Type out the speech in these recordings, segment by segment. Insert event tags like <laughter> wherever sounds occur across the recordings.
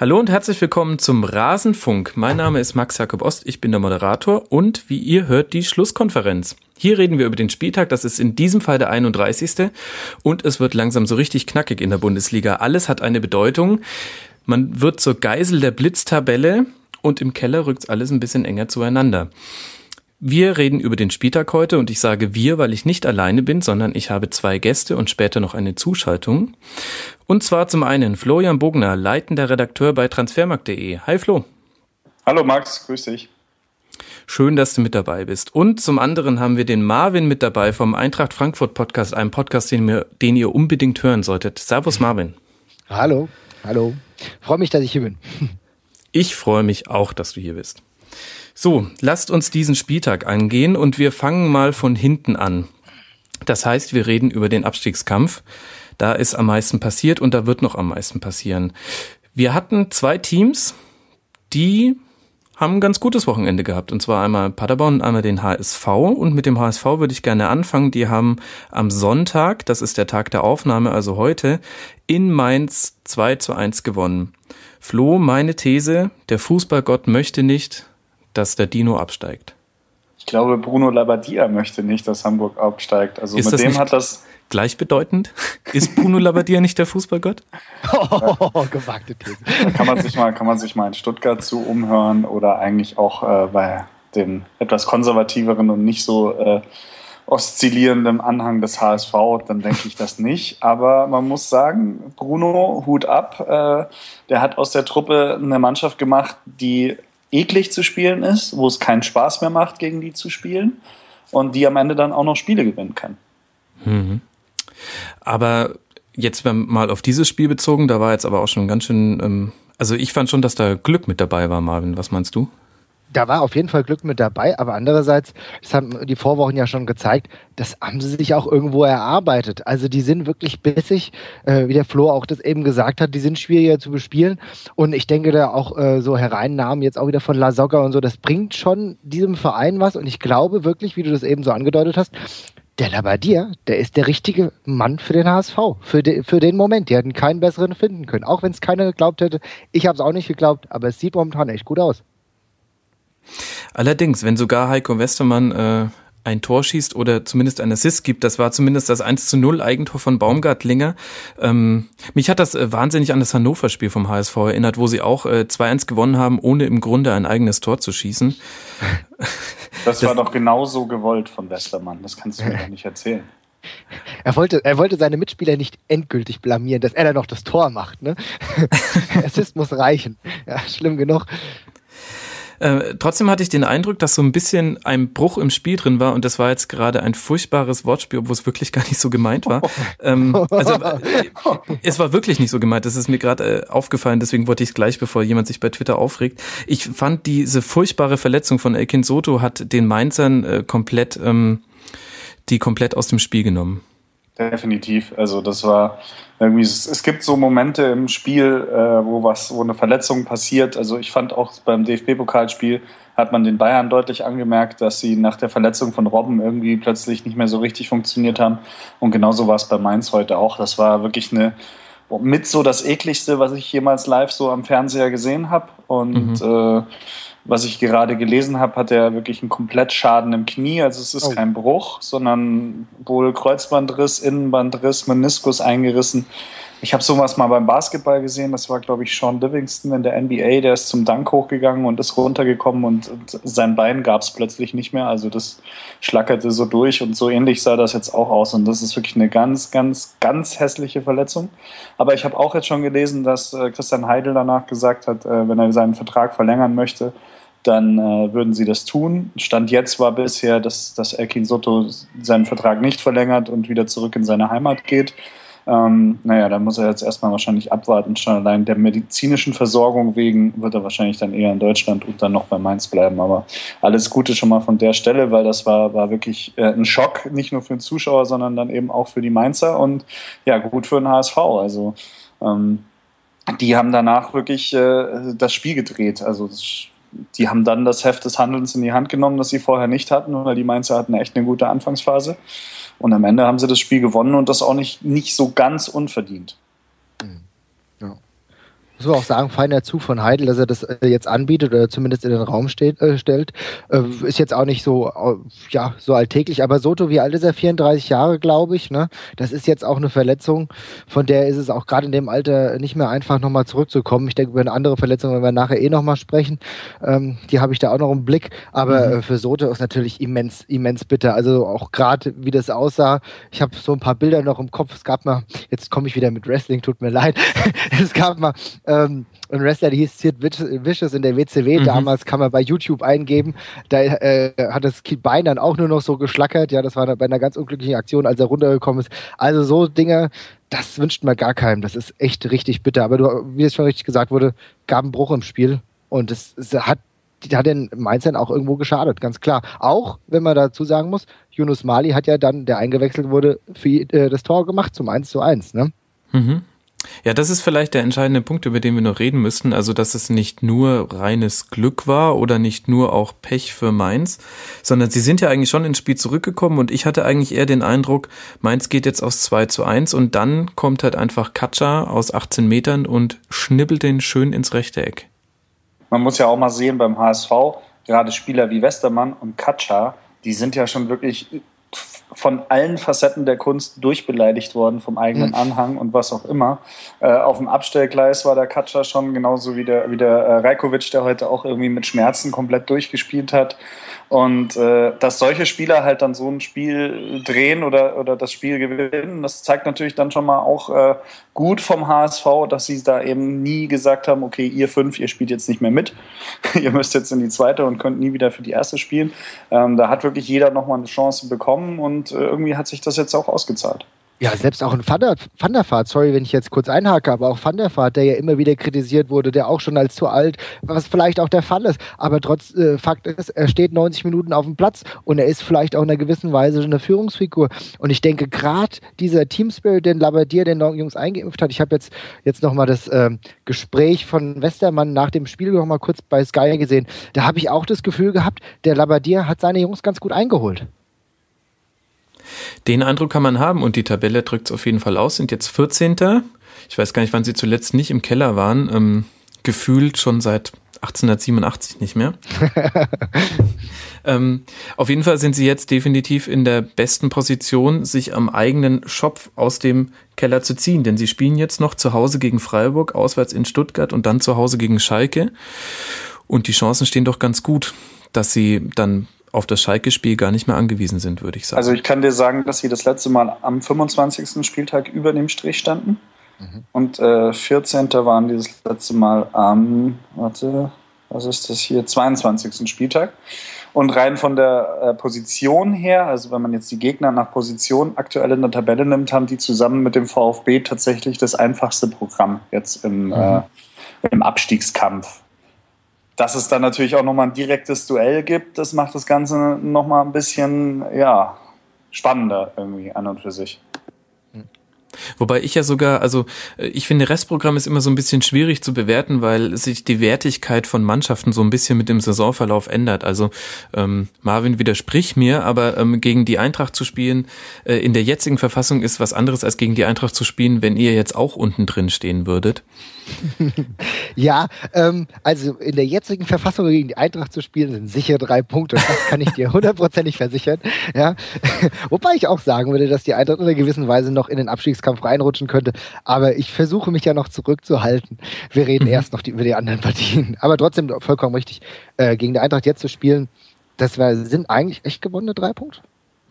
Hallo und herzlich willkommen zum Rasenfunk. Mein Name ist Max Jakob Ost, ich bin der Moderator und wie ihr hört die Schlusskonferenz. Hier reden wir über den Spieltag, das ist in diesem Fall der 31. und es wird langsam so richtig knackig in der Bundesliga. Alles hat eine Bedeutung. Man wird zur Geisel der Blitztabelle und im Keller rückt alles ein bisschen enger zueinander. Wir reden über den Spieltag heute und ich sage wir, weil ich nicht alleine bin, sondern ich habe zwei Gäste und später noch eine Zuschaltung. Und zwar zum einen Florian Bogner, leitender Redakteur bei transfermarkt.de. Hi Flo. Hallo Max, grüß dich. Schön, dass du mit dabei bist. Und zum anderen haben wir den Marvin mit dabei vom Eintracht Frankfurt Podcast, einem Podcast, den, wir, den ihr unbedingt hören solltet. Servus Marvin. Hallo, hallo. Freue mich, dass ich hier bin. Ich freue mich auch, dass du hier bist. So, lasst uns diesen Spieltag angehen und wir fangen mal von hinten an. Das heißt, wir reden über den Abstiegskampf. Da ist am meisten passiert und da wird noch am meisten passieren. Wir hatten zwei Teams, die haben ein ganz gutes Wochenende gehabt. Und zwar einmal Paderborn und einmal den HSV. Und mit dem HSV würde ich gerne anfangen. Die haben am Sonntag, das ist der Tag der Aufnahme, also heute, in Mainz 2 zu 1 gewonnen. Flo, meine These, der Fußballgott möchte nicht, dass der Dino absteigt? Ich glaube, Bruno Labbadia möchte nicht, dass Hamburg absteigt. Also ist mit dem hat das gleichbedeutend? Ist Bruno Labbadia nicht der Fußballgott? Oh, gewagte These. Kann man sich mal, kann man sich mal in Stuttgart zu umhören oder eigentlich auch äh, bei den etwas konservativeren und nicht so äh, oszillierenden Anhang des HSV, dann denke ich das nicht. Aber man muss sagen, Bruno, Hut ab. Äh, der hat aus der Truppe eine Mannschaft gemacht, die eklig zu spielen ist, wo es keinen Spaß mehr macht, gegen die zu spielen und die am Ende dann auch noch Spiele gewinnen kann. Mhm. Aber jetzt mal auf dieses Spiel bezogen, da war jetzt aber auch schon ganz schön, ähm, also ich fand schon, dass da Glück mit dabei war, Marvin. Was meinst du? Da war auf jeden Fall Glück mit dabei, aber andererseits, das haben die Vorwochen ja schon gezeigt, das haben sie sich auch irgendwo erarbeitet. Also die sind wirklich bissig, äh, wie der Flo auch das eben gesagt hat, die sind schwieriger zu bespielen und ich denke da auch äh, so Hereinnahmen jetzt auch wieder von La Soga und so, das bringt schon diesem Verein was und ich glaube wirklich, wie du das eben so angedeutet hast, der Labadier, der ist der richtige Mann für den HSV, für, de, für den Moment. Die hätten keinen besseren finden können, auch wenn es keiner geglaubt hätte. Ich habe es auch nicht geglaubt, aber es sieht momentan echt gut aus. Allerdings, wenn sogar Heiko Westermann äh, ein Tor schießt oder zumindest ein Assist gibt, das war zumindest das 1 zu 0 Eigentor von Baumgartlinger. Ähm, mich hat das äh, wahnsinnig an das Hannover-Spiel vom HSV erinnert, wo sie auch äh, 2-1 gewonnen haben, ohne im Grunde ein eigenes Tor zu schießen. Das, <laughs> das war doch genauso gewollt von Westermann, das kannst du mir doch nicht erzählen. Er wollte, er wollte seine Mitspieler nicht endgültig blamieren, dass er dann noch das Tor macht. Ne? <laughs> Assist muss reichen. Ja, schlimm genug. Äh, trotzdem hatte ich den Eindruck, dass so ein bisschen ein Bruch im Spiel drin war und das war jetzt gerade ein furchtbares Wortspiel, obwohl es wirklich <laughs> gar nicht so gemeint war. ähm, also äh, es war wirklich nicht so gemeint. Das ist mir gerade äh, aufgefallen, deswegen wollte ich es gleich, bevor jemand sich bei Twitter aufregt. Ich fand diese furchtbare Verletzung von Elkin Soto hat den Mainzern äh, komplett ähm, die komplett aus dem Spiel genommen. Definitiv. Also das war irgendwie, es, gibt so Momente im Spiel, äh, wo was, wo eine Verletzung passiert. Also ich fand auch beim DFB-Pokalspiel hat man den Bayern deutlich angemerkt, dass sie nach der Verletzung von Robben irgendwie plötzlich nicht mehr so richtig funktioniert haben. Und genauso war es bei Mainz heute auch. Das war wirklich eine mit so das ekligste, was ich jemals live so am Fernseher gesehen habe. Und mhm. äh, was ich gerade gelesen habe, hat er wirklich einen Komplettschaden im Knie. Also es ist oh. kein Bruch, sondern wohl Kreuzbandriss, Innenbandriss, Meniskus eingerissen. Ich habe sowas mal beim Basketball gesehen. Das war, glaube ich, Sean Livingston in der NBA. Der ist zum Dank hochgegangen und ist runtergekommen und, und sein Bein gab es plötzlich nicht mehr. Also das schlackerte so durch und so ähnlich sah das jetzt auch aus. Und das ist wirklich eine ganz, ganz, ganz hässliche Verletzung. Aber ich habe auch jetzt schon gelesen, dass äh, Christian Heidel danach gesagt hat, äh, wenn er seinen Vertrag verlängern möchte, dann äh, würden sie das tun. Stand jetzt war bisher, dass, dass Elkin Soto seinen Vertrag nicht verlängert und wieder zurück in seine Heimat geht. Ähm, naja, da muss er jetzt erstmal wahrscheinlich abwarten. Schon allein der medizinischen Versorgung wegen wird er wahrscheinlich dann eher in Deutschland und dann noch bei Mainz bleiben. Aber alles Gute schon mal von der Stelle, weil das war, war wirklich äh, ein Schock, nicht nur für den Zuschauer, sondern dann eben auch für die Mainzer und ja, gut für den HSV. Also ähm, die haben danach wirklich äh, das Spiel gedreht. Also das die haben dann das Heft des Handelns in die Hand genommen, das sie vorher nicht hatten, weil die Mainzer hatten echt eine gute Anfangsphase. Und am Ende haben sie das Spiel gewonnen und das auch nicht, nicht so ganz unverdient. Muss man auch sagen, feiner Zug von Heidel, dass er das äh, jetzt anbietet oder zumindest in den Raum steht, äh, stellt. Äh, ist jetzt auch nicht so, äh, ja, so alltäglich. Aber Soto, wie alt ist er? 34 Jahre, glaube ich. Ne? Das ist jetzt auch eine Verletzung, von der ist es auch gerade in dem Alter nicht mehr einfach nochmal zurückzukommen. Ich denke, über eine andere Verletzung, wenn wir nachher eh nochmal sprechen, ähm, die habe ich da auch noch im Blick. Aber mhm. Äh, für Soto ist natürlich immens, immens bitter. Also auch gerade, wie das aussah. Ich habe so ein paar Bilder noch im Kopf. Es gab mal, jetzt komme ich wieder mit Wrestling, tut mir leid. <laughs> es gab mal ähm, ein Wrestler, der hieß Sid Vicious in der WCW. Mhm. Damals kann man bei YouTube eingeben. Da äh, hat das Bein dann auch nur noch so geschlackert. Ja, das war bei einer ganz unglücklichen Aktion, als er runtergekommen ist. Also so Dinge, das wünscht man gar keinem. Das ist echt richtig bitter. Aber du, wie es schon richtig gesagt wurde, gab einen Bruch im Spiel. Und es, es hat die hat den Mainz dann auch irgendwo geschadet, ganz klar. Auch, wenn man dazu sagen muss, Yunus Mali hat ja dann, der eingewechselt wurde, für, äh, das Tor gemacht zum 1 zu 1. Ne? Mhm. Ja, das ist vielleicht der entscheidende Punkt, über den wir noch reden müssten. Also, dass es nicht nur reines Glück war oder nicht nur auch Pech für Mainz, sondern sie sind ja eigentlich schon ins Spiel zurückgekommen und ich hatte eigentlich eher den Eindruck, Mainz geht jetzt aus 2 zu 1 und dann kommt halt einfach Katscha aus 18 Metern und schnibbelt den schön ins rechte Eck. Man muss ja auch mal sehen beim HSV, gerade Spieler wie Westermann und Katscha, die sind ja schon wirklich von allen Facetten der Kunst durchbeleidigt worden, vom eigenen mhm. Anhang und was auch immer. Äh, auf dem Abstellgleis war der Katscher schon genauso wie der, wie der äh, Rajkovic, der heute auch irgendwie mit Schmerzen komplett durchgespielt hat. Und äh, dass solche Spieler halt dann so ein Spiel drehen oder, oder das Spiel gewinnen, das zeigt natürlich dann schon mal auch äh, gut vom HSV, dass sie da eben nie gesagt haben, okay, ihr fünf, ihr spielt jetzt nicht mehr mit. <laughs> ihr müsst jetzt in die zweite und könnt nie wieder für die erste spielen. Ähm, da hat wirklich jeder nochmal eine Chance bekommen und äh, irgendwie hat sich das jetzt auch ausgezahlt. Ja, selbst auch ein Van der sorry, wenn ich jetzt kurz einhake, aber auch Van der ja immer wieder kritisiert wurde, der auch schon als zu alt, was vielleicht auch der Fall ist, aber trotz äh, Fakt ist, er steht 90 Minuten auf dem Platz und er ist vielleicht auch in einer gewissen Weise eine Führungsfigur. Und ich denke, gerade dieser Team Spirit, den Labadier den Jungs eingeimpft hat, ich habe jetzt, jetzt nochmal das äh, Gespräch von Westermann nach dem Spiel nochmal kurz bei Sky gesehen, da habe ich auch das Gefühl gehabt, der Labadier hat seine Jungs ganz gut eingeholt. Den Eindruck kann man haben und die Tabelle drückt es auf jeden Fall aus, sind jetzt 14. Ich weiß gar nicht, wann sie zuletzt nicht im Keller waren. Ähm, gefühlt schon seit 1887 nicht mehr. <laughs> ähm, auf jeden Fall sind sie jetzt definitiv in der besten Position, sich am eigenen Schopf aus dem Keller zu ziehen, denn sie spielen jetzt noch zu Hause gegen Freiburg, auswärts in Stuttgart und dann zu Hause gegen Schalke. Und die Chancen stehen doch ganz gut, dass sie dann auf das Schalke-Spiel gar nicht mehr angewiesen sind, würde ich sagen. Also ich kann dir sagen, dass sie das letzte Mal am 25. Spieltag über dem Strich standen. Mhm. Und äh, 14. waren dieses letzte Mal am, warte, was ist das hier, 22. Spieltag. Und rein von der äh, Position her, also wenn man jetzt die Gegner nach Position aktuell in der Tabelle nimmt, haben die zusammen mit dem VfB tatsächlich das einfachste Programm jetzt im, mhm. äh, im Abstiegskampf dass es dann natürlich auch nochmal ein direktes Duell gibt, das macht das Ganze nochmal ein bisschen, ja, spannender irgendwie an und für sich. Wobei ich ja sogar, also ich finde, Restprogramm ist immer so ein bisschen schwierig zu bewerten, weil sich die Wertigkeit von Mannschaften so ein bisschen mit dem Saisonverlauf ändert. Also ähm, Marvin widerspricht mir, aber ähm, gegen die Eintracht zu spielen äh, in der jetzigen Verfassung ist was anderes als gegen die Eintracht zu spielen, wenn ihr jetzt auch unten drin stehen würdet. <laughs> ja, ähm, also in der jetzigen Verfassung gegen die Eintracht zu spielen, sind sicher drei Punkte. Das kann ich dir <laughs> hundertprozentig versichern. Ja? <laughs> Wobei ich auch sagen würde, dass die Eintracht in einer gewissen Weise noch in den Abstiegskampf reinrutschen könnte. Aber ich versuche mich ja noch zurückzuhalten. Wir reden mhm. erst noch die, über die anderen Partien. Aber trotzdem vollkommen richtig, äh, gegen die Eintracht jetzt zu spielen, das war, sind eigentlich echt gewonnene drei Punkte.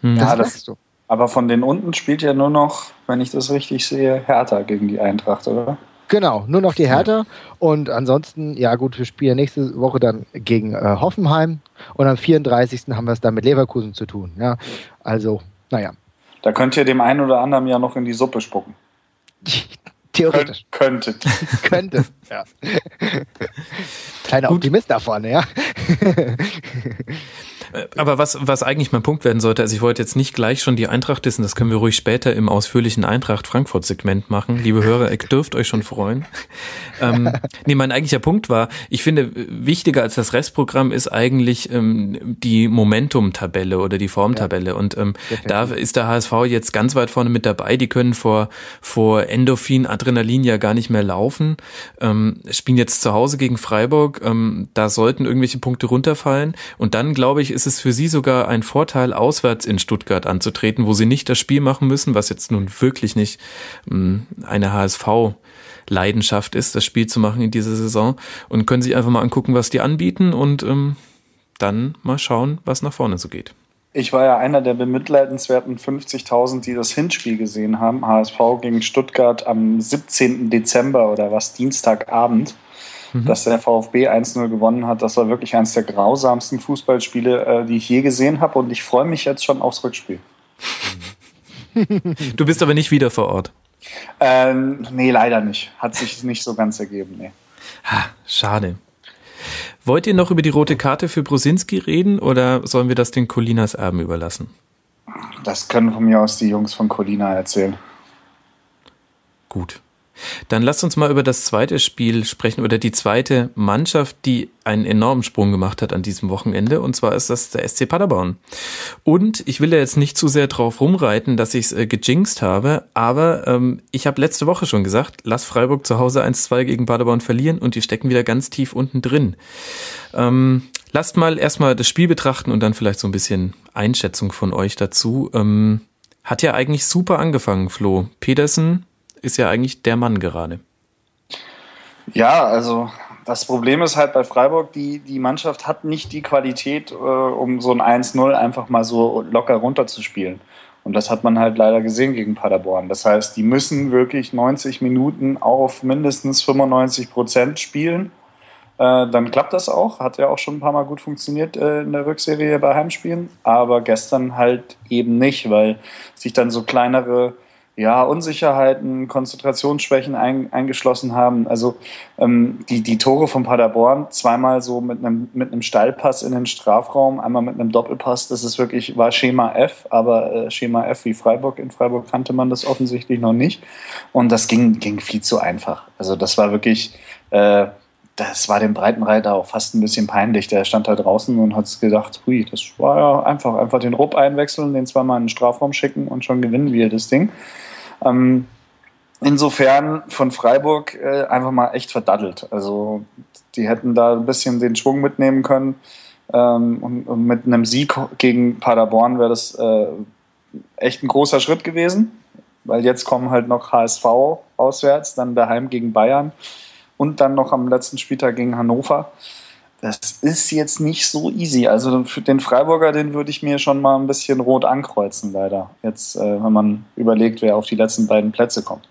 Mhm. Das, ja, das du. Aber von den unten spielt ja nur noch, wenn ich das richtig sehe, Hertha gegen die Eintracht, oder? Genau, nur noch die Hertha. Und ansonsten, ja gut, wir spielen nächste Woche dann gegen äh, Hoffenheim und am 34. haben wir es dann mit Leverkusen zu tun. Ja, also, naja. Da könnt ihr dem einen oder anderen ja noch in die Suppe spucken. <laughs> Theoretisch. Könnt, könntet. <laughs> Könnte, ja. <laughs> Kleiner Optimist da vorne, ja. Äh, aber was, was eigentlich mein Punkt werden sollte, also ich wollte jetzt nicht gleich schon die Eintracht wissen, das können wir ruhig später im ausführlichen Eintracht-Frankfurt-Segment machen. Liebe Hörer, ihr dürft euch schon freuen. ähm, <laughs> nee, mein eigentlicher Punkt war, ich finde, wichtiger als das Restprogramm ist eigentlich ähm, die Momentum-Tabelle oder die Formtabelle. Ja, und ähm, da ist der HSV jetzt ganz weit vorne mit dabei. Die können vor, vor Endorphin, Adrenalin ja gar nicht mehr laufen. Ähm, spielen jetzt zu Hause gegen Freiburg. Ähm, da sollten irgendwelche Punkte runterfallen. Und dann, glaube ich, ist es für sie sogar ein Vorteil, auswärts in Stuttgart anzutreten, wo sie nicht das Spiel machen müssen, was jetzt nun wirklich nicht ähm, eine HSV Leidenschaft ist, das Spiel zu machen in dieser Saison und können sich einfach mal angucken, was die anbieten und ähm, dann mal schauen, was nach vorne so geht. Ich war ja einer der bemitleidenswerten 50.000, die das Hinspiel gesehen haben. HSV gegen Stuttgart am 17. Dezember oder was, Dienstagabend, mhm. dass der VfB 1-0 gewonnen hat. Das war wirklich eines der grausamsten Fußballspiele, äh, die ich je gesehen habe. Und ich freue mich jetzt schon aufs Rückspiel. Du bist aber nicht wieder vor Ort. Ähm, nee, leider nicht. Hat sich nicht so ganz ergeben. Nee. Ha, schade. Wollt ihr noch über die rote Karte für Brosinski reden oder sollen wir das den Colinas Erben überlassen? Das können von mir aus die Jungs von Colina erzählen. Gut. Dann lasst uns mal über das zweite Spiel sprechen oder die zweite Mannschaft, die einen enormen Sprung gemacht hat an diesem Wochenende. Und zwar ist das der SC Paderborn. Und ich will ja jetzt nicht zu sehr drauf rumreiten, dass ich es äh, gejinxt habe, aber ähm, ich habe letzte Woche schon gesagt, lass Freiburg zu Hause 1-2 gegen Paderborn verlieren und die stecken wieder ganz tief unten drin. Ähm, lasst mal erstmal das Spiel betrachten und dann vielleicht so ein bisschen Einschätzung von euch dazu. Ähm, hat ja eigentlich super angefangen, Flo. Pedersen ist ja eigentlich der Mann gerade. Ja, also das Problem ist halt bei Freiburg, die, die Mannschaft hat nicht die Qualität, äh, um so ein 1-0 einfach mal so locker runterzuspielen. Und das hat man halt leider gesehen gegen Paderborn. Das heißt, die müssen wirklich 90 Minuten auf mindestens 95 Prozent spielen. Äh, dann klappt das auch. Hat ja auch schon ein paar Mal gut funktioniert äh, in der Rückserie bei Heimspielen. Aber gestern halt eben nicht, weil sich dann so kleinere ja, Unsicherheiten, Konzentrationsschwächen ein, eingeschlossen haben. Also ähm, die, die Tore von Paderborn, zweimal so mit einem, mit einem Steilpass in den Strafraum, einmal mit einem Doppelpass, das ist wirklich, war Schema F, aber äh, Schema F wie Freiburg. In Freiburg kannte man das offensichtlich noch nicht. Und das ging, ging viel zu einfach. Also das war wirklich, äh, das war dem Breitenreiter auch fast ein bisschen peinlich. Der stand da draußen und hat gedacht, hui, das war ja einfach, einfach den Rupp einwechseln, den zweimal in den Strafraum schicken und schon gewinnen wir das Ding. Ähm, insofern von Freiburg äh, einfach mal echt verdattelt. Also die hätten da ein bisschen den Schwung mitnehmen können. Ähm, und, und, mit einem Sieg gegen Paderborn wäre das äh, echt ein großer Schritt gewesen, weil jetzt kommen halt noch HSV auswärts, dann daheim gegen Bayern und dann noch am letzten Spieltag gegen Hannover das ist jetzt nicht so easy. Also für den Freiburger, den würde ich mir schon mal ein bisschen rot ankreuzen, leider. Jetzt, äh, wenn man überlegt, wer auf die letzten beiden Plätze kommt.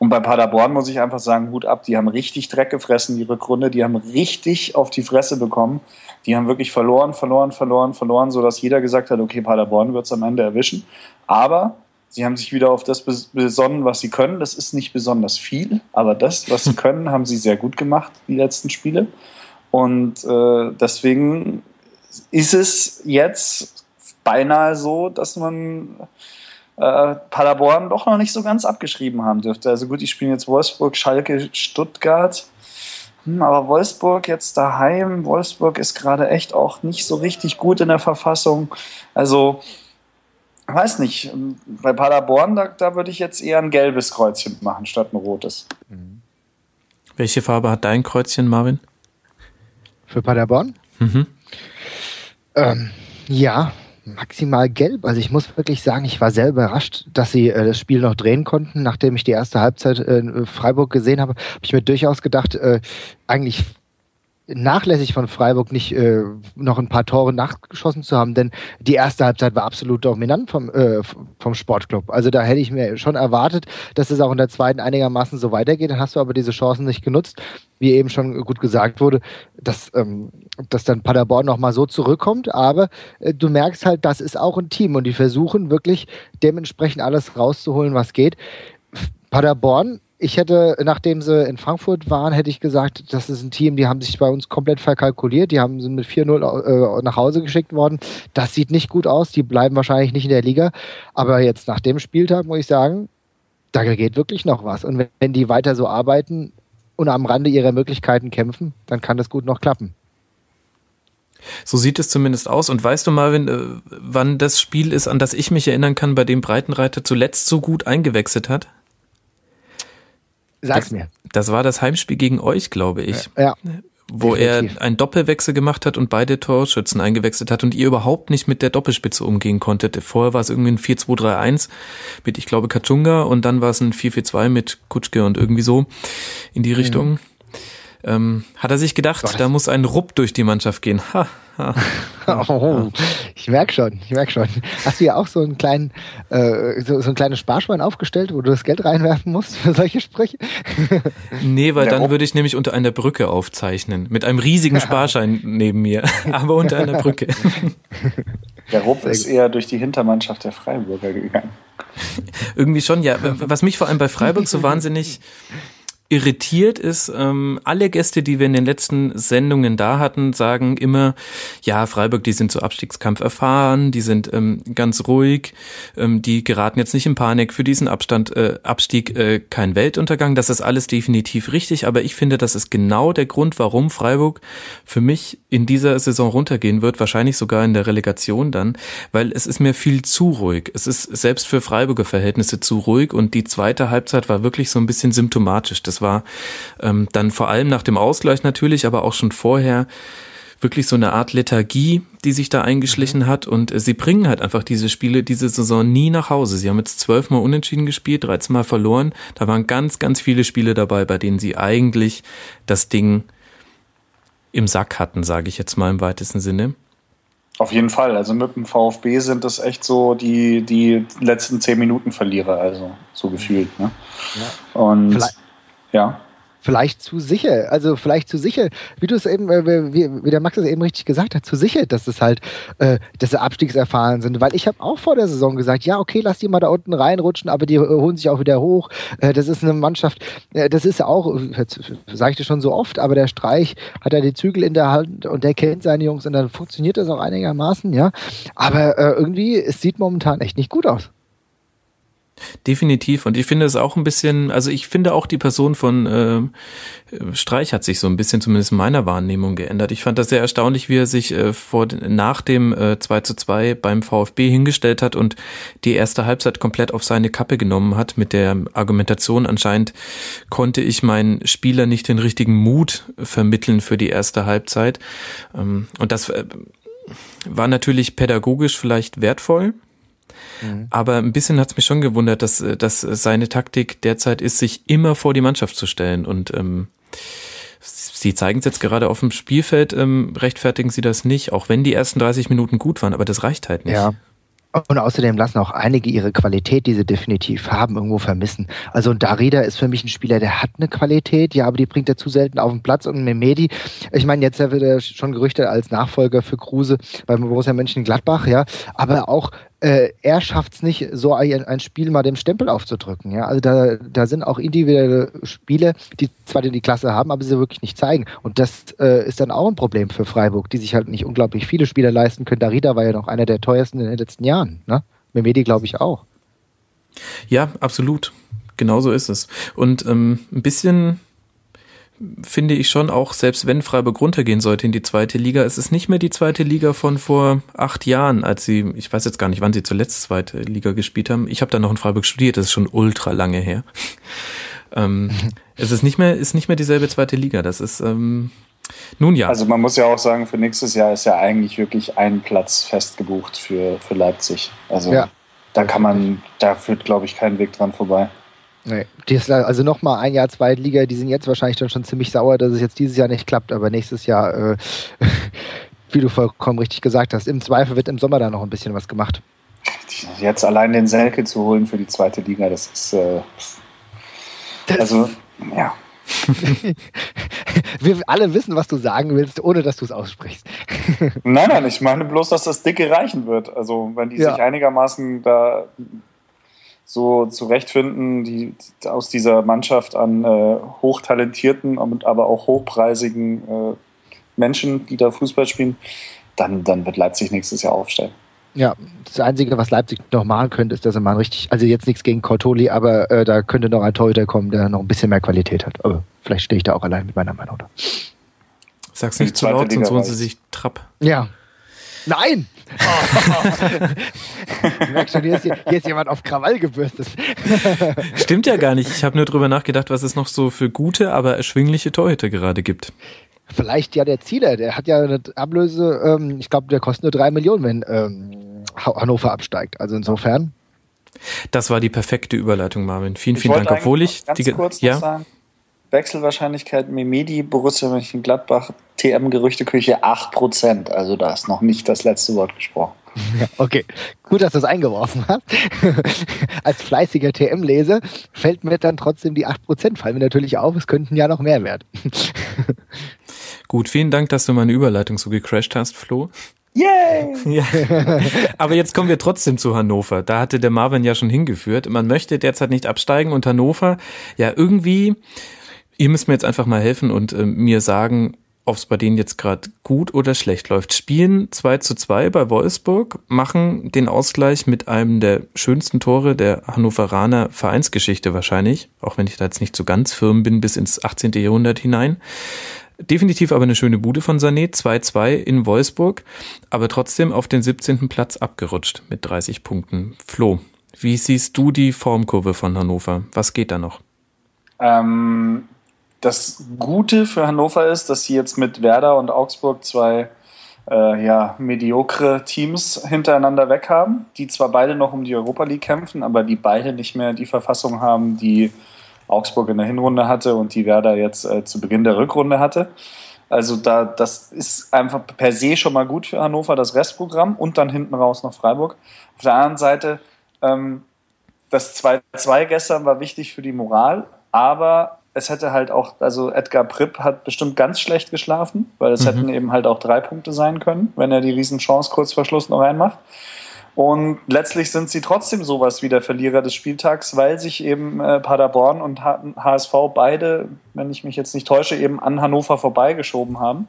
Und bei Paderborn muss ich einfach sagen, Hut ab, die haben richtig Dreck gefressen, die Rückrunde, die haben richtig auf die Fresse bekommen. Die haben wirklich verloren, verloren, verloren, verloren, sodass jeder gesagt hat, okay, Paderborn wird es am Ende erwischen. Aber sie haben sich wieder auf das besonnen, was sie können. Das ist nicht besonders viel, aber das, was sie können, haben sie sehr gut gemacht, die letzten Spiele. Und äh, deswegen ist es jetzt beinahe so, dass man äh, Paderborn doch noch nicht so ganz abgeschrieben haben dürfte. Also gut, die spielen jetzt Wolfsburg, Schalke, Stuttgart. Hm, aber Wolfsburg jetzt daheim, Wolfsburg ist gerade echt auch nicht so richtig gut in der Verfassung. Also, weiß nicht, bei Paderborn, da, da würde ich jetzt eher ein gelbes Kreuzchen machen statt ein rotes. Welche Farbe hat dein Kreuzchen, Marvin? Für Paderborn. Mhm. Ähm, ja, maximal gelb. Also ich muss wirklich sagen, ich war sehr überrascht, dass sie äh, das Spiel noch drehen konnten. Nachdem ich die erste Halbzeit äh, in Freiburg gesehen habe, habe ich mir durchaus gedacht, äh, eigentlich nachlässig von Freiburg nicht äh, noch ein paar Tore nachgeschossen zu haben, denn die erste Halbzeit war absolut dominant vom, äh, vom Sportclub. Also da hätte ich mir schon erwartet, dass es auch in der zweiten einigermaßen so weitergeht. Dann hast du aber diese Chancen nicht genutzt, wie eben schon gut gesagt wurde, dass, ähm, dass dann Paderborn nochmal so zurückkommt. Aber äh, du merkst halt, das ist auch ein Team und die versuchen wirklich dementsprechend alles rauszuholen, was geht. Paderborn ich hätte, nachdem sie in Frankfurt waren, hätte ich gesagt, das ist ein Team, die haben sich bei uns komplett verkalkuliert. Die haben sind mit 4-0 äh, nach Hause geschickt worden. Das sieht nicht gut aus. Die bleiben wahrscheinlich nicht in der Liga. Aber jetzt nach dem Spieltag muss ich sagen, da geht wirklich noch was. Und wenn, wenn die weiter so arbeiten und am Rande ihrer Möglichkeiten kämpfen, dann kann das gut noch klappen. So sieht es zumindest aus. Und weißt du, Marvin, äh, wann das Spiel ist, an das ich mich erinnern kann, bei dem Breitenreiter zuletzt so gut eingewechselt hat? Sag's das, mir. Das war das Heimspiel gegen euch, glaube ich. Ja. Wo definitiv. er einen Doppelwechsel gemacht hat und beide Torschützen eingewechselt hat und ihr überhaupt nicht mit der Doppelspitze umgehen konntet. Vorher war es irgendwie ein 4-2-3-1 mit, ich glaube, Kachunga und dann war es ein 4-4-2 mit Kutschke und irgendwie so in die Richtung. Mhm. Ähm, hat er sich gedacht, Gott. da muss ein Rupp durch die Mannschaft gehen. Ha, <laughs> oh, ich merk schon, ich merk schon. Hast du ja auch so einen kleinen, äh, so, so ein kleines Sparschwein aufgestellt, wo du das Geld reinwerfen musst für solche Sprüche? <laughs> nee, weil Der dann Rupp. würde ich nämlich unter einer Brücke aufzeichnen. Mit einem riesigen Sparschein neben mir, <laughs> aber unter einer Brücke. Der Rupp ist eher durch die Hintermannschaft der Freiburger gegangen. Irgendwie schon, ja. Was mich vor allem bei Freiburg so wahnsinnig irritiert ist, ähm, alle Gäste, die wir in den letzten Sendungen da hatten, sagen immer, ja, Freiburg, die sind zu Abstiegskampf erfahren, die sind ähm, ganz ruhig, ähm, die geraten jetzt nicht in Panik, für diesen Abstand, äh, Abstieg äh, kein Weltuntergang. Das ist alles definitiv richtig, aber ich finde, das ist genau der Grund, warum Freiburg für mich in dieser Saison runtergehen wird, wahrscheinlich sogar in der Relegation dann, weil es ist mir viel zu ruhig. Es ist selbst für Freiburger Verhältnisse zu ruhig und die zweite Halbzeit war wirklich so ein bisschen symptomatisch. Das war ähm, dann vor allem nach dem Ausgleich natürlich, aber auch schon vorher wirklich so eine Art Lethargie, die sich da eingeschlichen mhm. hat. Und äh, sie bringen halt einfach diese Spiele diese Saison nie nach Hause. Sie haben jetzt zwölfmal unentschieden gespielt, 13 Mal verloren. Da waren ganz, ganz viele Spiele dabei, bei denen sie eigentlich das Ding im Sack hatten, sage ich jetzt mal im weitesten Sinne. Auf jeden Fall. Also mit dem VfB sind das echt so die, die letzten zehn Minuten Verlierer, also so gefühlt. Ne? Ja. Und Vielleicht ja. Vielleicht zu sicher, also vielleicht zu sicher, wie du es eben, äh, wie, wie, der Max es eben richtig gesagt hat, zu sicher, dass es halt, äh, dass sie abstiegserfahren sind. Weil ich habe auch vor der Saison gesagt, ja, okay, lass die mal da unten reinrutschen, aber die äh, holen sich auch wieder hoch. Äh, das ist eine Mannschaft, äh, das ist auch, sage ich das schon so oft, aber der Streich hat ja die Zügel in der Hand und der kennt seine Jungs und dann funktioniert das auch einigermaßen, ja. Aber irgendwie, es sieht momentan echt nicht gut aus. Definitiv. Und ich finde es auch ein bisschen, also ich finde auch die Person von äh, Streich hat sich so ein bisschen zumindest in meiner Wahrnehmung geändert. Ich fand das sehr erstaunlich, wie er sich äh, vor, nach dem äh, 2 zu 2 beim VfB hingestellt hat und die erste Halbzeit komplett auf seine Kappe genommen hat mit der Argumentation. Anscheinend konnte ich meinen Spieler nicht den richtigen Mut vermitteln für die erste Halbzeit. Ähm, und das äh, war natürlich pädagogisch vielleicht wertvoll Mhm. Aber ein bisschen hat es mich schon gewundert, dass, äh, dass seine Taktik derzeit ist, sich immer vor die Mannschaft zu stellen. Und ähm, sie zeigen es jetzt gerade auf dem Spielfeld, ähm, rechtfertigen sie das nicht, auch wenn die ersten 30 Minuten gut waren, aber das reicht halt nicht. Ja. Und außerdem lassen auch einige ihre Qualität, die sie definitiv haben, irgendwo vermissen. Also Darida ist für mich ein Spieler, der hat eine Qualität, ja, aber die bringt er zu selten auf den Platz. Und Memedi, ich meine, jetzt wird er schon gerüchtet als Nachfolger für Kruse beim Borussia Mönchengladbach, ja, aber auch äh, er schafft es nicht, so ein, ein, Spiel mal dem Stempel aufzudrücken. Ja? Also da, da sind auch individuelle Spiele, die zwar die Klasse haben, aber sie wirklich nicht zeigen. Und das äh, ist dann auch ein Problem für Freiburg, die sich halt nicht unglaublich viele Spieler leisten können. Darida war ja noch einer der teuersten in den letzten Jahren. Ne? Memedi glaube ich auch. Ja, absolut. Genauso ist es. Und ähm, ein bisschen finde ich schon auch, selbst wenn Freiburg runtergehen sollte in die zweite Liga, es ist nicht mehr die zweite Liga von vor acht Jahren, als sie, ich weiß jetzt gar nicht, wann sie zuletzt zweite Liga gespielt haben. Ich habe da noch in Freiburg studiert, das ist schon ultra lange her. <laughs> ähm, <laughs> es ist nicht mehr, ist nicht mehr dieselbe zweite Liga. Das ist ähm, nun ja. Also man muss ja auch sagen, für nächstes Jahr ist ja eigentlich wirklich ein Platz festgebucht für, für Leipzig. Also ja. da kann man, da führt, glaube ich, kein Weg dran vorbei. Nee. also nochmal ein Jahr Zweitliga, die sind jetzt wahrscheinlich dann schon ziemlich sauer, dass es jetzt dieses Jahr nicht klappt, aber nächstes Jahr, äh, <laughs> wie du vollkommen richtig gesagt hast, im Zweifel wird im Sommer da noch ein bisschen was gemacht. Jetzt allein den Selke zu holen für die zweite Liga, das ist äh, also ja. <laughs> Wir alle wissen, was du sagen willst, ohne dass du es aussprichst. nein, nein, ich meine bloß, dass das Dicke reichen wird. Also wenn die ja. sich einigermaßen da so zurechtfinden, die, aus dieser Mannschaft an äh, hochtalentierten, aber auch hochpreisigen äh, Menschen, die da Fußball spielen, dann, dann wird Leipzig nächstes Jahr aufsteigen. Ja, das Einzige, was Leipzig noch machen könnte, ist, dass er mal richtig, also jetzt nichts gegen Cortoli, aber äh, da könnte noch ein Torhüter kommen, der noch ein bisschen mehr Qualität hat. Aber vielleicht stehe ich da auch allein mit meiner Meinung da. Sag's nicht zu laut, sonst holen sie sich Trapp. Ja. Nein! Oh. merkst schon, hier ist, hier ist jemand auf Krawall gebürstet. <laughs> Stimmt ja gar nicht. Ich habe nur drüber nachgedacht, was es noch so für gute, aber erschwingliche Torhüter gerade gibt. Vielleicht ja der Zieler, der hat ja eine Ablöse, ähm, ich glaube, der kostet nur drei Millionen, wenn ähm, Hannover absteigt. Also insofern. Das war die perfekte Überleitung, Marvin. Vielen, vielen Dank. Obwohl ich ganz die, kurz ja? sagen, Wechselwahrscheinlichkeit Mimedi, Borussia Mönchengladbach, TM-Gerüchteküche 8%. Also da ist noch nicht das letzte Wort gesprochen. Ja, okay, gut, dass du es eingeworfen hast. <laughs> Als fleißiger TM-Leser fällt mir dann trotzdem die 8%, fallen mir natürlich auf, es könnten ja noch mehr werden. <laughs> gut, vielen Dank, dass du meine Überleitung so gecrashed hast, Flo. Yay! <laughs> Ja. Aber jetzt kommen wir trotzdem zu Hannover. Da hatte der Marvin ja schon hingeführt. Man möchte derzeit nicht absteigen und Hannover, ja, irgendwie, ihr müsst mir jetzt einfach mal helfen und äh, mir sagen, ob es bei denen jetzt gerade gut oder schlecht läuft. Spielen 2 zu 2 bei Wolfsburg, machen den Ausgleich mit einem der schönsten Tore der Hannoveraner Vereinsgeschichte wahrscheinlich, auch wenn ich da jetzt nicht so ganz firm bin bis ins 18. Jahrhundert hinein. Definitiv aber eine schöne Bude von Sané, 2-2 in Wolfsburg, aber trotzdem auf den 17. Platz abgerutscht mit 30 Punkten. Flo, wie siehst du die Formkurve von Hannover? Was geht da noch? Ähm, das Gute für Hannover ist, dass sie jetzt mit Werder und Augsburg zwei äh, ja, mediokre Teams hintereinander weg haben, die zwar beide noch um die Europa League kämpfen, aber die beide nicht mehr die Verfassung haben, die Augsburg in der Hinrunde hatte und die Werder jetzt äh, zu Beginn der Rückrunde hatte. Also da, das ist einfach per se schon mal gut für Hannover, das Restprogramm und dann hinten raus noch Freiburg. Auf der anderen Seite, ähm, das 2-2 gestern war wichtig für die Moral, aber es hätte halt auch, also Edgar Pripp hat bestimmt ganz schlecht geschlafen, weil es mhm. hätten eben halt auch drei Punkte sein können, wenn er die Riesenchance kurz vor Schluss noch reinmacht. Und letztlich sind sie trotzdem sowas wie der Verlierer des Spieltags, weil sich eben äh, Paderborn und HSV beide, wenn ich mich jetzt nicht täusche, eben an Hannover vorbeigeschoben haben.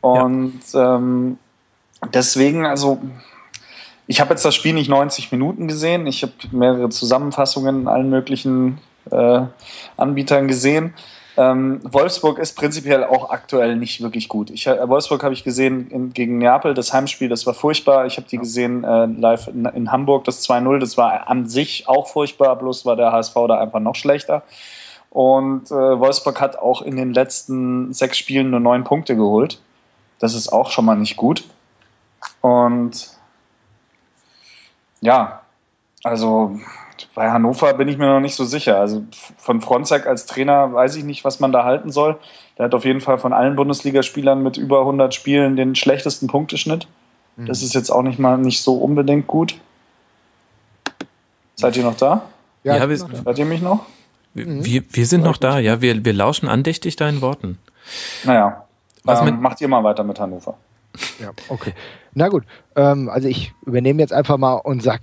Und ja. ähm, deswegen, also ich habe jetzt das Spiel nicht 90 Minuten gesehen. Ich habe mehrere Zusammenfassungen in allen möglichen äh, Anbietern gesehen. Ähm, Wolfsburg ist prinzipiell auch aktuell nicht wirklich gut. Ich, äh, Wolfsburg habe ich gesehen in, gegen Neapel, das Heimspiel, das war furchtbar. Ich habe die gesehen äh, live in, in, Hamburg, das 2-0, das war an sich auch furchtbar, bloß war der HSV da einfach noch schlechter. Und äh, Wolfsburg hat auch in den letzten sechs Spielen nur neun Punkte geholt. Das ist auch schon mal nicht gut. Und ja, also bei Hannover bin ich mir noch nicht so sicher. Also von Fronzek als Trainer weiß ich nicht, was man da halten soll. Der hat auf jeden Fall von allen Bundesligaspielern mit über 100 Spielen den schlechtesten Punkteschnitt. Mhm. Das ist jetzt auch nicht mal nicht so unbedingt gut. Seid ihr noch da? Ja, ja wir, Seid ihr mich noch? Wir, wir sind noch da, ja. Wir, wir lauschen andächtig deinen Worten. Naja, was ähm, macht ihr mal weiter mit Hannover? Ja, okay. Na gut, ähm, also ich übernehme jetzt einfach mal und sag,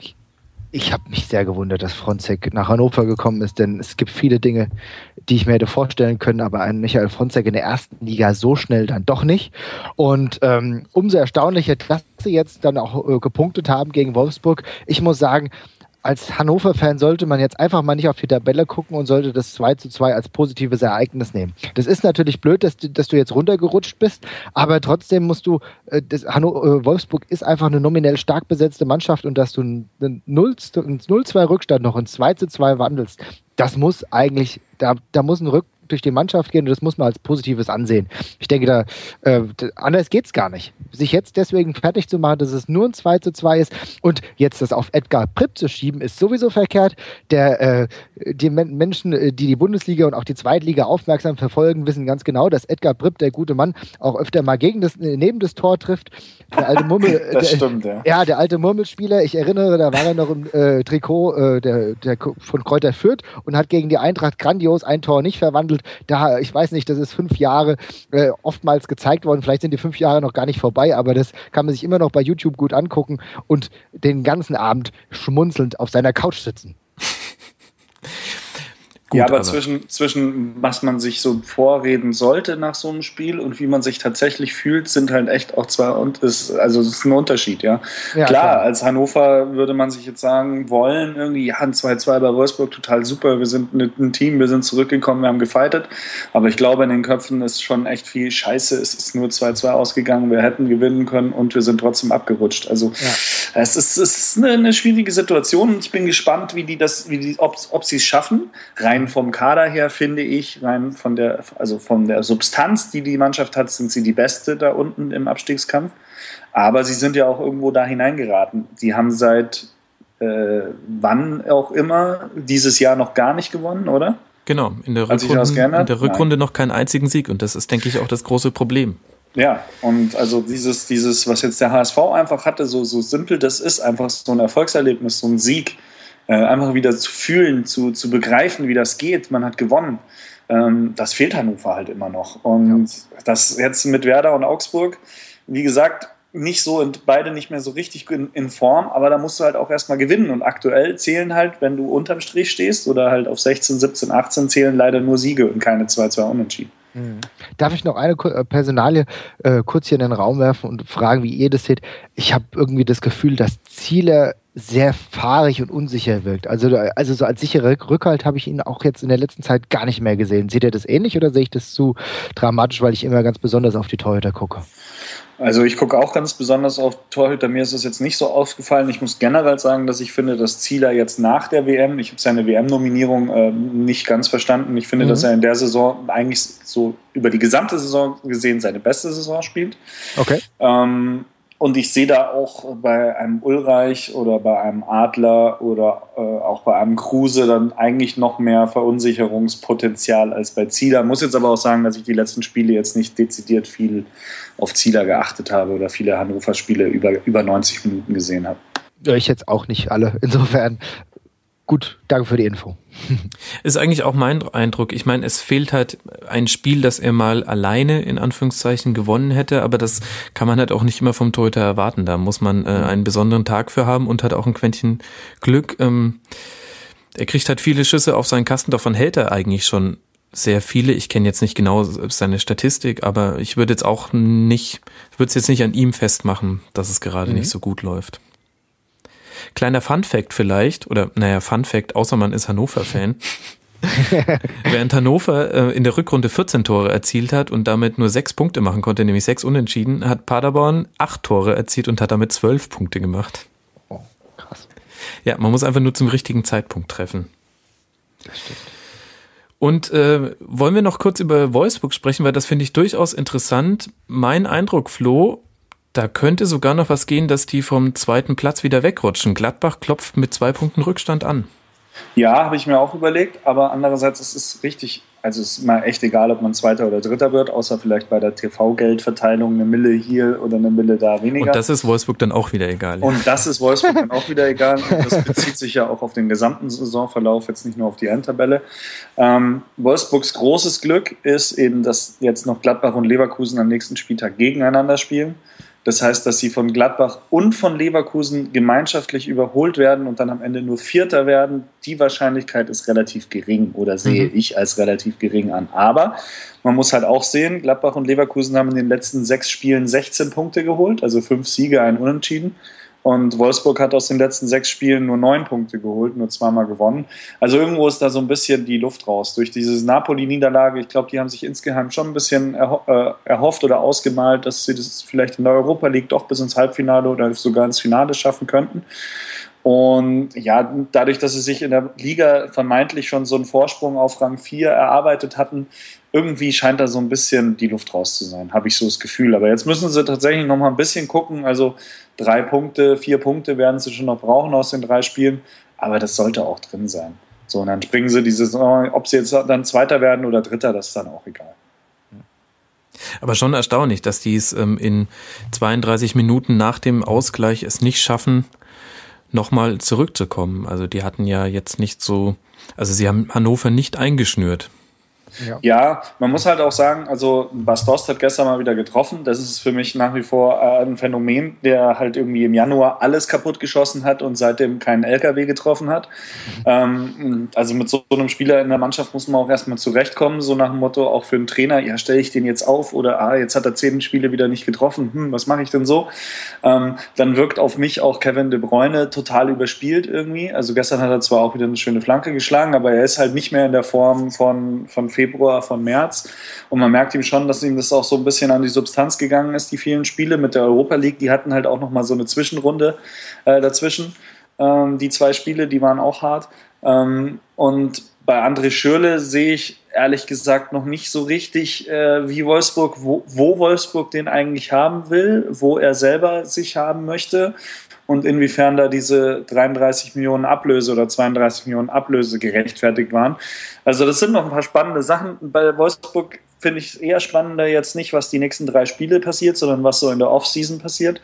ich habe mich sehr gewundert, dass Fronzek nach Hannover gekommen ist, denn es gibt viele Dinge, die ich mir hätte vorstellen können, aber ein Michael Fronzek in der ersten Liga so schnell dann doch nicht. Und ähm, umso erstaunlicher, dass sie jetzt dann auch äh, gepunktet haben gegen Wolfsburg. Ich muss sagen, als Hannover-Fan sollte man jetzt einfach mal nicht auf die Tabelle gucken und sollte das 2 zu 2 als positives Ereignis nehmen. Das ist natürlich blöd, dass du, dass du jetzt runtergerutscht bist, aber trotzdem musst du, äh, das, äh, Wolfsburg ist einfach eine nominell stark besetzte Mannschaft und dass du einen 0-2 Rückstand noch in 2 zu 2 wandelst, das muss eigentlich, da, da muss ein Rück, durch die Mannschaft gehen und das muss man als Positives ansehen. Ich denke, da äh, anders geht's gar nicht. Sich jetzt deswegen fertig zu machen, dass es nur ein 2 zu 2 ist und jetzt das auf Edgar Pripp zu schieben, ist sowieso verkehrt. Der, äh, die Menschen, äh, die die Bundesliga und auch die Zweitliga aufmerksam verfolgen, wissen ganz genau, dass Edgar Pripp, der gute Mann, auch öfter mal gegen das, äh, neben das Tor trifft. Der alte Mummel, <laughs> das der, stimmt, ja. Ja, der alte Murmelspieler, ich erinnere, da war er noch im äh, Trikot äh, der, der von Kräuter Fürth und hat gegen die Eintracht grandios ein Tor nicht verwandelt gespielt. Da, ich weiß nicht, das ist fünf Jahre äh, oftmals gezeigt worden. Vielleicht sind die fünf Jahre noch gar nicht vorbei, aber das kann man sich immer noch bei YouTube gut angucken und den ganzen Abend schmunzelnd auf seiner Couch sitzen. <laughs> Gut, ja, aber, aber, zwischen, zwischen was man sich so vorreden sollte nach so einem Spiel und wie man sich tatsächlich fühlt, sind halt echt auch zwei und ist, also es ist ein Unterschied, ja. ja klar, klar, als Hannover würde man sich jetzt sagen, wollen irgendwie, ja, ein 2-2 bei Wolfsburg, total super, wir sind ein Team, wir sind zurückgekommen, wir haben gefightet. Aber ich glaube, in den Köpfen ist schon echt viel Scheiße, es ist nur 2-2 ausgegangen, wir hätten gewinnen können und wir sind trotzdem abgerutscht. Also ja. es, ist, es ist eine, eine schwierige Situation und ich bin gespannt, wie die das, wie die, ob, ob sie es schaffen, rein rein vom Kader her finde ich, rein von der, also von der Substanz, die die Mannschaft hat, sind sie die beste da unten im Abstiegskampf. Aber sie sind ja auch irgendwo da hineingeraten. Sie haben seit äh, wann auch immer dieses Jahr noch gar nicht gewonnen, oder? Genau, in der Rückrunde, in der Rückrunde noch keinen einzigen Sieg und das ist, denke ich, auch das große Problem. Ja, und also dieses, dieses, was jetzt der HSV einfach hatte, so, so simpel das ist, einfach so ein Erfolgserlebnis, so ein Sieg, äh, einfach wieder zu fühlen, zu, zu begreifen, wie das geht. Man hat gewonnen. Ähm, das fehlt Hannover halt immer noch. Und ja. das jetzt mit Werder und Augsburg, wie gesagt, nicht so und beide nicht mehr so richtig in, in, Form, aber da musst du halt auch erstmal gewinnen. Und aktuell zählen halt, wenn du unterm Strich stehst oder halt auf 16, 17, 18 zählen leider nur Siege und keine 2-2 Unentschieden. Mhm. Darf ich noch eine äh, Personalie äh, kurz hier in den Raum werfen und fragen, wie ihr das seht? Ich habe irgendwie das Gefühl, dass Ziele sehr fahrig und unsicher wirkt. Also, also so als sicherer Rückhalt habe ich ihn auch jetzt in der letzten Zeit gar nicht mehr gesehen. Seht ihr das ähnlich oder sehe ich das zu dramatisch, weil ich immer ganz besonders auf die Torhüter gucke? Also ich gucke auch ganz besonders auf Torhüter. Mir ist es jetzt nicht so aufgefallen. Ich muss generell sagen, dass ich finde, dass Zieler jetzt nach der WM, ich habe seine WM-Nominierung äh, nicht ganz verstanden. Ich finde, mhm. dass er in der Saison eigentlich so über die gesamte Saison gesehen seine beste Saison spielt. Okay. Ähm, und ich sehe da auch bei einem Ulreich oder bei einem Adler oder äh, auch bei einem Kruse dann eigentlich noch mehr Verunsicherungspotenzial als bei Zieler. Muss jetzt aber auch sagen, dass ich die letzten Spiele jetzt nicht dezidiert viel auf Zieler geachtet habe oder viele Hannover-Spiele über, über 90 Minuten gesehen habe. Ja, ich jetzt auch nicht alle. Insofern gut, danke für die Info. <laughs> Ist eigentlich auch mein Eindruck. Ich meine, es fehlt halt ein Spiel, das er mal alleine in Anführungszeichen gewonnen hätte, aber das kann man halt auch nicht immer vom Torhüter erwarten. Da muss man äh, einen besonderen Tag für haben und hat auch ein Quäntchen Glück. Ähm, er kriegt halt viele Schüsse auf seinen Kasten, davon hält er eigentlich schon sehr viele. Ich kenne jetzt nicht genau seine Statistik, aber ich würde jetzt auch nicht, würde es jetzt nicht an ihm festmachen, dass es gerade mhm. nicht so gut läuft. Kleiner Fun Fact vielleicht, oder naja, Fun Fact, außer man ist Hannover-Fan. <laughs> Während Hannover äh, in der Rückrunde 14 Tore erzielt hat und damit nur sechs Punkte machen konnte, nämlich sechs Unentschieden, hat Paderborn acht Tore erzielt und hat damit zwölf Punkte gemacht. Oh, krass. Ja, man muss einfach nur zum richtigen Zeitpunkt treffen. Das stimmt. Und äh, wollen wir noch kurz über Wolfsburg sprechen, weil das finde ich durchaus interessant. Mein Eindruck, Flo, da könnte sogar noch was gehen, dass die vom zweiten Platz wieder wegrutschen. Gladbach klopft mit zwei Punkten Rückstand an. Ja, habe ich mir auch überlegt, aber andererseits ist es richtig, also es ist mal echt egal, ob man Zweiter oder Dritter wird, außer vielleicht bei der TV-Geldverteilung eine Mille hier oder eine Mille da weniger. Und das ist Wolfsburg dann auch wieder egal. Und das ist Wolfsburg dann auch wieder egal. Und das bezieht sich ja auch auf den gesamten Saisonverlauf, jetzt nicht nur auf die Endtabelle. Ähm, Wolfsburgs großes Glück ist eben, dass jetzt noch Gladbach und Leverkusen am nächsten Spieltag gegeneinander spielen. Das heißt, dass sie von Gladbach und von Leverkusen gemeinschaftlich überholt werden und dann am Ende nur Vierter werden. Die Wahrscheinlichkeit ist relativ gering oder sehe mhm. ich als relativ gering an. Aber man muss halt auch sehen, Gladbach und Leverkusen haben in den letzten sechs Spielen 16 Punkte geholt, also fünf Siege, ein Unentschieden. Und Wolfsburg hat aus den letzten sechs Spielen nur neun Punkte geholt, nur zweimal gewonnen. Also irgendwo ist da so ein bisschen die Luft raus. Durch diese Napoli-Niederlage, ich glaube, die haben sich insgeheim schon ein bisschen erho äh, erhofft oder ausgemalt, dass sie das vielleicht in der Europa League doch bis ins Halbfinale oder sogar ins Finale schaffen könnten. Und ja, dadurch, dass sie sich in der Liga vermeintlich schon so einen Vorsprung auf Rang 4 erarbeitet hatten, irgendwie scheint da so ein bisschen die Luft raus zu sein, habe ich so das Gefühl. Aber jetzt müssen sie tatsächlich noch mal ein bisschen gucken. Also drei Punkte, vier Punkte werden sie schon noch brauchen aus den drei Spielen. Aber das sollte auch drin sein. So, und dann springen sie diese Saison, ob sie jetzt dann Zweiter werden oder Dritter, das ist dann auch egal. Aber schon erstaunlich, dass die es ähm, in 32 Minuten nach dem Ausgleich es nicht schaffen, nochmal zurückzukommen. Also die hatten ja jetzt nicht so, also sie haben Hannover nicht eingeschnürt. Ja. ja. man muss halt auch sagen, also Bastos hat gestern mal wieder getroffen. Das ist für mich nach wie vor äh, ein Phänomen, der halt irgendwie im Januar alles kaputt geschossen hat und seitdem keinen LKW getroffen hat. Ähm, also mit so einem Spieler in der Mannschaft muss man auch erstmal zurechtkommen, so nach dem Motto auch für einen Trainer, ja, stelle ich den jetzt auf oder ah, jetzt hat er zehn Spiele wieder nicht getroffen, hm, was mache ich denn so? Ähm, dann wirkt auf mich auch Kevin De Bruyne total überspielt irgendwie. Also gestern hat er zwar auch wieder eine schöne Flanke geschlagen, aber er ist halt nicht mehr in der Form von, von Februar, von März. Und man merkt ihm schon, dass ihm das auch so ein bisschen an die Substanz gegangen ist, die vielen Spiele mit der Europa League. Die hatten halt auch nochmal so eine Zwischenrunde äh, dazwischen. Ähm, die zwei Spiele, die waren auch hart. Ähm, und bei André Schürle sehe ich ehrlich gesagt noch nicht so richtig, äh, wie Wolfsburg, wo, wo, Wolfsburg den eigentlich haben will, wo er selber sich haben möchte und inwiefern da diese 33 Millionen Ablöse oder 32 Millionen Ablöse gerechtfertigt waren. Also das sind noch ein paar spannende Sachen. Bei Wolfsburg finde ich eher spannender jetzt nicht, was die nächsten drei Spiele passiert, sondern was so in der Offseason passiert.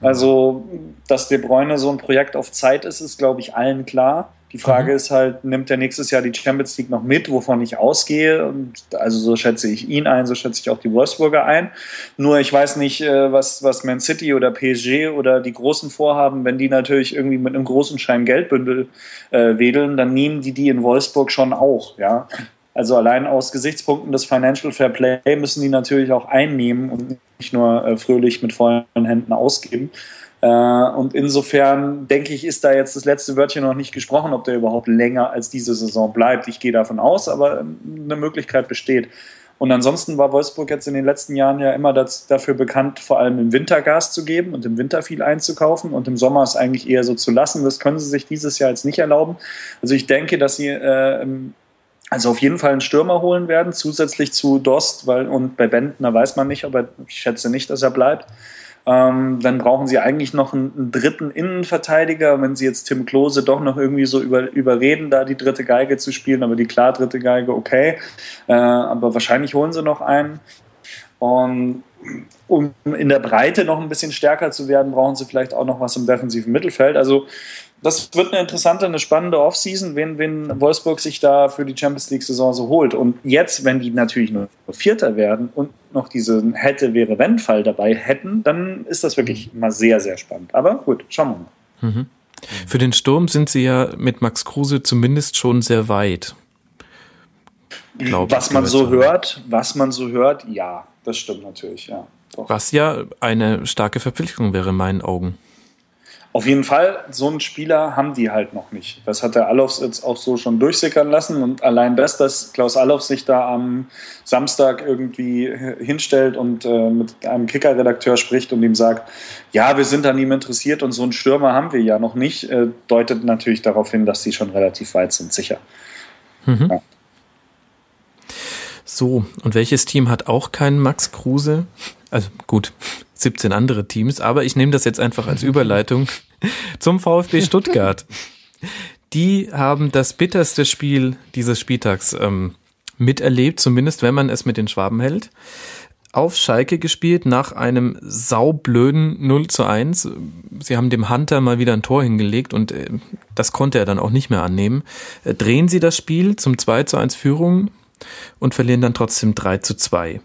Also, dass De Bruyne so ein Projekt auf Zeit ist, ist, glaube ich, allen klar. Die Frage mhm. ist halt, nimmt er nächstes Jahr die Champions League noch mit, wovon ich ausgehe? Und also so schätze ich ihn ein, so schätze ich auch die Wolfsburger ein. Nur ich weiß nicht, äh, was, was Man City oder PSG oder die Großen vorhaben. Wenn die natürlich irgendwie mit einem großen Schein Geldbündel äh, wedeln, dann nehmen die die in Wolfsburg schon auch. Ja, also allein aus Gesichtspunkten des Financial Fair Play müssen die natürlich auch einnehmen und nicht nur äh, fröhlich mit vollen Händen ausgeben. Äh, und insofern denke ich, ist da jetzt das letzte Wörtchen noch nicht gesprochen, ob der überhaupt länger als diese Saison bleibt. Ich gehe davon aus, aber eine Möglichkeit besteht. Und ansonsten war Wolfsburg jetzt in den letzten Jahren ja immer das, dafür bekannt, vor allem im Winter Gas zu geben und im Winter viel einzukaufen und im Sommer es eigentlich eher so zu lassen. Das können sie sich dieses Jahr jetzt nicht erlauben. Also ich denke, dass sie äh, also auf jeden Fall einen Stürmer holen werden, zusätzlich zu Dost, weil und bei Bentner weiß man nicht, aber ich schätze nicht, dass er bleibt. Ähm, dann brauchen sie eigentlich noch einen, einen, dritten Innenverteidiger, wenn sie jetzt Tim Klose doch noch irgendwie so über, überreden, da die dritte Geige zu spielen, aber die klar dritte Geige, okay. Äh, aber wahrscheinlich holen sie noch einen. Und um in der Breite noch ein bisschen stärker zu werden, brauchen sie vielleicht auch noch was im defensiven Mittelfeld. Also das wird eine interessante, eine spannende Offseason, wenn, wenn Wolfsburg sich da für die Champions League-Saison so holt. Und jetzt, wenn die natürlich nur Vierter werden und noch diesen hätte, wäre, wenn Fall dabei hätten, dann ist das wirklich mal sehr, sehr spannend. Aber gut, schauen wir mal. Mhm. Für den Sturm sind sie ja mit Max Kruse zumindest schon sehr weit. Glaub, was man so hört, was man so hört, ja, das stimmt natürlich, ja. Doch. Was ja eine starke Verpflichtung wäre in meinen Augen. Auf jeden Fall, so einen Spieler haben die halt noch nicht. Das hat der Allofs jetzt auch so schon durchsickern lassen. Und allein das, dass Klaus Allofs sich da am Samstag irgendwie hinstellt und äh, mit einem Kicker-Redakteur spricht und ihm sagt, ja, wir sind an ihm interessiert und so einen Stürmer haben wir ja noch nicht, äh, deutet natürlich darauf hin, dass sie schon relativ weit sind, sicher. Mhm. Ja. So, und welches Team hat auch keinen Max Kruse? Also gut, 17 andere Teams, aber ich nehme das jetzt einfach als Überleitung <laughs> zum VfB Stuttgart. Die haben das bitterste Spiel dieses Spieltags ähm, miterlebt, zumindest wenn man es mit den Schwaben hält. Auf Schalke gespielt nach einem saublöden 0 zu 1. Sie haben dem Hunter mal wieder ein Tor hingelegt und äh, das konnte er dann auch nicht mehr annehmen. Äh, drehen sie das Spiel zum 2 zu 1 Führung und verlieren dann trotzdem 3 zu 2.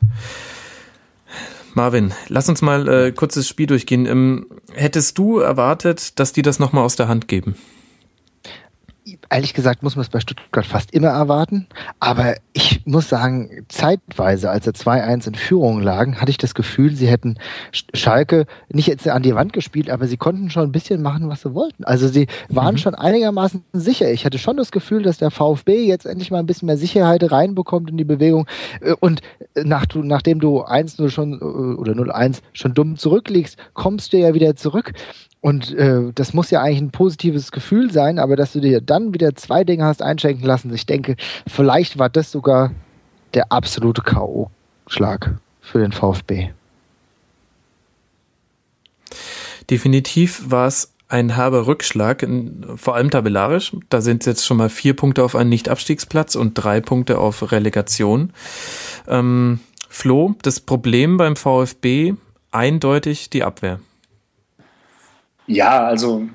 Marvin, lass uns mal äh, kurzes Spiel durchgehen. Ähm, hättest du erwartet, dass die das nochmal aus der Hand geben? Ehrlich gesagt muss man es bei Stuttgart fast immer erwarten. Aber ich muss sagen, zeitweise, als er 2-1 in Führung lagen, hatte ich das Gefühl, sie hätten Schalke nicht jetzt an die Wand gespielt, aber sie konnten schon ein bisschen machen, was sie wollten. Also sie waren mhm. schon einigermaßen sicher. Ich hatte schon das Gefühl, dass der VfB jetzt endlich mal ein bisschen mehr Sicherheit reinbekommt in die Bewegung. Und nach, nachdem du 1-0 schon äh, oder 0-1 schon dumm zurückliegst, kommst du ja wieder zurück. Und äh, das muss ja eigentlich ein positives Gefühl sein, aber dass du dir dann wieder zwei Dinge hast einschenken lassen, ich denke, vielleicht war das sogar der absolute K.O.-Schlag für den VfB. Definitiv war es ein herber Rückschlag, vor allem tabellarisch. Da sind jetzt schon mal vier Punkte auf einen Nicht-Abstiegsplatz und drei Punkte auf Relegation. Ähm, Flo, das Problem beim VfB eindeutig die Abwehr. Ja, also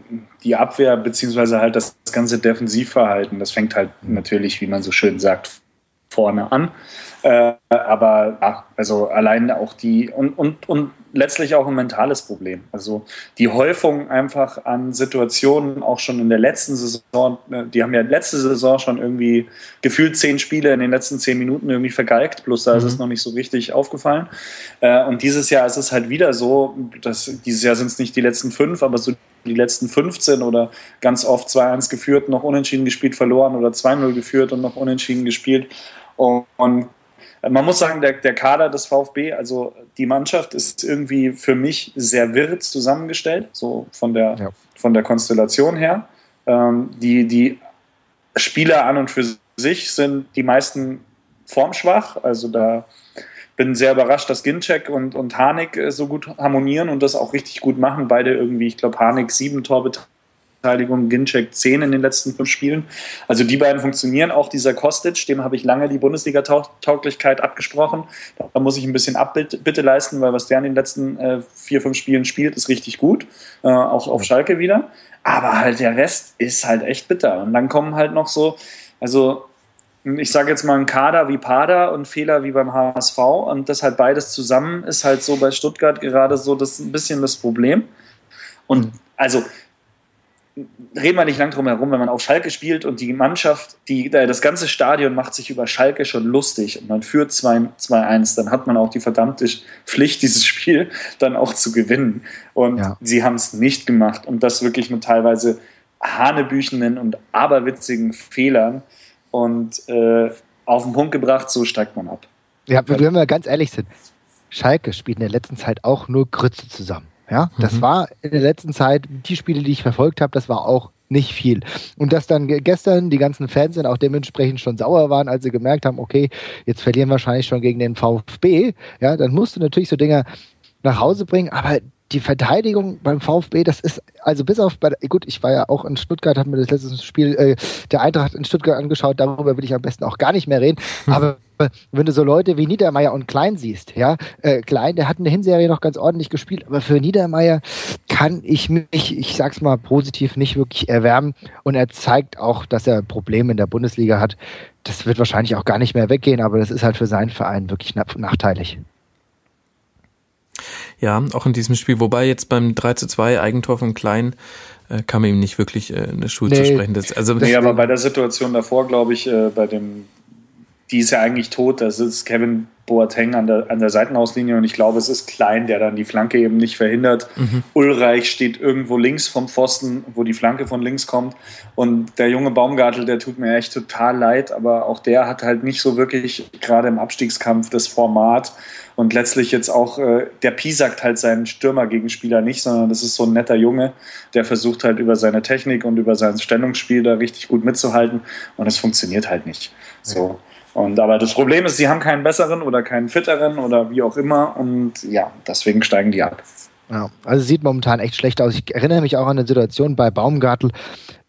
die Abwehr beziehungsweise halt das ganze Defensivverhalten, das fängt halt natürlich, wie man so schön sagt, vorne an. Äh, aber ja, also allein auch die und, und, und letztlich auch ein mentales Problem. Also die Häufung einfach an Situationen auch schon in der letzten Saison, ne, die haben ja letzte Saison schon irgendwie gefühlt zehn Spiele in den letzten zehn Minuten irgendwie vergeigt, bloß da mhm. ist es mhm. noch nicht so richtig aufgefallen. Äh, und dieses Jahr ist es halt wieder so, dass dieses Jahr sind es nicht die letzten fünf, aber so die letzten 15 oder ganz oft 2-1 geführt, noch unentschieden gespielt, verloren oder 2-0 geführt und noch unentschieden gespielt. Und man muss sagen, der, der Kader des VfB, also die Mannschaft ist irgendwie für mich sehr wirr zusammengestellt, so von der, ja. von der Konstellation her. Ähm, die, die Spieler an und für sich sind die meisten formschwach, also da bin sehr überrascht, dass Ginczek und, und Harnik so gut harmonieren und das auch richtig gut machen. Beide irgendwie, ich glaube, Harnik sieben Torbeteiligung Beteiligung, Ginczek 10 in den letzten fünf Spielen. Also die beiden funktionieren. Auch dieser Kostic, dem habe ich lange die Bundesliga-Tauglichkeit abgesprochen. Da muss ich ein bisschen Abbitte leisten, weil was der in den letzten äh, vier, fünf Spielen spielt, ist richtig gut. Äh, auch auf Schalke wieder. Aber halt der Rest ist halt echt bitter. Und dann kommen halt noch so, also ich sage jetzt mal ein Kader wie Pada und Fehler wie beim HSV und das halt beides zusammen ist halt so bei Stuttgart gerade so das ein bisschen das Problem. Und also reden wir nicht lang drum herum, wenn man auf Schalke spielt und die Mannschaft, die, das ganze Stadion macht sich über Schalke schon lustig und man führt 2-1, dann hat man auch die verdammte Pflicht, dieses Spiel dann auch zu gewinnen. Und ja. sie haben es nicht gemacht und das wirklich mit teilweise hanebüchenen und aberwitzigen Fehlern und äh, auf den Punkt gebracht, so steigt man ab. Ja, wenn wir ganz ehrlich sind, Schalke spielt in der letzten Zeit auch nur Grütze zusammen. Ja, das mhm. war in der letzten Zeit, die Spiele, die ich verfolgt habe, das war auch nicht viel. Und dass dann gestern die ganzen Fans dann auch dementsprechend schon sauer waren, als sie gemerkt haben, okay, jetzt verlieren wir wahrscheinlich schon gegen den VfB, ja, dann musst du natürlich so Dinge nach Hause bringen, aber die Verteidigung beim VfB, das ist, also bis auf, bei, gut, ich war ja auch in Stuttgart, habe mir das letzte Spiel äh, der Eintracht in Stuttgart angeschaut, darüber will ich am besten auch gar nicht mehr reden, aber wenn du so Leute wie Niedermeyer und Klein siehst, ja, äh, Klein, der hat in der Hinserie noch ganz ordentlich gespielt, aber für Niedermeyer kann ich mich, ich sag's mal positiv, nicht wirklich erwärmen und er zeigt auch, dass er Probleme in der Bundesliga hat. Das wird wahrscheinlich auch gar nicht mehr weggehen, aber das ist halt für seinen Verein wirklich nachteilig. Ja, auch in diesem Spiel, wobei jetzt beim 3 zu 2 Eigentor von Klein äh, kann man ihm nicht wirklich äh, eine Schuld nee, zu sprechen. Das, also, nee, aber bei der Situation davor, glaube ich, äh, bei dem, die ist ja eigentlich tot, da sitzt Kevin Boateng an der, an der Seitenauslinie und ich glaube, es ist Klein, der dann die Flanke eben nicht verhindert. Mhm. Ulreich steht irgendwo links vom Pfosten, wo die Flanke von links kommt und der junge Baumgartel, der tut mir echt total leid, aber auch der hat halt nicht so wirklich gerade im Abstiegskampf das Format und letztlich jetzt auch, äh, der sagt halt seinen Stürmergegenspieler nicht, sondern das ist so ein netter Junge, der versucht halt über seine Technik und über sein Stellungsspiel da richtig gut mitzuhalten und es funktioniert halt nicht. So. Und aber das Problem ist, sie haben keinen besseren oder keinen fitteren oder wie auch immer und ja, deswegen steigen die ab. Ja, also sieht momentan echt schlecht aus. Ich erinnere mich auch an eine Situation bei Baumgartel.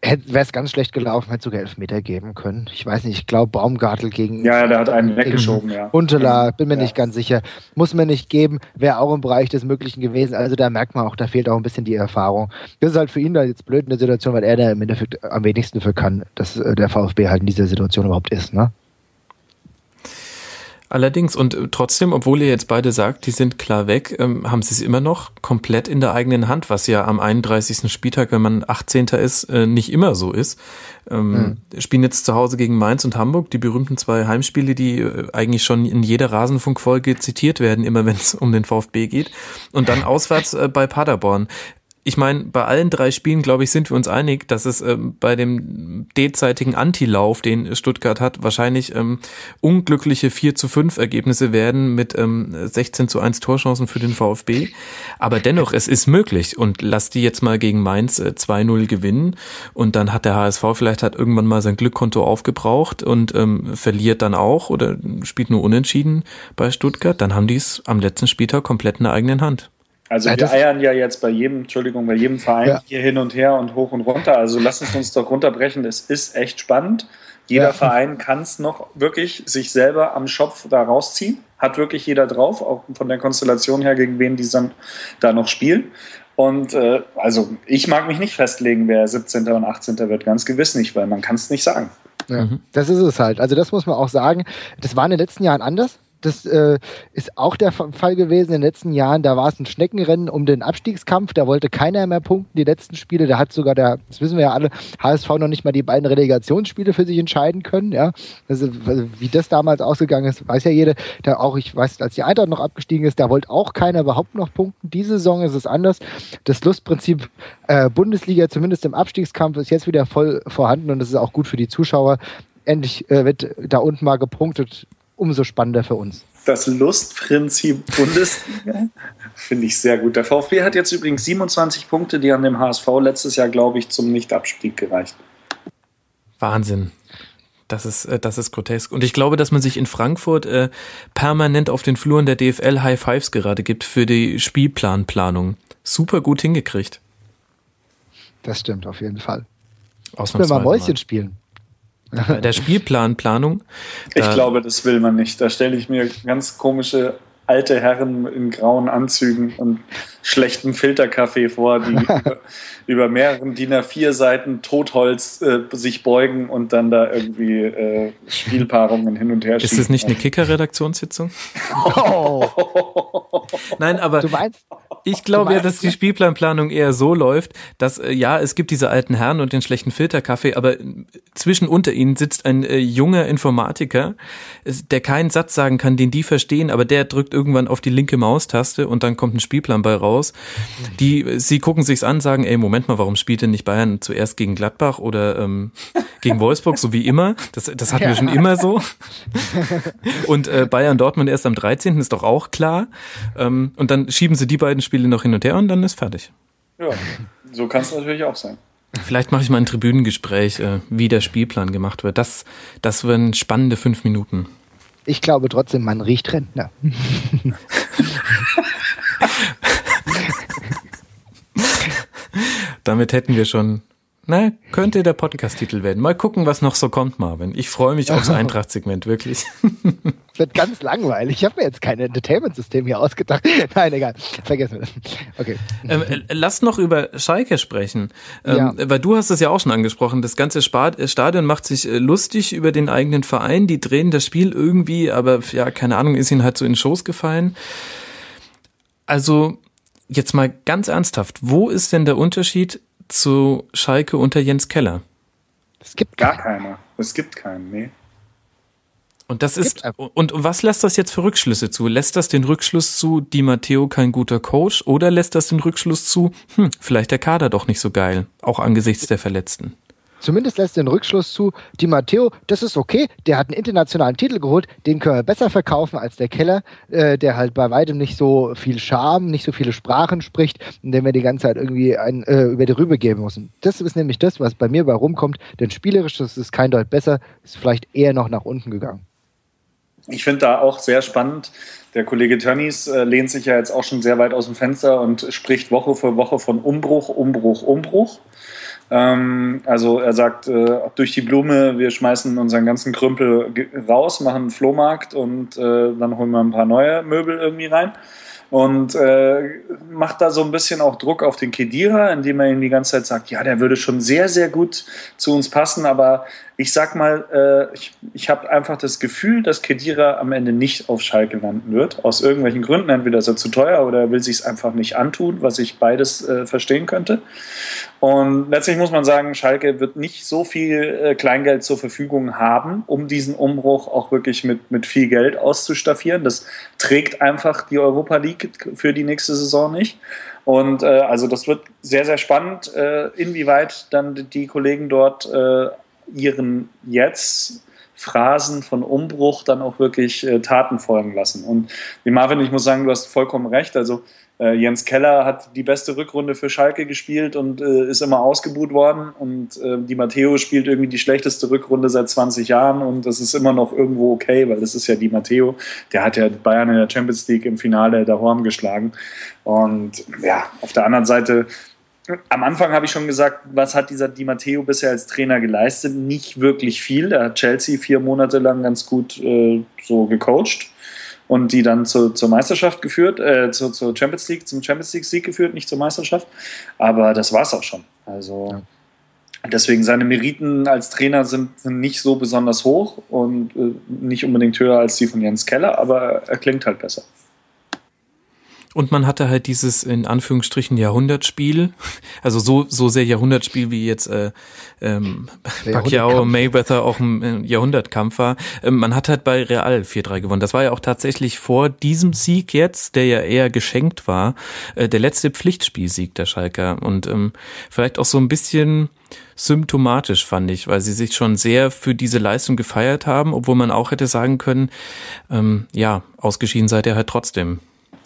Wäre es ganz schlecht gelaufen, hätte sogar Elfmeter geben können. Ich weiß nicht, ich glaube Baumgartel gegen. Ja, der hat einen weggeschoben, ja. Unterla, bin mir ja. nicht ganz sicher. Muss mir nicht geben, wäre auch im Bereich des Möglichen gewesen. Also da merkt man auch, da fehlt auch ein bisschen die Erfahrung. Das ist halt für ihn da jetzt blöd in der Situation, weil er da im Endeffekt am wenigsten für kann, dass äh, der VfB halt in dieser Situation überhaupt ist, ne? Allerdings, und äh, trotzdem, obwohl ihr jetzt beide sagt, die sind klar weg, ähm, haben sie es immer noch komplett in der eigenen Hand, was ja am 31. Spieltag, wenn man 18. ist, äh, nicht immer so ist. Ähm, mhm. Spielen jetzt zu Hause gegen Mainz und Hamburg, die berühmten zwei Heimspiele, die äh, eigentlich schon in jeder Rasenfunkfolge zitiert werden, immer wenn es um den VfB geht. Und dann <laughs> auswärts äh, bei Paderborn ich meine, bei allen drei Spielen, glaube ich, sind wir uns einig, dass es ähm, bei dem derzeitigen Antilauf, den Stuttgart hat, wahrscheinlich ähm, unglückliche 4 zu 5 Ergebnisse werden mit ähm, 16 zu 1 Torchancen für den VfB. Aber dennoch, es ist möglich. Und lass die jetzt mal gegen Mainz äh, 2-0 gewinnen. Und dann hat der HSV vielleicht hat irgendwann mal sein Glückkonto aufgebraucht und ähm, verliert dann auch oder spielt nur unentschieden bei Stuttgart. Dann haben die es am letzten Spieltag komplett in der eigenen Hand. Also ja, wir eiern ja jetzt bei jedem, Entschuldigung, bei jedem Verein ja. hier hin und her und hoch und runter. Also lass uns uns doch runterbrechen. Es ist echt spannend. Jeder ja. Verein kann es noch wirklich sich selber am Schopf da rausziehen. Hat wirklich jeder drauf, auch von der Konstellation her, gegen wen die dann da noch spielen. Und äh, also ich mag mich nicht festlegen, wer 17. und 18. wird, ganz gewiss nicht, weil man kann es nicht sagen. Ja, mhm. Das ist es halt. Also das muss man auch sagen. Das war in den letzten Jahren anders. Das äh, ist auch der Fall gewesen in den letzten Jahren. Da war es ein Schneckenrennen um den Abstiegskampf. Da wollte keiner mehr punkten. Die letzten Spiele, da hat sogar der, das wissen wir ja alle, HSV noch nicht mal die beiden Relegationsspiele für sich entscheiden können. Ja, also, wie das damals ausgegangen ist, weiß ja jeder. Da auch, ich weiß, als die Eintracht noch abgestiegen ist, da wollte auch keiner überhaupt noch punkten. Diese Saison ist es anders. Das Lustprinzip äh, Bundesliga, zumindest im Abstiegskampf, ist jetzt wieder voll vorhanden und das ist auch gut für die Zuschauer endlich äh, wird da unten mal gepunktet umso spannender für uns. Das Lustprinzip Bundesliga <laughs> finde ich sehr gut. Der VfB hat jetzt übrigens 27 Punkte, die an dem HSV letztes Jahr, glaube ich, zum Nichtabstieg gereicht. Wahnsinn. Das ist, äh, das ist grotesk. Und ich glaube, dass man sich in Frankfurt äh, permanent auf den Fluren der DFL High Fives gerade gibt für die Spielplanplanung. Super gut hingekriegt. Das stimmt auf jeden Fall. Ausnahmsweise mal Mäuschen mal. spielen. <laughs> Der Spielplanplanung. Ich glaube, das will man nicht. Da stelle ich mir ganz komische alte Herren in grauen Anzügen und schlechten Filterkaffee vor, die über, <laughs> über mehreren DIN A4 Seiten Totholz äh, sich beugen und dann da irgendwie äh, Spielpaarungen hin und her schieben. Ist das nicht eine Kicker-Redaktionssitzung? Oh. <laughs> Nein, aber du meinst, ich glaube ja, dass die Spielplanplanung eher so läuft, dass äh, ja, es gibt diese alten Herren und den schlechten Filterkaffee, aber zwischen unter ihnen sitzt ein äh, junger Informatiker, der keinen Satz sagen kann, den die verstehen, aber der drückt irgendwann auf die linke Maustaste und dann kommt ein Spielplan bei raus. Die, sie gucken sich's an, sagen, ey, Moment mal, warum spielt denn nicht Bayern zuerst gegen Gladbach oder ähm, gegen <laughs> Wolfsburg, so wie immer? Das, das hatten ja. wir schon immer so. <laughs> Und äh, Bayern Dortmund erst am 13. ist doch auch klar. Ähm, und dann schieben sie die beiden Spiele noch hin und her und dann ist fertig. Ja, so kann es natürlich auch sein. Vielleicht mache ich mal ein Tribünengespräch, äh, wie der Spielplan gemacht wird. Das, das wären spannende fünf Minuten. Ich glaube trotzdem, man riecht Rentner. <laughs> Damit hätten wir schon na, könnte der Podcast-Titel werden. Mal gucken, was noch so kommt, Marvin. Ich freue mich aufs <laughs> Eintracht-Segment, wirklich. <laughs> wird ganz langweilig. Ich habe mir jetzt kein Entertainment-System hier ausgedacht. <laughs> Nein, egal. Vergessen wir das. Okay. Ähm, äh, lass noch über Schalke sprechen. Ähm, ja. Weil du hast es ja auch schon angesprochen. Das ganze äh, Stadion macht sich äh, lustig über den eigenen Verein. Die drehen das Spiel irgendwie, aber ja, keine Ahnung, ist ihnen halt so in den Schoß gefallen. Also, jetzt mal ganz ernsthaft. Wo ist denn der Unterschied zu Schalke unter Jens Keller? Es gibt gar keiner. Es gibt keinen, nee. Und das ist, und was lässt das jetzt für Rückschlüsse zu? Lässt das den Rückschluss zu, Di Matteo kein guter Coach oder lässt das den Rückschluss zu, hm, vielleicht der Kader doch nicht so geil, auch angesichts der Verletzten? Zumindest lässt den Rückschluss zu, Di Matteo, das ist okay, der hat einen internationalen Titel geholt, den können wir besser verkaufen als der Keller, äh, der halt bei weitem nicht so viel Charme, nicht so viele Sprachen spricht und den wir die ganze Zeit irgendwie ein, äh, über die Rübe geben müssen. Das ist nämlich das, was bei mir bei rumkommt, denn spielerisch ist kein Deut besser, ist vielleicht eher noch nach unten gegangen. Ich finde da auch sehr spannend. Der Kollege Tönnies äh, lehnt sich ja jetzt auch schon sehr weit aus dem Fenster und spricht Woche für Woche von Umbruch, Umbruch, Umbruch. Ähm, also er sagt äh, durch die Blume, wir schmeißen unseren ganzen Krümpel raus, machen einen Flohmarkt und äh, dann holen wir ein paar neue Möbel irgendwie rein. Und äh, macht da so ein bisschen auch Druck auf den Kedira, indem er ihm die ganze Zeit sagt, ja, der würde schon sehr, sehr gut zu uns passen, aber ich sag mal, äh, ich, ich habe einfach das Gefühl, dass Kedira am Ende nicht auf Schalke landen wird. Aus irgendwelchen Gründen. Entweder ist er zu teuer oder er will sich es einfach nicht antun, was ich beides äh, verstehen könnte. Und letztlich muss man sagen, Schalke wird nicht so viel äh, Kleingeld zur Verfügung haben, um diesen Umbruch auch wirklich mit, mit viel Geld auszustaffieren. Das trägt einfach die Europa League für die nächste Saison nicht. Und äh, also das wird sehr, sehr spannend, äh, inwieweit dann die Kollegen dort äh, ihren jetzt Phrasen von Umbruch dann auch wirklich äh, Taten folgen lassen. Und wie Marvin, ich muss sagen, du hast vollkommen recht. Also äh, Jens Keller hat die beste Rückrunde für Schalke gespielt und äh, ist immer ausgebuht worden. Und äh, die Matteo spielt irgendwie die schlechteste Rückrunde seit 20 Jahren und das ist immer noch irgendwo okay, weil das ist ja die Matteo. Der hat ja Bayern in der Champions League im Finale der Horn geschlagen. Und ja, auf der anderen Seite am Anfang habe ich schon gesagt, was hat dieser Di Matteo bisher als Trainer geleistet? Nicht wirklich viel. Er hat Chelsea vier Monate lang ganz gut äh, so gecoacht und die dann zu, zur Meisterschaft geführt, äh, zur, zur Champions League, zum Champions League Sieg geführt, nicht zur Meisterschaft. Aber das war es auch schon. Also Deswegen seine Meriten als Trainer sind, sind nicht so besonders hoch und äh, nicht unbedingt höher als die von Jens Keller, aber er klingt halt besser. Und man hatte halt dieses in Anführungsstrichen Jahrhundertspiel, also so so sehr Jahrhundertspiel wie jetzt äh, ähm, Pacquiao Mayweather auch ein Jahrhundertkampf war. Ähm, man hat halt bei Real 4-3 gewonnen. Das war ja auch tatsächlich vor diesem Sieg jetzt, der ja eher geschenkt war, äh, der letzte Pflichtspielsieg der Schalker und ähm, vielleicht auch so ein bisschen symptomatisch fand ich, weil sie sich schon sehr für diese Leistung gefeiert haben, obwohl man auch hätte sagen können, ähm, ja, ausgeschieden seid ihr halt trotzdem.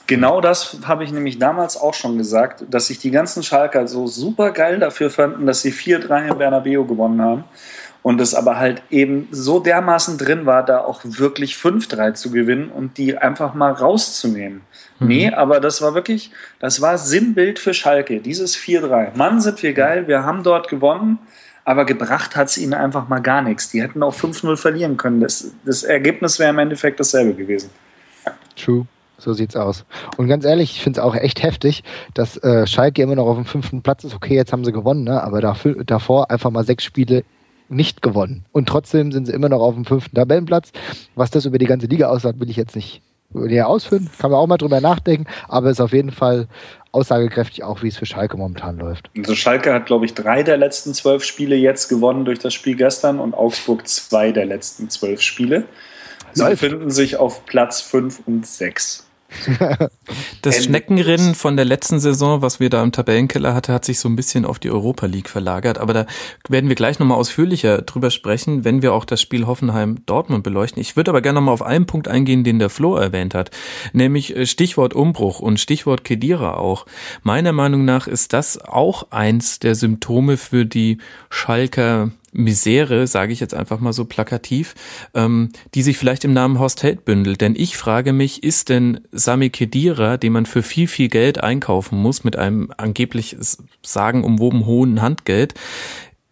Genau das habe ich nämlich damals auch schon gesagt, dass sich die ganzen Schalker so super geil dafür fanden, dass sie 4-3 in Bernabeu gewonnen haben. Und es aber halt eben so dermaßen drin war, da auch wirklich 5-3 zu gewinnen und die einfach mal rauszunehmen. Mhm. Nee, aber das war wirklich, das war Sinnbild für Schalke, dieses 4-3. Mann, sind wir geil, wir haben dort gewonnen, aber gebracht hat es ihnen einfach mal gar nichts. Die hätten auch 5-0 verlieren können. Das, das Ergebnis wäre im Endeffekt dasselbe gewesen. True. So sieht's aus. Und ganz ehrlich, ich finde es auch echt heftig, dass äh, Schalke immer noch auf dem fünften Platz ist. Okay, jetzt haben sie gewonnen, ne? aber dafür, davor einfach mal sechs Spiele nicht gewonnen. Und trotzdem sind sie immer noch auf dem fünften Tabellenplatz. Was das über die ganze Liga aussagt, will ich jetzt nicht näher ausführen. Kann man auch mal drüber nachdenken, aber ist auf jeden Fall aussagekräftig auch, wie es für Schalke momentan läuft. Also Schalke hat, glaube ich, drei der letzten zwölf Spiele jetzt gewonnen durch das Spiel gestern und Augsburg zwei der letzten zwölf Spiele. Sie befinden sich auf Platz fünf und sechs. Das Schneckenrennen von der letzten Saison, was wir da im Tabellenkeller hatte, hat sich so ein bisschen auf die Europa League verlagert. Aber da werden wir gleich nochmal ausführlicher drüber sprechen, wenn wir auch das Spiel Hoffenheim-Dortmund beleuchten. Ich würde aber gerne nochmal auf einen Punkt eingehen, den der Flo erwähnt hat. Nämlich äh, Stichwort Umbruch und Stichwort Kedira auch. Meiner Meinung nach ist das auch eins der Symptome für die Schalker Misere, sage ich jetzt einfach mal so plakativ, ähm, die sich vielleicht im Namen Horst Held bündelt. Denn ich frage mich, ist denn Sami Kedira, den man für viel, viel Geld einkaufen muss, mit einem angeblich sagenumwoben hohen Handgeld,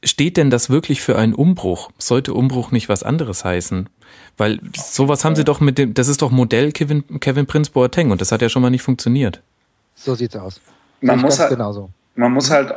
steht denn das wirklich für einen Umbruch? Sollte Umbruch nicht was anderes heißen? Weil sowas haben sie doch mit dem, das ist doch Modell Kevin, Kevin Prince Boateng und das hat ja schon mal nicht funktioniert. So sieht's aus. Man muss, halt, genauso. man muss halt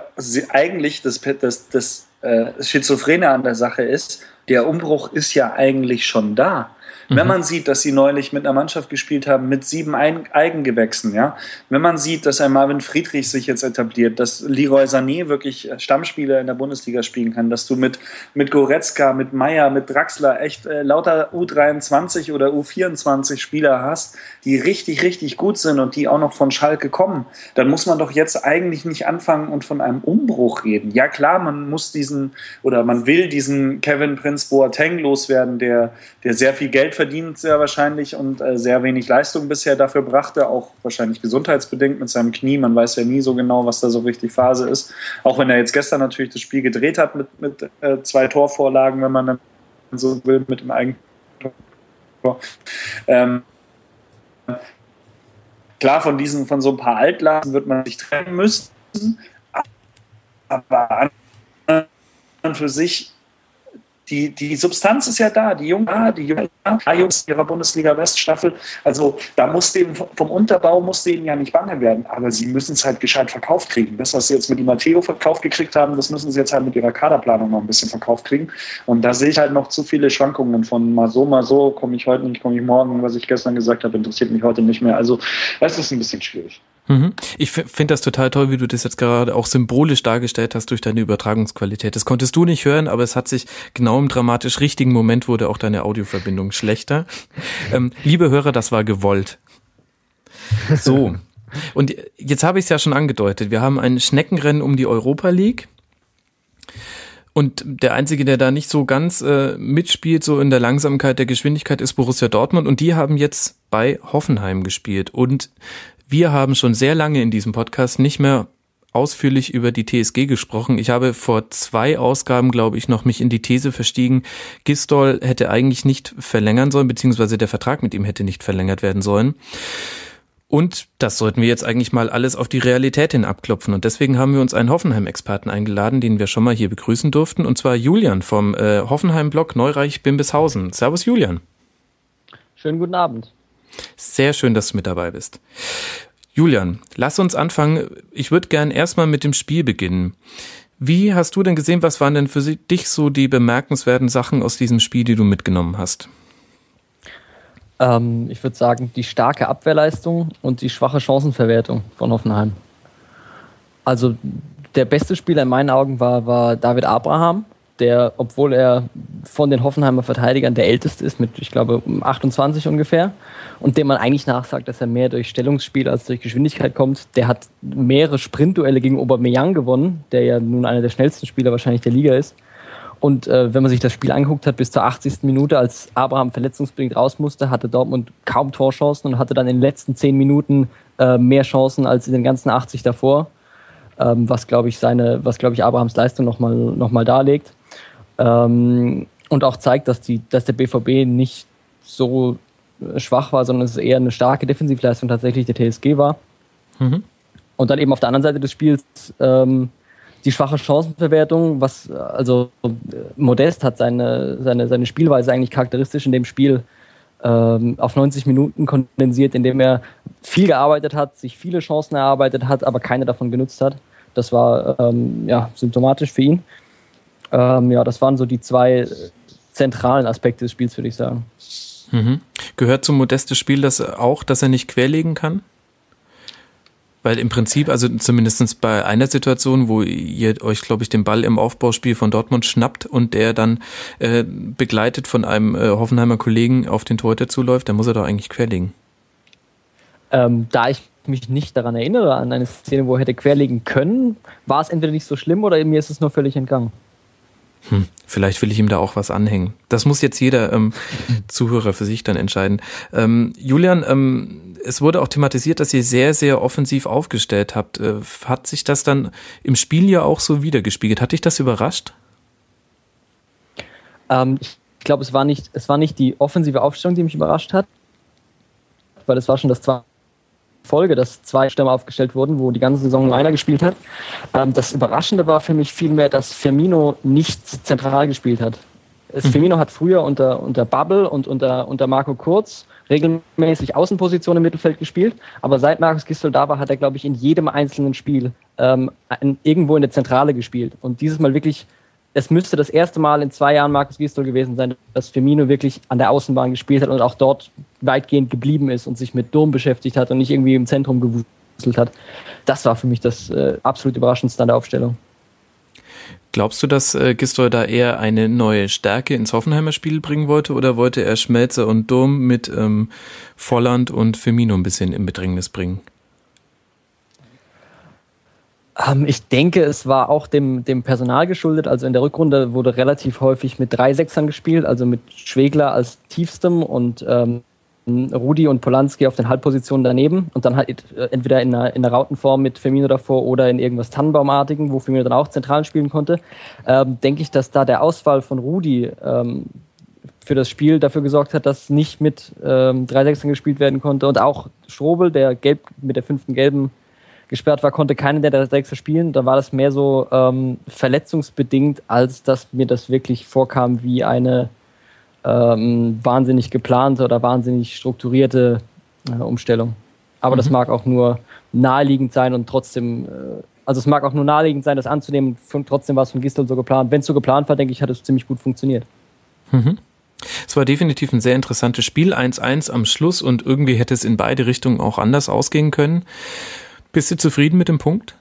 eigentlich das, das, das äh, Schizophrene an der Sache ist, der Umbruch ist ja eigentlich schon da. Wenn mhm. man sieht, dass sie neulich mit einer Mannschaft gespielt haben mit sieben Eigengewächsen, ja, wenn man sieht, dass ein Marvin Friedrich sich jetzt etabliert, dass Leroy Sané wirklich Stammspieler in der Bundesliga spielen kann, dass du mit, mit Goretzka, mit Meier, mit Draxler echt äh, lauter U23 oder U24 Spieler hast, die richtig, richtig gut sind und die auch noch von Schalke kommen, dann muss man doch jetzt eigentlich nicht anfangen und von einem Umbruch reden. Ja klar, man muss diesen oder man will diesen Kevin Prince Boateng loswerden, der, der sehr viel Geld verdient sehr wahrscheinlich und äh, sehr wenig Leistung bisher dafür brachte, auch wahrscheinlich gesundheitsbedingt mit seinem Knie. Man weiß ja nie so genau, was da so richtig Phase ist. Auch wenn er jetzt gestern natürlich das Spiel gedreht hat mit, mit äh, zwei Torvorlagen, wenn man dann so will, mit dem eigenen Tor. Ähm, klar, von diesen, von so ein paar Altlasten wird man sich trennen müssen, aber an und für sich die, die Substanz ist ja da, die Jungen, die Jungen, Jungs ihrer Bundesliga Weststaffel. Also da muss denen vom Unterbau muss denen ja nicht bange werden, aber sie müssen es halt gescheit verkauft kriegen. Das, was sie jetzt mit die Matteo verkauft gekriegt haben, das müssen sie jetzt halt mit ihrer Kaderplanung noch ein bisschen verkauft kriegen. Und da sehe ich halt noch zu viele Schwankungen von mal so, mal so, komme ich heute nicht, komme ich morgen. Was ich gestern gesagt habe, interessiert mich heute nicht mehr. Also das ist ein bisschen schwierig. Mhm. Ich finde das total toll, wie du das jetzt gerade auch symbolisch dargestellt hast durch deine Übertragungsqualität. Das konntest du nicht hören, aber es hat sich genau im dramatisch richtigen Moment wurde auch deine Audioverbindung schlechter. <laughs> Ähm, liebe Hörer, das war gewollt. So. Und jetzt habe ich es ja schon angedeutet. Wir haben ein Schneckenrennen um die Europa League. Und der Einzige, der da nicht so ganz äh, mitspielt, so in der Langsamkeit der Geschwindigkeit, ist Borussia Dortmund. Und die haben jetzt bei Hoffenheim gespielt. Und wir haben schon sehr lange in diesem Podcast nicht mehr ausführlich über die TSG gesprochen. Ich habe vor zwei Ausgaben, glaube ich, noch mich in die These verstiegen, Gistol hätte eigentlich nicht verlängern sollen, beziehungsweise der Vertrag mit ihm hätte nicht verlängert werden sollen. Und das sollten wir jetzt eigentlich mal alles auf die Realität hin abklopfen. Und deswegen haben wir uns einen Hoffenheim-Experten eingeladen, den wir schon mal hier begrüßen durften. Und zwar Julian vom äh, Hoffenheim-Blog Neureich-Bimbishausen. Servus Julian. Schönen guten Abend. Sehr schön, dass du mit dabei bist. Julian, lass uns anfangen. Ich würde gern erstmal mit dem Spiel beginnen. Wie hast du denn gesehen, was waren denn für dich so die bemerkenswerten Sachen aus diesem Spiel, die du mitgenommen hast? Ähm, ich würde sagen, die starke Abwehrleistung und die schwache Chancenverwertung von Hoffenheim. Also der beste Spieler in meinen Augen war, war David Abraham, der, obwohl er von den Hoffenheimer Verteidigern der älteste ist, mit, ich glaube, 28 ungefähr, und dem man eigentlich nachsagt, dass er mehr durch Stellungsspiel als durch Geschwindigkeit kommt, der hat mehrere Sprintduelle gegen Aubameyang gewonnen, der ja nun einer der schnellsten Spieler wahrscheinlich der Liga ist. Und äh, wenn man sich das Spiel angeguckt hat, bis zur 80. Minute, als Abraham verletzungsbedingt raus musste, hatte Dortmund kaum Torchancen und hatte dann in den letzten 10 Minuten äh, mehr Chancen als in den ganzen 80 davor, ähm, was, glaube ich, seine, was, glaube ich, Abrahams Leistung nochmal noch mal darlegt. Ähm, und auch zeigt, dass, die, dass der BVB nicht so äh, schwach war, sondern es eher eine starke Defensivleistung tatsächlich der TSG war. Mhm. Und dann eben auf der anderen Seite des Spiels ähm, die schwache Chancenverwertung, was also Modest hat seine, seine, seine Spielweise eigentlich charakteristisch in dem Spiel ähm, auf 90 Minuten kondensiert, indem er viel gearbeitet hat, sich viele Chancen erarbeitet hat, aber keine davon genutzt hat. Das war ähm, ja, symptomatisch für ihn. Ähm, ja, das waren so die zwei zentralen Aspekte des Spiels, würde ich sagen. Mhm. Gehört zum Modestes Spiel das auch, dass er nicht querlegen kann? Weil im Prinzip, also zumindest bei einer Situation, wo ihr euch, glaube ich, den Ball im Aufbauspiel von Dortmund schnappt und der dann äh, begleitet von einem äh, Hoffenheimer Kollegen auf den Torhüter zuläuft, dann muss er doch eigentlich querlegen. Ähm, da ich mich nicht daran erinnere, an eine Szene, wo er hätte querlegen können, war es entweder nicht so schlimm oder mir ist es nur völlig entgangen. Hm, vielleicht will ich ihm da auch was anhängen. Das muss jetzt jeder ähm, <laughs> Zuhörer für sich dann entscheiden. Ähm, Julian, ähm, es wurde auch thematisiert, dass ihr sehr, sehr offensiv aufgestellt habt. Äh, hat sich das dann im Spiel ja auch so wiedergespiegelt? Hat dich das überrascht? Ähm, ich glaube, es war nicht, es war nicht die offensive Aufstellung, die mich überrascht hat, weil es war schon das zweite Folge, dass zwei Stürmer aufgestellt wurden, wo die ganze Saison einer gespielt hat. Ähm, das Überraschende war für mich vielmehr, dass Firmino nicht zentral gespielt hat. Mhm. Firmino hat früher unter, unter Bubble und unter, unter Marco Kurz regelmäßig Außenposition im Mittelfeld gespielt, aber seit Markus Gisdol da war, hat er, glaube ich, in jedem einzelnen Spiel ähm, irgendwo in der Zentrale gespielt. Und dieses Mal wirklich es müsste das erste Mal in zwei Jahren Markus Gisdol gewesen sein, dass Firmino wirklich an der Außenbahn gespielt hat und auch dort weitgehend geblieben ist und sich mit Dom beschäftigt hat und nicht irgendwie im Zentrum gewuselt hat. Das war für mich das äh, absolut Überraschendste an der Aufstellung. Glaubst du, dass äh, Gistol da eher eine neue Stärke ins Hoffenheimer Spiel bringen wollte oder wollte er Schmelzer und Dom mit ähm, Volland und Firmino ein bisschen in Bedrängnis bringen? Ähm, ich denke, es war auch dem, dem Personal geschuldet. Also in der Rückrunde wurde relativ häufig mit drei Sechsern gespielt, also mit Schwegler als tiefstem und ähm, Rudi und Polanski auf den Halbpositionen daneben und dann halt äh, entweder in einer, in einer Rautenform mit Firmino davor oder in irgendwas Tannenbaumartigen, wo Firmino dann auch zentral spielen konnte. Ähm, denke ich, dass da der Ausfall von Rudi ähm, für das Spiel dafür gesorgt hat, dass nicht mit ähm, drei Sechsern gespielt werden konnte und auch Strobel, der gelb mit der fünften gelben gesperrt war, konnte keiner der Sechser spielen. Da war das mehr so ähm, verletzungsbedingt, als dass mir das wirklich vorkam wie eine ähm, wahnsinnig geplante oder wahnsinnig strukturierte äh, Umstellung. Aber mhm. das mag auch nur naheliegend sein und trotzdem, äh, also es mag auch nur naheliegend sein, das anzunehmen. Trotzdem war es von Gistel so geplant. Wenn es so geplant war, denke ich, hat es ziemlich gut funktioniert. Mhm. Es war definitiv ein sehr interessantes Spiel, 1-1 am Schluss und irgendwie hätte es in beide Richtungen auch anders ausgehen können. Bist du zufrieden mit dem Punkt?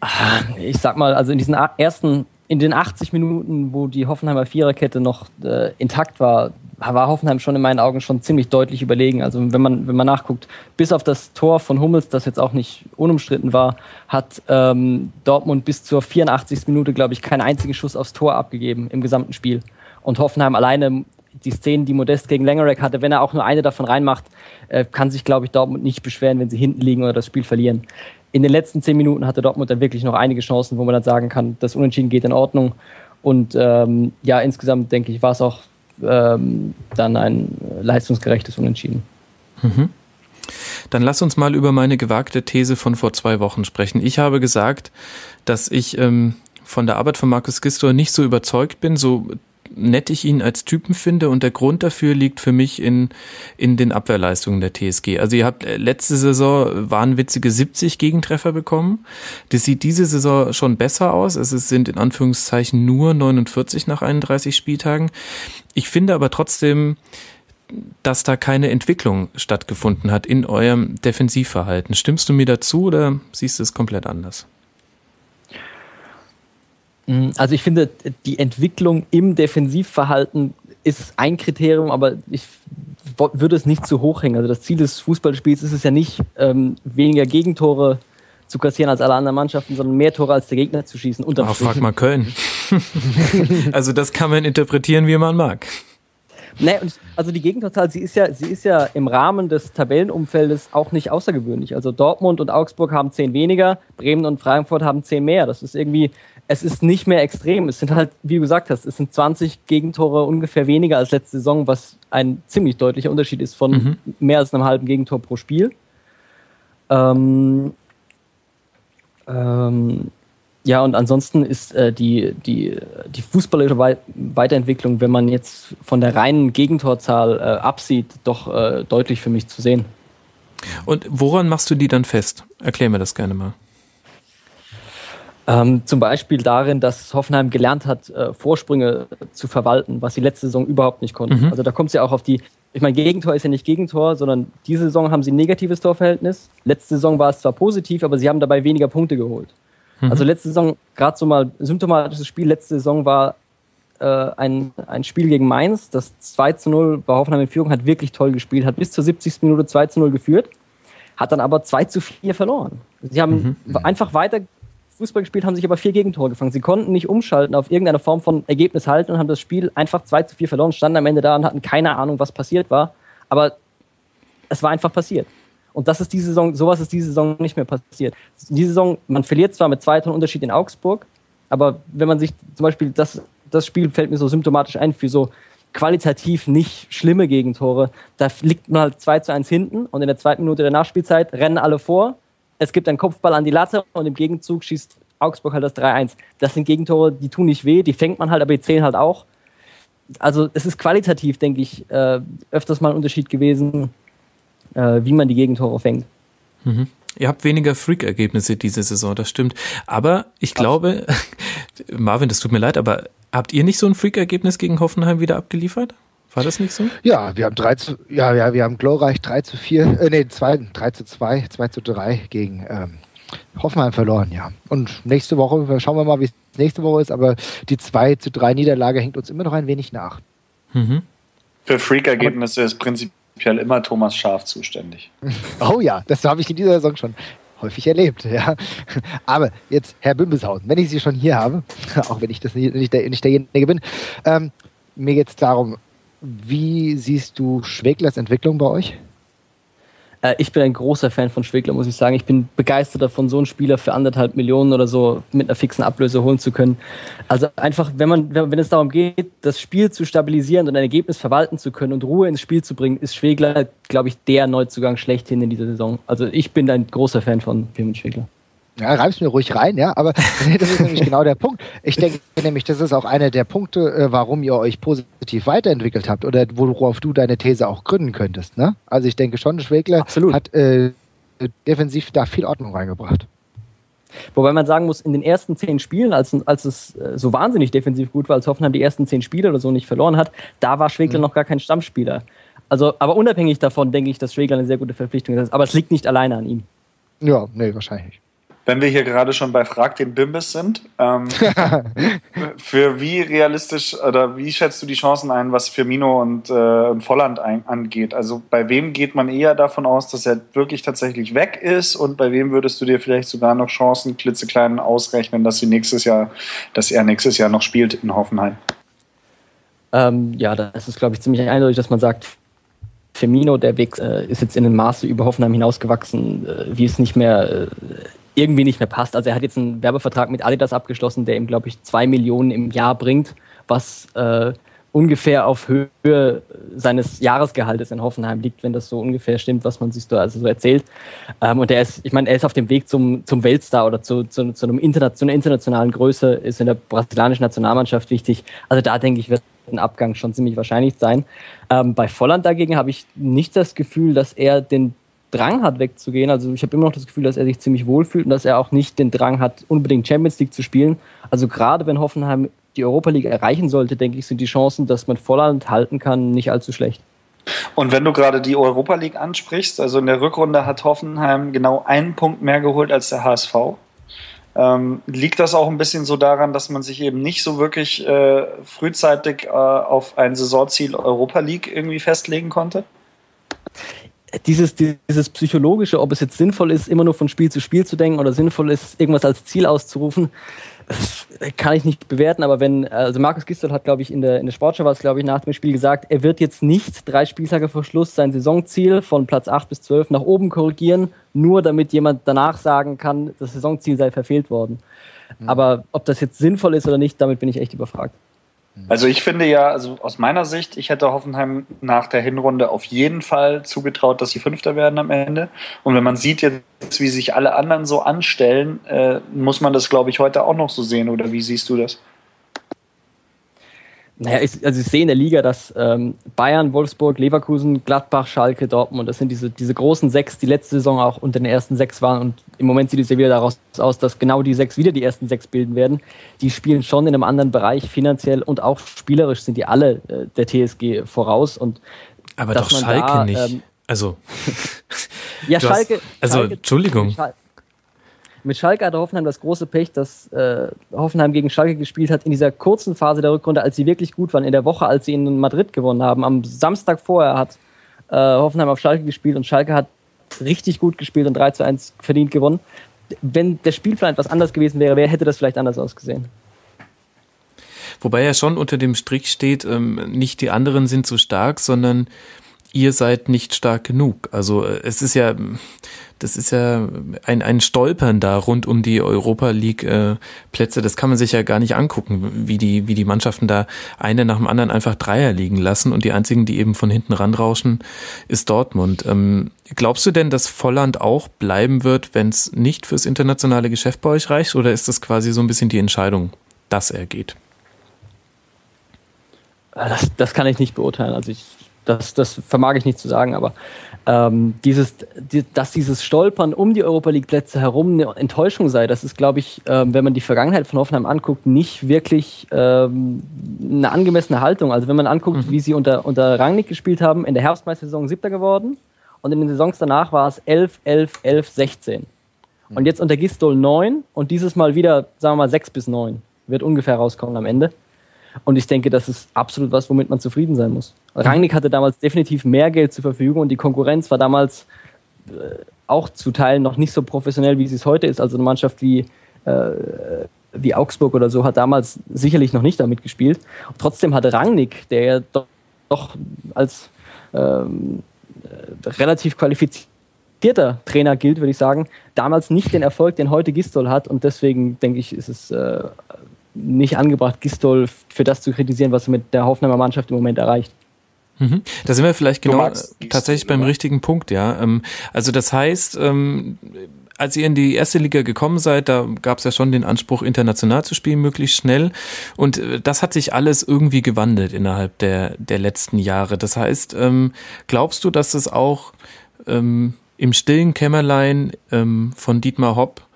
Ah, ich sag mal, also in diesen ersten, in den 80 Minuten, wo die Hoffenheimer Viererkette noch äh, intakt war, war Hoffenheim schon in meinen Augen schon ziemlich deutlich überlegen. Also wenn man, wenn man nachguckt, bis auf das Tor von Hummels, das jetzt auch nicht unumstritten war, hat ähm, Dortmund bis zur 84. Minute, glaube ich, keinen einzigen Schuss aufs Tor abgegeben im gesamten Spiel. Und Hoffenheim alleine die Szenen, die Modest gegen Langerack hatte, wenn er auch nur eine davon reinmacht, äh, kann sich, glaube ich, Dortmund nicht beschweren, wenn sie hinten liegen oder das Spiel verlieren. In den letzten zehn Minuten hatte Dortmund dann wirklich noch einige Chancen, wo man dann sagen kann, das Unentschieden geht in Ordnung. Und ähm, ja, insgesamt denke ich, war es auch ähm, dann ein leistungsgerechtes Unentschieden. Mhm. Dann lass uns mal über meine gewagte These von vor zwei Wochen sprechen. Ich habe gesagt, dass ich ähm, von der Arbeit von Markus Gistor nicht so überzeugt bin, so nett ich ihn als Typen finde und der Grund dafür liegt für mich in, in den Abwehrleistungen der TSG. Also ihr habt äh, letzte Saison wahnwitzige 70 Gegentreffer bekommen. Das sieht diese Saison schon besser aus. Es sind in Anführungszeichen nur 49 nach 31 Spieltagen. Ich finde aber trotzdem, dass da keine Entwicklung stattgefunden hat in eurem Defensivverhalten. Stimmst du mir dazu oder siehst du es komplett anders? Mm, also ich finde, die Entwicklung im Defensivverhalten ist ein Kriterium, aber ich würde es nicht zu hoch hängen. Also das Ziel des Fußballspiels ist es ja nicht, ähm, weniger Gegentore zu kassieren als alle anderen Mannschaften, sondern mehr Tore als der Gegner zu schießen. Aber frag mal Köln. <laughs> also das kann man interpretieren, wie man mag. Nee, also die Gegentorzahl, sie ist ja, sie ist ja im Rahmen des Tabellenumfeldes auch nicht außergewöhnlich. Also Dortmund und Augsburg haben zehn weniger, Bremen und Frankfurt haben zehn mehr. Das ist irgendwie, es ist nicht mehr extrem. Es sind halt, wie du gesagt hast, es sind 20 Gegentore ungefähr weniger als letzte Saison, was ein ziemlich deutlicher Unterschied ist von mhm. mehr als einem halben Gegentor pro Spiel. Ähm, ähm, ja, und ansonsten ist äh, die, die, die fußballerische Wei Weiterentwicklung, wenn man jetzt von der reinen Gegentorzahl äh, absieht, doch äh, deutlich für mich zu sehen. Und woran machst du die dann fest? Erklär mir das gerne mal. Ähm, zum Beispiel darin, dass Hoffenheim gelernt hat, äh, Vorsprünge zu verwalten, was sie letzte Saison überhaupt nicht konnten. Mhm. Also da kommt es ja auch auf die, ich meine, Gegentor ist ja nicht Gegentor, sondern diese Saison haben sie ein negatives Torverhältnis. Letzte Saison war es zwar positiv, aber sie haben dabei weniger Punkte geholt. Mhm. Also letzte Saison, gerade so mal symptomatisches Spiel, letzte Saison war äh, ein, ein Spiel gegen Mainz, das 2 zu 0 bei Hoffenheim in Führung, hat wirklich toll gespielt, hat bis zur 70. Minute 2 zu 0 geführt, hat dann aber 2 zu 4 verloren. Sie haben mhm. einfach weiter Fußball gespielt, haben sich aber vier Gegentore gefangen. Sie konnten nicht umschalten auf irgendeine Form von Ergebnis halten und haben das Spiel einfach 2 zu 4 verloren, standen am Ende da und hatten keine Ahnung, was passiert war. Aber es war einfach passiert. Und das ist diese Saison, sowas ist diese Saison nicht mehr passiert. Diese Saison, man verliert zwar mit zwei Toren Unterschied in Augsburg, aber wenn man sich zum Beispiel das, das Spiel fällt mir so symptomatisch ein für so qualitativ nicht schlimme Gegentore. Da liegt man halt 2 zu 1 hinten und in der zweiten Minute der Nachspielzeit rennen alle vor. Es gibt einen Kopfball an die Latte und im Gegenzug schießt Augsburg halt das 3-1. Das sind Gegentore, die tun nicht weh, die fängt man halt, aber die zählen halt auch. Also es ist qualitativ, denke ich, äh, öfters mal ein Unterschied gewesen äh, wie man die Gegentore fängt. Mhm. Ihr habt weniger Freak-Ergebnisse diese Saison, das stimmt. Aber ich glaube, <laughs> Marvin, das tut mir leid, aber habt ihr nicht so ein Freak-Ergebnis gegen Hoffenheim wieder abgeliefert? War das nicht so? Ja, wir haben 3 zu, ja, ja, wir haben glorreich 3 zu 4, äh, nee, 2, 3 zu 2, 2 zu 3 gegen ähm, Hoffenheim verloren, ja. Und nächste Woche, schauen wir mal, wie es nächste Woche ist, aber die 2 zu 3 Niederlage hängt uns immer noch ein wenig nach. Mhm. Für Freak-Ergebnisse ist prinzipiell prinzipiell immer Thomas Schaf zuständig. <laughs> Oh ja, das habe ich in dieser Saison schon häufig erlebt. Ja. Aber jetzt, Herr Bümbeshausen, wenn ich Sie schon hier habe, <laughs> auch wenn ich das nicht, nicht, der, nicht derjenige bin, ähm, mir geht es darum, wie siehst du Schweglers Entwicklung bei euch? Äh, ich bin ein großer Fan von Schwegler, muss ich sagen. Ich bin begeistert davon, so einen Spieler für anderthalb Millionen oder so mit einer fixen Ablöse holen zu können. Also einfach, wenn man, wenn es darum geht, das Spiel zu stabilisieren und ein Ergebnis verwalten zu können und Ruhe ins Spiel zu bringen, ist Schwegler, glaube ich, der Neuzugang schlechthin in dieser Saison. Also ich bin ein großer Fan von Firmin Schwegler. Ja, reib's mir ruhig rein, ja, aber <laughs> <laughs> das ist nämlich genau der Punkt. Ich denke nämlich, das ist auch einer der Punkte, äh, warum ihr euch positiv weiterentwickelt habt oder worauf du deine These auch gründen könntest. Ne? Also ich denke schon, Schwegler Absolut. hat äh, defensiv da viel Ordnung reingebracht. Wobei man sagen muss, in den ersten zehn Spielen, als, als es äh, so wahnsinnig defensiv gut war, als Hoffenheim die ersten zehn Spiele oder so nicht verloren hat, da war Schwegler mhm. noch gar kein Stammspieler. Also, aber unabhängig davon denke ich, dass Schwegler eine sehr gute Verpflichtung ist. Aber es liegt nicht alleine an ihm. Ja, nee, wahrscheinlich wenn wir hier gerade schon bei Frag den Bimbis sind, ähm, <laughs> für wie realistisch oder wie schätzt du die Chancen ein, was Firmino und, äh, und Volland ein, angeht? Also bei wem geht man eher davon aus, dass er wirklich tatsächlich weg ist und bei wem würdest du dir vielleicht sogar noch Chancen klitzeklein ausrechnen, dass sie nächstes Jahr, dass er nächstes Jahr noch spielt in Hoffenheim? Ähm, ja, das ist glaube ich ziemlich eindeutig, dass man sagt, Firmino, der Weg äh, ist jetzt in den Maße über Hoffenheim hinausgewachsen, äh, wie es nicht mehr äh, irgendwie nicht mehr passt. Also er hat jetzt einen Werbevertrag mit Adidas abgeschlossen, der ihm, glaube ich, zwei Millionen im Jahr bringt, was, äh, ungefähr auf Höhe seines Jahresgehaltes in Hoffenheim liegt, wenn das so ungefähr stimmt, was man sich so, also so erzählt. Ähm, und er ist, ich meine, er ist auf dem Weg zum, zum Weltstar oder zu, zu, zu, einem Interna zu einer internationalen Größe, ist in der brasilianischen Nationalmannschaft wichtig. Also da denke ich, wird ein Abgang schon ziemlich wahrscheinlich sein. Ähm, bei Volland dagegen habe ich nicht das Gefühl, dass er den Drang hat, wegzugehen. Also ich habe immer noch das Gefühl, dass er sich ziemlich wohlfühlt und dass er auch nicht den Drang hat, unbedingt Champions League zu spielen. Also gerade wenn Hoffenheim die Europa League erreichen sollte, denke ich, sind die Chancen, dass man Volland halten kann, nicht allzu schlecht. Und wenn du gerade die Europa League ansprichst, also in der Rückrunde hat Hoffenheim genau einen Punkt mehr geholt als der HSV. Ähm, liegt das auch ein bisschen so daran, dass man sich eben nicht so wirklich äh, frühzeitig äh, auf ein Saisonziel Europa League irgendwie festlegen konnte? Dieses, dieses psychologische, ob es jetzt sinnvoll ist, immer nur von Spiel zu Spiel zu denken oder sinnvoll ist, irgendwas als Ziel auszurufen, kann ich nicht bewerten, aber wenn, also Markus Gisdol hat, glaube ich, in der, in der Sportschau war es, glaube ich, nach dem Spiel gesagt, er wird jetzt nicht drei Spieltage vor Schluss sein Saisonziel von Platz 8 bis 12 nach oben korrigieren, nur damit jemand danach sagen kann, das Saisonziel sei verfehlt worden. Mhm. Aber ob das jetzt sinnvoll ist oder nicht, damit bin ich echt überfragt. Also ich finde ja, also aus meiner Sicht, ich hätte Hoffenheim nach der Hinrunde auf jeden Fall zugetraut, dass sie Fünfter werden am Ende. Und wenn man sieht jetzt, wie sich alle anderen so anstellen, äh, muss man das, glaube ich, heute auch noch so sehen. Oder wie siehst du das? Naja, ich, also ich sehe in der Liga, dass ähm, Bayern, Wolfsburg, Leverkusen, Gladbach, Schalke, Dortmund, das sind diese, diese großen sechs, die letzte Saison auch unter den ersten sechs waren. Und im Moment sieht es ja wieder daraus aus, dass genau die sechs wieder die ersten sechs bilden werden. Die spielen schon in einem anderen Bereich, finanziell und auch spielerisch sind die alle äh, der TSG voraus. Und Aber doch Schalke da, nicht. Ähm, also. <laughs> ja, Schalke. Hast, also, Schalke, Entschuldigung. Schalke, mit Schalke hatte Hoffenheim das große Pech, dass äh, Hoffenheim gegen Schalke gespielt hat in dieser kurzen Phase der Rückrunde, als sie wirklich gut waren. In der Woche, als sie in Madrid gewonnen haben. Am Samstag vorher hat äh, Hoffenheim auf Schalke gespielt und Schalke hat richtig gut gespielt und 3 zu 1 verdient gewonnen. Wenn der Spielplan etwas anders gewesen wäre, hätte das vielleicht anders ausgesehen? Wobei ja schon unter dem Strich steht, ähm, nicht die anderen sind so stark, sondern ihr seid nicht stark genug. Also äh, es ist ja, das ist ja ein, ein Stolpern da rund um die Europa League äh, Plätze. Das kann man sich ja gar nicht angucken, wie die, wie die Mannschaften da eine nach dem anderen einfach Dreier liegen lassen und die einzigen, die eben von hinten ranrauschen, ist Dortmund. Ähm, glaubst du denn, dass Volland auch bleiben wird, wenn es nicht fürs internationale Geschäft bei euch reicht? Oder ist das quasi so ein bisschen die Entscheidung, dass er geht? Das, das kann ich nicht beurteilen. Also ich das, das vermag ich nicht zu sagen, aber ähm, dieses, die, dass dieses Stolpern um die Europa League Plätze herum eine Enttäuschung sei, das ist, glaube ich, ähm, wenn man die Vergangenheit von Hoffenheim anguckt, nicht wirklich ähm, eine angemessene Haltung. Also wenn man anguckt, mhm. wie sie unter, unter Rangnick gespielt haben, in der Herbstmeistersaison siebter geworden und in den Saisons danach war es 11, 11, 11, 16. Und jetzt unter Gistol 9 und dieses Mal wieder, sagen wir mal, 6 bis 9. Wird ungefähr rauskommen am Ende. Und ich denke, das ist absolut was, womit man zufrieden sein muss. Rangnick hatte damals definitiv mehr Geld zur Verfügung und die Konkurrenz war damals äh, auch zu Teilen noch nicht so professionell, wie sie es heute ist. Also eine Mannschaft wie, äh, wie Augsburg oder so hat damals sicherlich noch nicht damit gespielt. Und trotzdem hatte Rangnick, der ja doch, doch als ähm, äh, relativ qualifizierter Trainer gilt, würde ich sagen, damals nicht den Erfolg, den heute Gistol hat. Und deswegen denke ich, ist es äh, nicht angebracht, Gistol für das zu kritisieren, was er mit der Hoffenheimer Mannschaft im Moment erreicht. Mhm. Da sind wir vielleicht genau tatsächlich beim richtigen Punkt, ja. Ähm, also das heißt, ähm, als ihr in die erste Liga gekommen seid, da gab es ja schon den Anspruch, international zu spielen, möglichst schnell. Und äh, das hat sich alles irgendwie gewandelt innerhalb der, der letzten Jahre. Das heißt, ähm, glaubst du, dass es auch im stillen Kämmerlein von Dietmar Hopp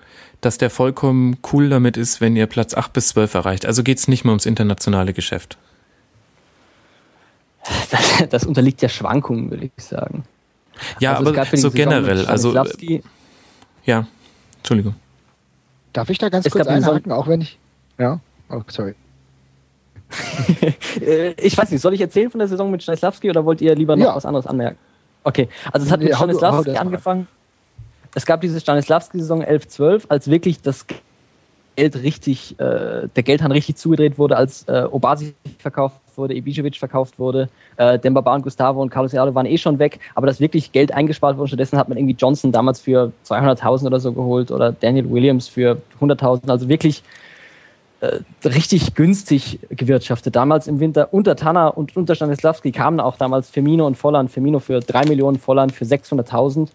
dass der vollkommen cool damit ist, wenn ihr Platz 8 bis 12 erreicht. Also geht es nicht mehr ums internationale Geschäft. Das, das unterliegt ja Schwankungen, würde ich sagen. Ja, also aber so generell. Also, ja, Entschuldigung. Darf ich da ganz es kurz einhaken, auch wenn ich. Ja, oh, sorry. <laughs> ich weiß nicht, soll ich erzählen von der Saison mit Stanislavski oder wollt ihr lieber noch ja. was anderes anmerken? Okay, also es hat mit Stanislavski angefangen es gab diese Stanislavski-Saison 11-12, als wirklich das Geld richtig, äh, der Geldhahn richtig zugedreht wurde, als äh, Obasi verkauft wurde, Ibišević verkauft wurde, äh, Dembaba und Gustavo und Carlos Herrera waren eh schon weg, aber dass wirklich Geld eingespart wurde. Stattdessen hat man irgendwie Johnson damals für 200.000 oder so geholt oder Daniel Williams für 100.000. Also wirklich äh, richtig günstig gewirtschaftet. Damals im Winter unter Tanner und unter Stanislawski kamen auch damals Firmino und Volland. Firmino für 3 Millionen, Volland für 600.000.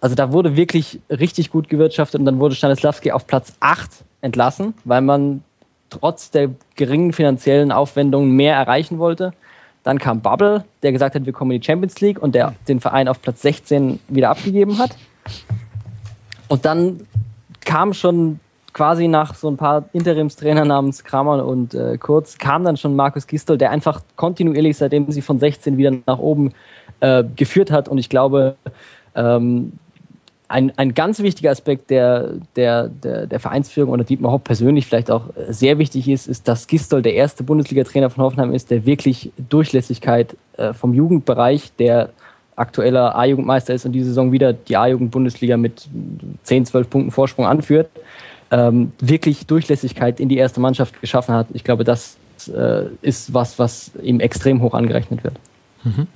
Also da wurde wirklich richtig gut gewirtschaftet und dann wurde Stanislawski auf Platz 8 entlassen, weil man trotz der geringen finanziellen Aufwendungen mehr erreichen wollte. Dann kam Bubble, der gesagt hat, wir kommen in die Champions League und der den Verein auf Platz 16 wieder abgegeben hat. Und dann kam schon quasi nach so ein paar Interimstrainer namens Kramer und äh, Kurz, kam dann schon Markus Gistol, der einfach kontinuierlich, seitdem sie von 16 wieder nach oben äh, geführt hat. Und ich glaube, ähm, ein, ein ganz wichtiger Aspekt der, der, der, der Vereinsführung oder Dietmar Hopp persönlich vielleicht auch sehr wichtig ist, ist, dass Gistol der erste Bundesliga-Trainer von Hoffenheim ist, der wirklich Durchlässigkeit äh, vom Jugendbereich, der aktueller A-Jugendmeister ist und diese Saison wieder die A-Jugend-Bundesliga mit 10, 12 Punkten Vorsprung anführt, ähm, wirklich Durchlässigkeit in die erste Mannschaft geschaffen hat. Ich glaube, das äh, ist was, was ihm extrem hoch angerechnet wird. Mhm.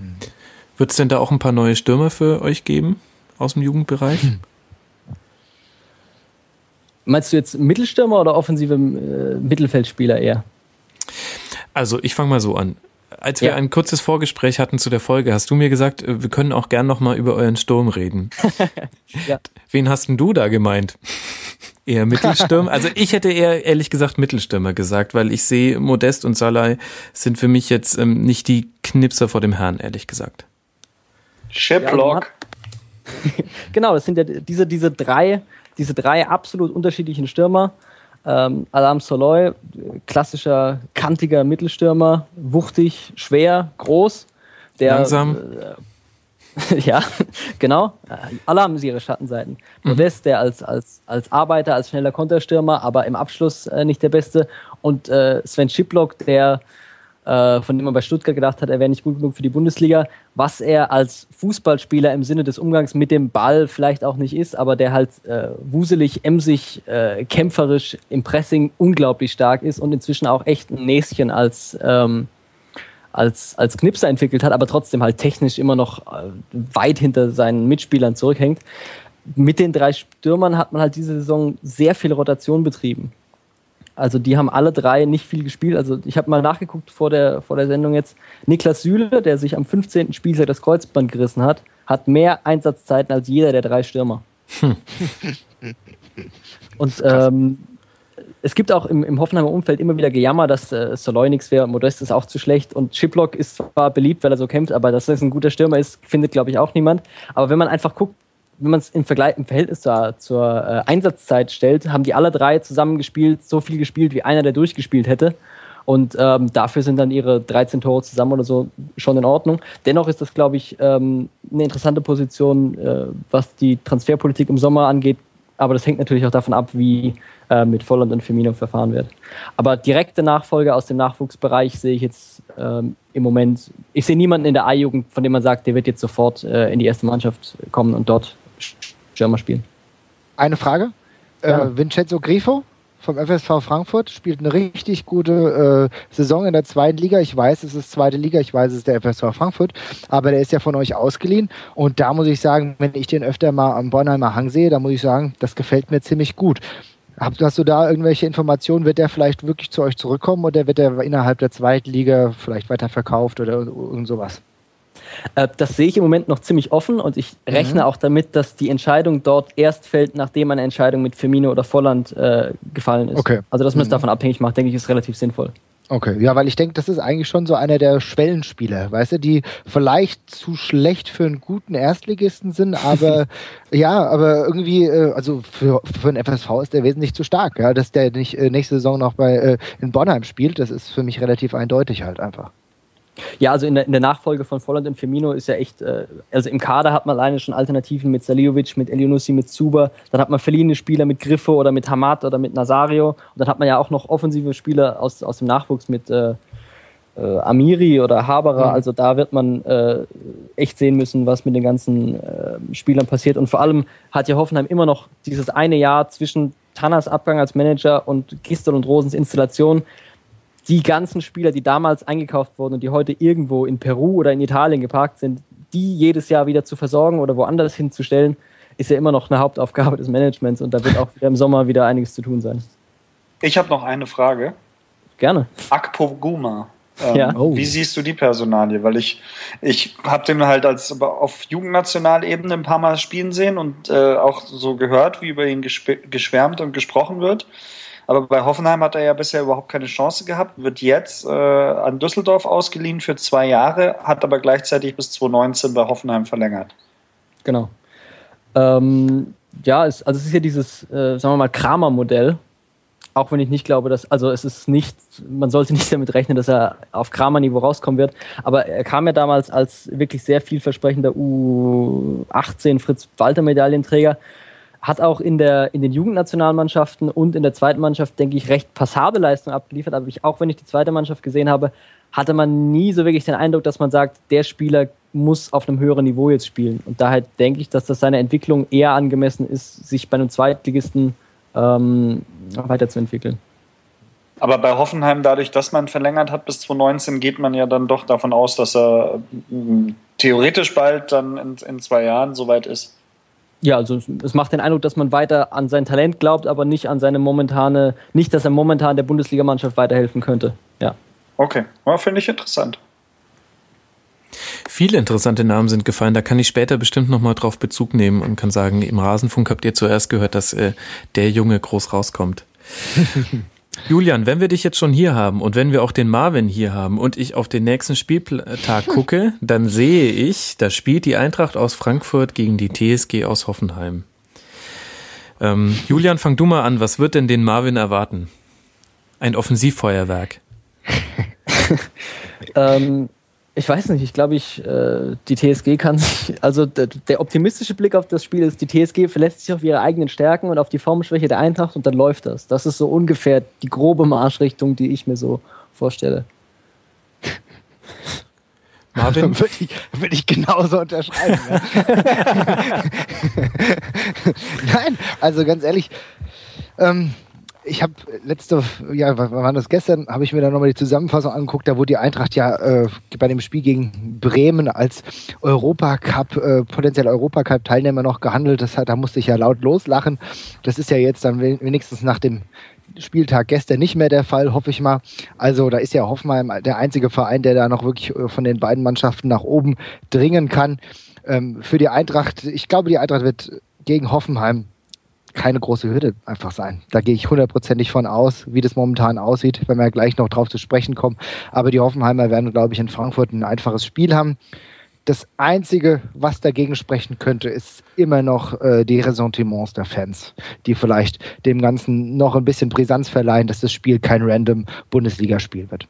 Wird es denn da auch ein paar neue Stürmer für euch geben? Aus dem Jugendbereich? Hm. Meinst du jetzt Mittelstürmer oder offensive äh, Mittelfeldspieler eher? Also ich fange mal so an. Als wir ja. ein kurzes Vorgespräch hatten zu der Folge, hast du mir gesagt, äh, wir können auch gern noch mal über euren Sturm reden. <laughs> ja. Wen hast denn du da gemeint? Eher Mittelstürmer? Also ich hätte eher ehrlich gesagt Mittelstürmer gesagt, weil ich sehe, Modest und Salai sind für mich jetzt ähm, nicht die Knipser vor dem Herrn, ehrlich gesagt. Shiplock. Ja, <laughs> genau, das sind ja diese, diese, drei, diese drei absolut unterschiedlichen Stürmer. Ähm, Alam Soloy, klassischer, kantiger Mittelstürmer, wuchtig, schwer, groß. Der, Langsam. Äh, <laughs> ja, genau. Alle haben sie ihre Schattenseiten. Mhm. Modest, der als, als, als Arbeiter, als schneller Konterstürmer, aber im Abschluss äh, nicht der Beste. Und äh, Sven Schiplock, der von dem man bei Stuttgart gedacht hat, er wäre nicht gut genug für die Bundesliga, was er als Fußballspieler im Sinne des Umgangs mit dem Ball vielleicht auch nicht ist, aber der halt äh, wuselig, emsig, äh, kämpferisch im Pressing unglaublich stark ist und inzwischen auch echt ein Näschen als, ähm, als, als Knipser entwickelt hat, aber trotzdem halt technisch immer noch äh, weit hinter seinen Mitspielern zurückhängt. Mit den drei Stürmern hat man halt diese Saison sehr viel Rotation betrieben. Also die haben alle drei nicht viel gespielt. Also ich habe mal nachgeguckt vor der, vor der Sendung jetzt. Niklas Süle, der sich am 15. Spieltag das Kreuzband gerissen hat, hat mehr Einsatzzeiten als jeder der drei Stürmer. Hm. Und ähm, es gibt auch im, im Hoffenheimer Umfeld immer wieder Gejammer, dass äh, Soloy nichts wäre, Modest ist auch zu schlecht und Chiplock ist zwar beliebt, weil er so kämpft, aber dass das ein guter Stürmer ist, findet glaube ich auch niemand. Aber wenn man einfach guckt, wenn man es im im Verhältnis zur, zur äh, Einsatzzeit stellt, haben die alle drei zusammen gespielt, so viel gespielt, wie einer, der durchgespielt hätte. Und ähm, dafür sind dann ihre 13 Tore zusammen oder so schon in Ordnung. Dennoch ist das, glaube ich, ähm, eine interessante Position, äh, was die Transferpolitik im Sommer angeht. Aber das hängt natürlich auch davon ab, wie äh, mit Volland und Firmino verfahren wird. Aber direkte Nachfolge aus dem Nachwuchsbereich sehe ich jetzt ähm, im Moment. Ich sehe niemanden in der A-Jugend, von dem man sagt, der wird jetzt sofort äh, in die erste Mannschaft kommen und dort Stürmer spielen. Eine Frage. Ja. Äh, Vincenzo Grifo vom FSV Frankfurt spielt eine richtig gute äh, Saison in der zweiten Liga. Ich weiß, es ist zweite Liga, ich weiß, es ist der FSV Frankfurt, aber der ist ja von euch ausgeliehen. Und da muss ich sagen, wenn ich den öfter mal am Bornheimer Hang sehe, da muss ich sagen, das gefällt mir ziemlich gut. Hast du da irgendwelche Informationen? Wird der vielleicht wirklich zu euch zurückkommen oder wird er innerhalb der zweiten Liga vielleicht weiter verkauft oder irgend sowas? Äh, das sehe ich im Moment noch ziemlich offen und ich rechne mhm. auch damit, dass die Entscheidung dort erst fällt, nachdem eine Entscheidung mit Firmino oder Volland äh, gefallen ist. Okay. Also, dass man es mhm. davon abhängig macht, denke ich, ist relativ sinnvoll. Okay, ja, weil ich denke, das ist eigentlich schon so einer der Schwellenspieler, weißt du, die vielleicht zu schlecht für einen guten Erstligisten sind, <laughs> aber ja, aber irgendwie, äh, also für, für einen FSV ist der wesentlich zu stark, ja, dass der nicht äh, nächste Saison noch bei äh, in Bonheim spielt, das ist für mich relativ eindeutig halt einfach. Ja, also in der, in der Nachfolge von Volland und Firmino ist ja echt, äh, also im Kader hat man alleine schon Alternativen mit Saliovic, mit Elionussi, mit Zuber, dann hat man verliehene Spieler mit Griffo oder mit Hamad oder mit Nazario. Und dann hat man ja auch noch offensive Spieler aus, aus dem Nachwuchs mit äh, äh, Amiri oder Haberer, mhm. also da wird man äh, echt sehen müssen, was mit den ganzen äh, Spielern passiert. Und vor allem hat ja Hoffenheim immer noch dieses eine Jahr zwischen Tannas Abgang als Manager und Gistel und Rosens Installation, die ganzen Spieler, die damals eingekauft wurden und die heute irgendwo in Peru oder in Italien geparkt sind, die jedes Jahr wieder zu versorgen oder woanders hinzustellen, ist ja immer noch eine Hauptaufgabe des Managements und da wird auch im Sommer wieder einiges zu tun sein. Ich habe noch eine Frage. Gerne. Akpo Guma. Ähm, Ja. Oh. Wie siehst du die Personalie? Weil ich, ich habe den halt als aber auf Jugendnationalebene ein paar Mal spielen sehen und äh, auch so gehört, wie über ihn geschwärmt und gesprochen wird. Aber bei Hoffenheim hat er ja bisher überhaupt keine Chance gehabt, wird jetzt äh, an Düsseldorf ausgeliehen für zwei Jahre, hat aber gleichzeitig bis 2019 bei Hoffenheim verlängert. Genau. Ähm, ja, es, also es ist ja dieses, äh, sagen wir mal, Kramer-Modell. Auch wenn ich nicht glaube, dass, also es ist nicht, man sollte <laughs> nicht damit rechnen, dass er auf Kramer-Niveau rauskommen wird. Aber er kam ja damals als wirklich sehr vielversprechender U18 Fritz-Walter-Medaillenträger. Hat auch in, der, in den Jugendnationalmannschaften und in der zweiten Mannschaft, denke ich, recht passable Leistung abgeliefert. Aber ich, auch wenn ich die zweite Mannschaft gesehen habe, hatte man nie so wirklich den Eindruck, dass man sagt, der Spieler muss auf einem höheren Niveau jetzt spielen. Und daher denke ich, dass das seiner Entwicklung eher angemessen ist, sich bei einem Zweitligisten ähm, weiterzuentwickeln. Aber bei Hoffenheim, dadurch, dass man verlängert hat bis 2019, geht man ja dann doch davon aus, dass er mm, theoretisch bald dann in, in zwei Jahren soweit ist. Ja, also es- macht den Eindruck, dass man weiter an sein Talent glaubt, aber nicht an seine momentane, nicht, dass er momentan der Bundesligamannschaft weiterhelfen könnte. Ja. Okay, ja, finde ich interessant. Viele interessante Namen sind gefallen. Da kann ich später bestimmt nochmal drauf Bezug nehmen und kann sagen, im Rasenfunk habt ihr zuerst gehört, dass äh, der Junge groß rauskommt. <laughs> Julian, wenn wir dich jetzt schon hier haben und wenn wir auch den Marvin hier haben und ich auf den nächsten Spieltag gucke, dann sehe ich, da spielt die Eintracht aus Frankfurt gegen die TSG aus Hoffenheim. Ähm, Julian, fang du mal an. Was wird denn den Marvin erwarten? Ein Offensivfeuerwerk. <laughs> <laughs> Ähm, ich weiß nicht, ich glaube, ich, äh, die TSG kann sich, also der, der optimistische Blick auf das Spiel ist, die TSG verlässt sich auf ihre eigenen Stärken und auf die Formschwäche der Eintracht und dann läuft das. Das ist so ungefähr die grobe Marschrichtung, die ich mir so vorstelle. <laughs> Marvin? <laughs> Würde ich, würde ich genauso unterschreiben. Ja. <laughs> Nein, also ganz ehrlich, ähm, ich habe letzte, ja, wann war das gestern, habe ich mir dann nochmal die Zusammenfassung angeguckt, da wurde die Eintracht ja äh, bei dem Spiel gegen Bremen als Europacup, äh, potenziell Europacup-Teilnehmer noch gehandelt. Das da musste ich ja laut loslachen. Das ist ja jetzt dann wen- wenigstens nach dem Spieltag gestern nicht mehr der Fall, hoffe ich mal. Also da ist ja Hoffenheim der einzige Verein, der da noch wirklich äh, von den beiden Mannschaften nach oben dringen kann. Ähm, für die Eintracht, ich glaube, die Eintracht wird gegen Hoffenheim keine große Hürde einfach sein. Da gehe ich hundertprozentig von aus, wie das momentan aussieht, wenn wir gleich noch drauf zu sprechen kommen. Aber die Hoffenheimer werden, glaube ich, in Frankfurt ein einfaches Spiel haben. Das Einzige, was dagegen sprechen könnte, ist immer noch äh, die Ressentiments der Fans, die vielleicht dem Ganzen noch ein bisschen Brisanz verleihen, dass das Spiel kein random Bundesligaspiel wird.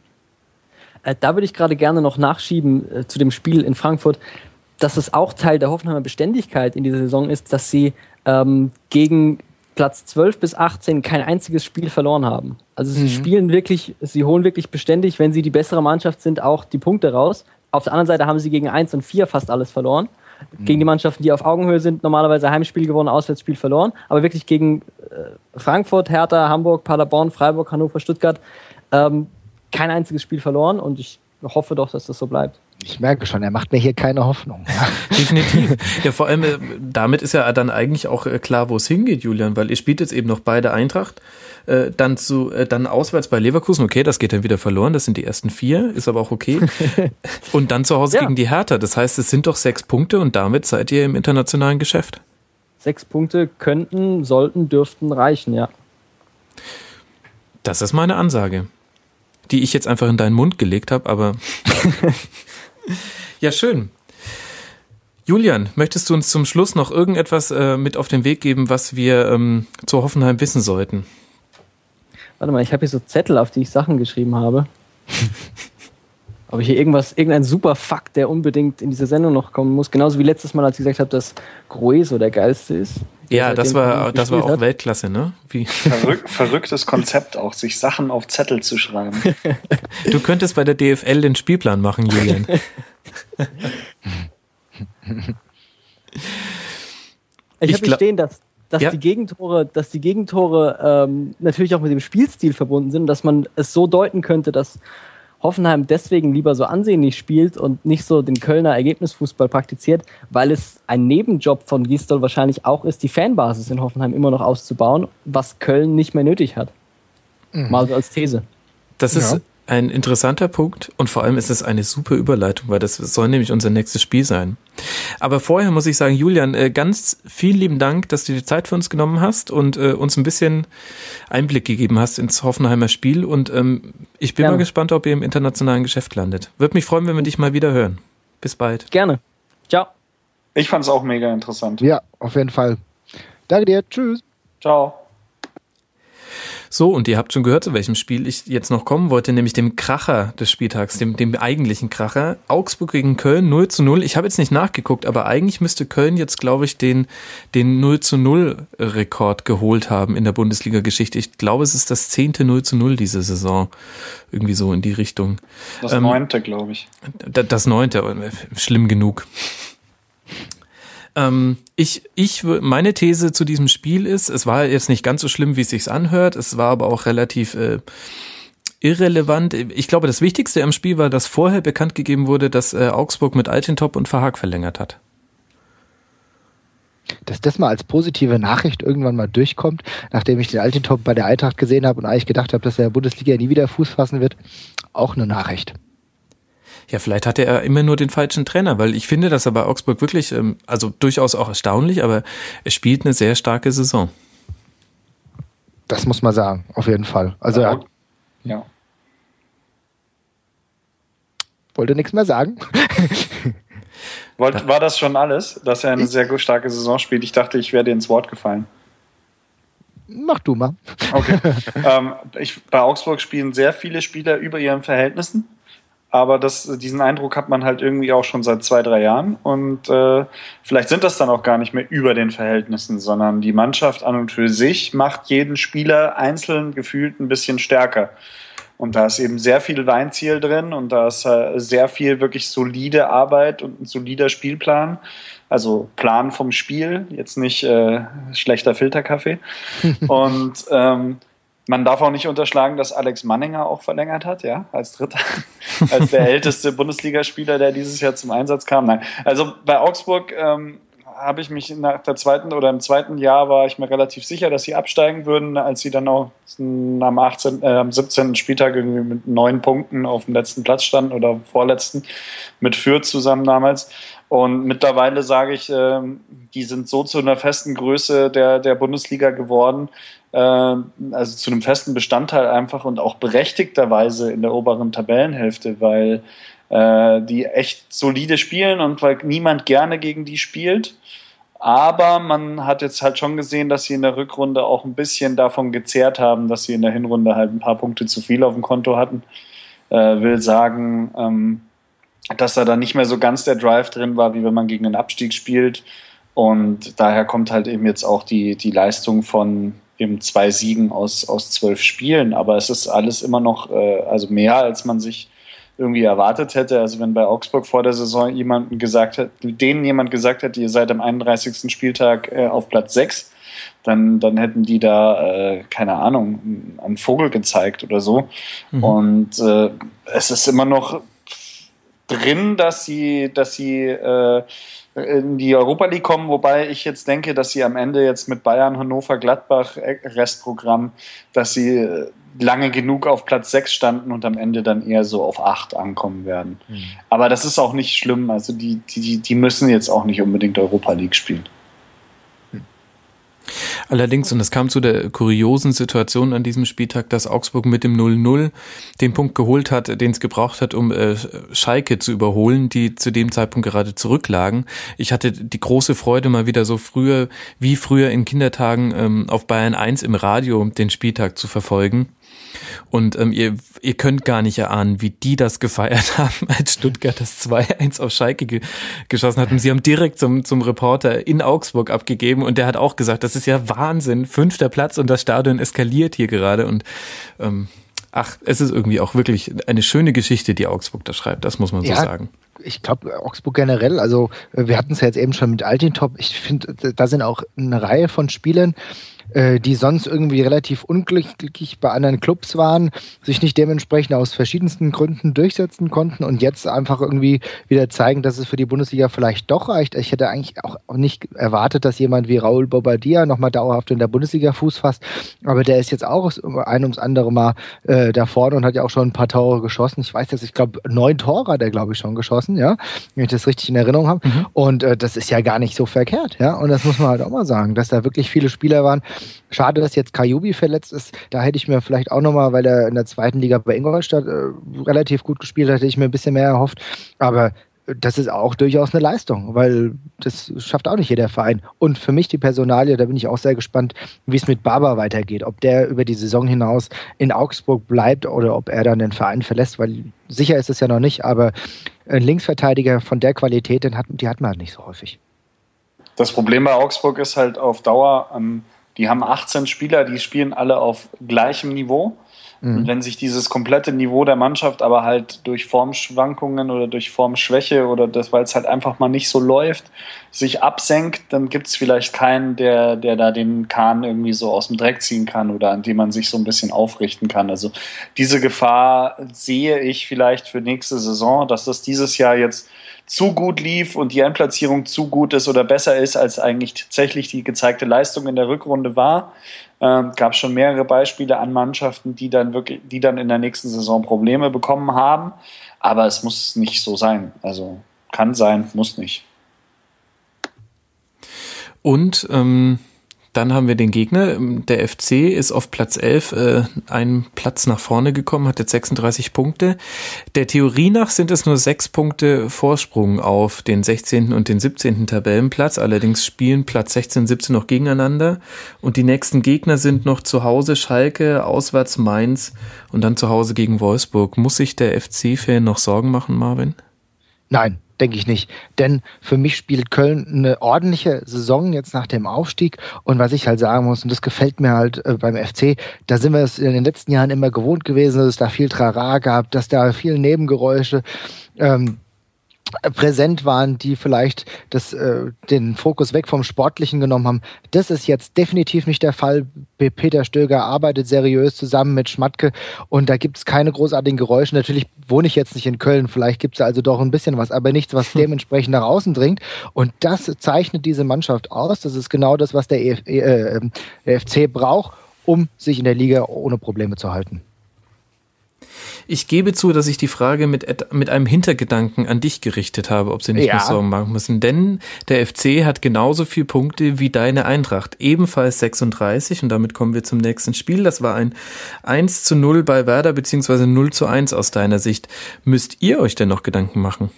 Äh, da würde ich gerade gerne noch nachschieben äh, zu dem Spiel in Frankfurt, dass es auch Teil der Hoffenheimer Beständigkeit in dieser Saison ist, dass sie ähm, gegen Platz 12 bis 18 kein einziges Spiel verloren haben. Also sie spielen wirklich, sie holen wirklich beständig, wenn sie die bessere Mannschaft sind, auch die Punkte raus. Auf der anderen Seite haben sie gegen 1 und 4 fast alles verloren. Gegen die Mannschaften, die auf Augenhöhe sind, normalerweise Heimspiel gewonnen, Auswärtsspiel verloren. Aber wirklich gegen äh, Frankfurt, Hertha, Hamburg, Paderborn, Freiburg, Hannover, Stuttgart ähm, kein einziges Spiel verloren und ich hoffe doch, dass das so bleibt. Ich merke schon, er macht mir hier keine Hoffnung. <laughs> Definitiv. Ja, vor allem, äh, damit ist ja dann eigentlich auch äh, klar, wo es hingeht, Julian, weil ihr spielt jetzt eben noch beide Eintracht, äh, dann zu, dann auswärts bei Leverkusen, okay, das geht dann wieder verloren, das sind die ersten vier, ist aber auch okay. <laughs> Und dann zu Hause Ja. gegen die Hertha, das heißt, es sind doch sechs Punkte und damit seid ihr im internationalen Geschäft. Sechs Punkte könnten, sollten, dürften reichen, ja. Das ist meine Ansage, die ich jetzt einfach in deinen Mund gelegt habe, aber <laughs> ja, schön. Julian, möchtest du uns zum Schluss noch irgendetwas äh, mit auf den Weg geben, was wir ähm, zu Hoffenheim wissen sollten? Warte mal, ich habe hier so Zettel, auf die ich Sachen geschrieben habe. <laughs> Ob ich hier irgendwas, irgendein super Fakt, der unbedingt in diese Sendung noch kommen muss. Genauso wie letztes Mal, als ich gesagt habe, dass Grueso der geilste ist. Ja, das war, das war auch hat. Weltklasse, ne? Wie, Verrück, <laughs> verrücktes Konzept auch, sich Sachen auf Zettel zu schreiben. du könntest bei der DFL den Spielplan machen, Julian. Ich, habe hier glaub- stehen, dass, dass Ja. die Gegentore, dass die Gegentore ähm, natürlich auch mit dem Spielstil verbunden sind, dass man es so deuten könnte, dass Hoffenheim deswegen lieber so ansehnlich spielt und nicht so den Kölner Ergebnisfußball praktiziert, weil es ein Nebenjob von Gistol wahrscheinlich auch ist, die Fanbasis in Hoffenheim immer noch auszubauen, was Köln nicht mehr nötig hat. Mhm. Mal als These. Das ist ja. Ein interessanter Punkt und vor allem ist es eine super Überleitung, weil das soll nämlich unser nächstes Spiel sein. Aber vorher muss ich sagen, Julian, äh, ganz vielen lieben Dank, dass du die Zeit für uns genommen hast und äh, uns ein bisschen Einblick gegeben hast ins Hoffenheimer Spiel. Und ähm, ich bin Gerne. mal gespannt, ob ihr im internationalen Geschäft landet. Würde mich freuen, wenn wir dich mal wieder hören. Bis bald. Gerne. Ciao. Ich fand es auch mega interessant. Ja, auf jeden Fall. Danke dir. Tschüss. Ciao. So, und ihr habt schon gehört, zu welchem Spiel ich jetzt noch kommen wollte, nämlich dem Kracher des Spieltags, dem, dem eigentlichen Kracher. Augsburg gegen Köln 0 zu 0. Ich habe jetzt nicht nachgeguckt, aber eigentlich müsste Köln jetzt, glaube ich, den, den 0 zu 0 Rekord geholt haben in der Bundesliga-Geschichte. Ich glaube, es ist das zehnte 0 zu 0 diese Saison. Irgendwie so in die Richtung. Das ähm, neunte, glaube ich. Das neunte, schlimm genug. Ähm, ich, ich, meine These zu diesem Spiel ist, es war jetzt nicht ganz so schlimm, wie es sich anhört. Es war aber auch relativ äh, irrelevant. Ich glaube, das Wichtigste am Spiel war, dass vorher bekannt gegeben wurde, dass äh, Augsburg mit Altintop und Verhag verlängert hat. Dass das mal als positive Nachricht irgendwann mal durchkommt, nachdem ich den Altintop bei der Eintracht gesehen habe und eigentlich gedacht habe, dass er in der Bundesliga nie wieder Fuß fassen wird, auch eine Nachricht. Ja, vielleicht hatte er immer nur den falschen Trainer, weil ich finde, dass er bei Augsburg wirklich, ähm, also durchaus auch erstaunlich, aber er spielt eine sehr starke Saison. Das muss man sagen, auf jeden Fall. Also ja. ja. Wollte nichts mehr sagen. <laughs> war das schon alles, dass er eine sehr starke Saison spielt? Ich dachte, ich wäre dir ins Wort gefallen. Mach du mal. Okay. <laughs> ähm, ich, bei Augsburg spielen sehr viele Spieler über ihren Verhältnissen aber das, diesen Eindruck hat man halt irgendwie auch schon seit zwei, drei Jahren. Und äh, vielleicht sind das dann auch gar nicht mehr über den Verhältnissen, sondern die Mannschaft an und für sich macht jeden Spieler einzeln gefühlt ein bisschen stärker. Und da ist eben sehr viel Weinziel drin und da ist äh, sehr viel wirklich solide Arbeit und ein solider Spielplan. Also Plan vom Spiel, jetzt nicht äh, schlechter Filterkaffee. <laughs> und ähm, man darf auch nicht unterschlagen, dass Alex Manninger auch verlängert hat, ja, als Dritter, <laughs> als der älteste Bundesligaspieler, der dieses Jahr zum Einsatz kam. Nein, also bei Augsburg ähm, habe ich mich nach der zweiten oder im zweiten Jahr war ich mir relativ sicher, dass sie absteigen würden, als sie dann auch am, 18, äh, am 17. Spieltag irgendwie mit neun Punkten auf dem letzten Platz standen oder vorletzten mit Fürth zusammen damals. Und mittlerweile sage ich, äh, die sind so zu einer festen Größe der, der Bundesliga geworden, also zu einem festen Bestandteil einfach und auch berechtigterweise in der oberen Tabellenhälfte, weil äh, die echt solide spielen und weil niemand gerne gegen die spielt. Aber man hat jetzt halt schon gesehen, dass sie in der Rückrunde auch ein bisschen davon gezehrt haben, dass sie in der Hinrunde halt ein paar Punkte zu viel auf dem Konto hatten. Äh, will sagen, ähm, dass da dann nicht mehr so ganz der Drive drin war, wie wenn man gegen den Abstieg spielt. Und daher kommt halt eben jetzt auch die, die Leistung von eben zwei Siegen aus, aus zwölf Spielen. Aber es ist alles immer noch, äh, also mehr, als man sich irgendwie erwartet hätte. Also wenn bei Augsburg vor der Saison jemanden gesagt hat, denen jemand gesagt hätte, ihr seid am 31. Spieltag äh, auf Platz 6, dann, dann hätten die da, äh, keine Ahnung, einen Vogel gezeigt oder so. Mhm. Und äh, es ist immer noch drin, dass sie, dass sie äh, in die Europa League kommen, wobei ich jetzt denke, dass sie am Ende jetzt mit Bayern, Hannover, Gladbach, äh, Restprogramm, dass sie äh, lange genug auf Platz 6 standen und am Ende dann eher so auf 8 ankommen werden. Mhm. Aber das ist auch nicht schlimm. Also die, die, die müssen jetzt auch nicht unbedingt Europa League spielen. Allerdings, und es kam zu der kuriosen Situation an diesem Spieltag, dass Augsburg mit dem 0-0 den Punkt geholt hat, den es gebraucht hat, um äh, Schalke zu überholen, die zu dem Zeitpunkt gerade zurücklagen. Ich hatte die große Freude, mal wieder so früher, wie früher in Kindertagen, ähm, auf Bayern 1 im Radio den Spieltag zu verfolgen. Und ähm, ihr, ihr könnt gar nicht erahnen, wie die das gefeiert <laughs> haben, als Stuttgart das 2-1 auf Schalke ge geschossen hat. Und sie haben direkt zum, zum Reporter in Augsburg abgegeben und der hat auch gesagt, das ist ja Wahnsinn, fünfter Platz und das Stadion eskaliert hier gerade. Und ähm, ach, es ist irgendwie auch wirklich eine schöne Geschichte, die Augsburg da schreibt, das muss man so ja, sagen. Ich glaube, Augsburg generell, also wir hatten es ja jetzt eben schon mit Altintop, ich finde, da sind auch eine Reihe von Spielern, äh, die sonst irgendwie relativ unglücklich bei anderen Clubs waren, sich nicht dementsprechend aus verschiedensten Gründen durchsetzen konnten und jetzt einfach irgendwie wieder zeigen, dass es für die Bundesliga vielleicht doch reicht. Ich hätte eigentlich auch nicht erwartet, dass jemand wie Raul Bobadilla nochmal dauerhaft in der Bundesliga Fuß fasst, aber der ist jetzt auch ein ums andere Mal äh, da vorne und hat ja auch schon ein paar Tore geschossen. Ich weiß jetzt, ich glaube, neun Tore hat er, glaube ich, schon geschossen, ja, wenn ich das richtig in Erinnerung habe. Mhm. Und äh, das ist ja gar nicht so verkehrt, ja. Und das muss man halt auch mal sagen, dass da wirklich viele Spieler waren, Schade, dass jetzt Kajubi verletzt ist. Da hätte ich mir vielleicht auch nochmal, weil er in der zweiten Liga bei Ingolstadt äh, relativ gut gespielt hat, hätte ich mir ein bisschen mehr erhofft. Aber das ist auch durchaus eine Leistung, weil das schafft auch nicht jeder Verein. Und für mich die Personalie, da bin ich auch sehr gespannt, wie es mit Barber weitergeht. Ob der über die Saison hinaus in Augsburg bleibt oder ob er dann den Verein verlässt, weil sicher ist es ja noch nicht, aber ein Linksverteidiger von der Qualität, den hat, die hat man halt nicht so häufig. Das Problem bei Augsburg ist halt auf Dauer, ähm, die haben 18 Spieler, die spielen alle auf gleichem Niveau. Mhm. Und wenn sich dieses komplette Niveau der Mannschaft aber halt durch Formschwankungen oder durch Formschwäche oder das, weil es halt einfach mal nicht so läuft, sich absenkt, dann gibt es vielleicht keinen, der, der da den Kahn irgendwie so aus dem Dreck ziehen kann oder an dem man sich so ein bisschen aufrichten kann. Also diese Gefahr sehe ich vielleicht für nächste Saison, dass das dieses Jahr jetzt zu gut lief und die Endplatzierung zu gut ist oder besser ist, als eigentlich tatsächlich die gezeigte Leistung in der Rückrunde war. Ähm, gab schon mehrere Beispiele an Mannschaften, die dann wirklich, die dann in der nächsten Saison Probleme bekommen haben. Aber es muss nicht so sein. Also kann sein, muss nicht. Und ähm, dann haben wir den Gegner. Der FC ist auf Platz 11 äh, einen Platz nach vorne gekommen, hat jetzt 36 Punkte. Der Theorie nach sind es nur sechs Punkte Vorsprung auf den 16. und den 17. Tabellenplatz. Allerdings spielen Platz 16 und 17 noch gegeneinander. Und die nächsten Gegner sind noch zu Hause Schalke, auswärts Mainz und dann zu Hause gegen Wolfsburg. Muss sich der FC-Fan noch Sorgen machen, Marvin? Nein, denke ich nicht. Denn für mich spielt Köln eine ordentliche Saison jetzt nach dem Aufstieg. Und was ich halt sagen muss, und das gefällt mir halt äh, beim FC, da sind wir es in den letzten Jahren immer gewohnt gewesen, dass es da viel Trara gab, dass da viel Nebengeräusche ähm, präsent waren, die vielleicht das, äh, den Fokus weg vom Sportlichen genommen haben. Das ist jetzt definitiv nicht der Fall. Peter Stöger arbeitet seriös zusammen mit Schmatke und da gibt es keine großartigen Geräusche. Natürlich wohne ich jetzt nicht in Köln, vielleicht gibt es also doch ein bisschen was, aber nichts, was dementsprechend nach außen dringt. Und das zeichnet diese Mannschaft aus. Das ist genau das, was der, EF, äh, der FC braucht, um sich in der Liga ohne Probleme zu halten. Ich gebe zu, dass ich die Frage mit, mit einem Hintergedanken an dich gerichtet habe, ob sie nicht ja. mehr Sorgen machen müssen. Denn der FC hat genauso viele Punkte wie deine Eintracht. Ebenfalls 36 und damit kommen wir zum nächsten Spiel. Das war ein 1 zu 0 bei Werder beziehungsweise 0 zu 1 aus deiner Sicht. Müsst ihr euch denn noch Gedanken machen?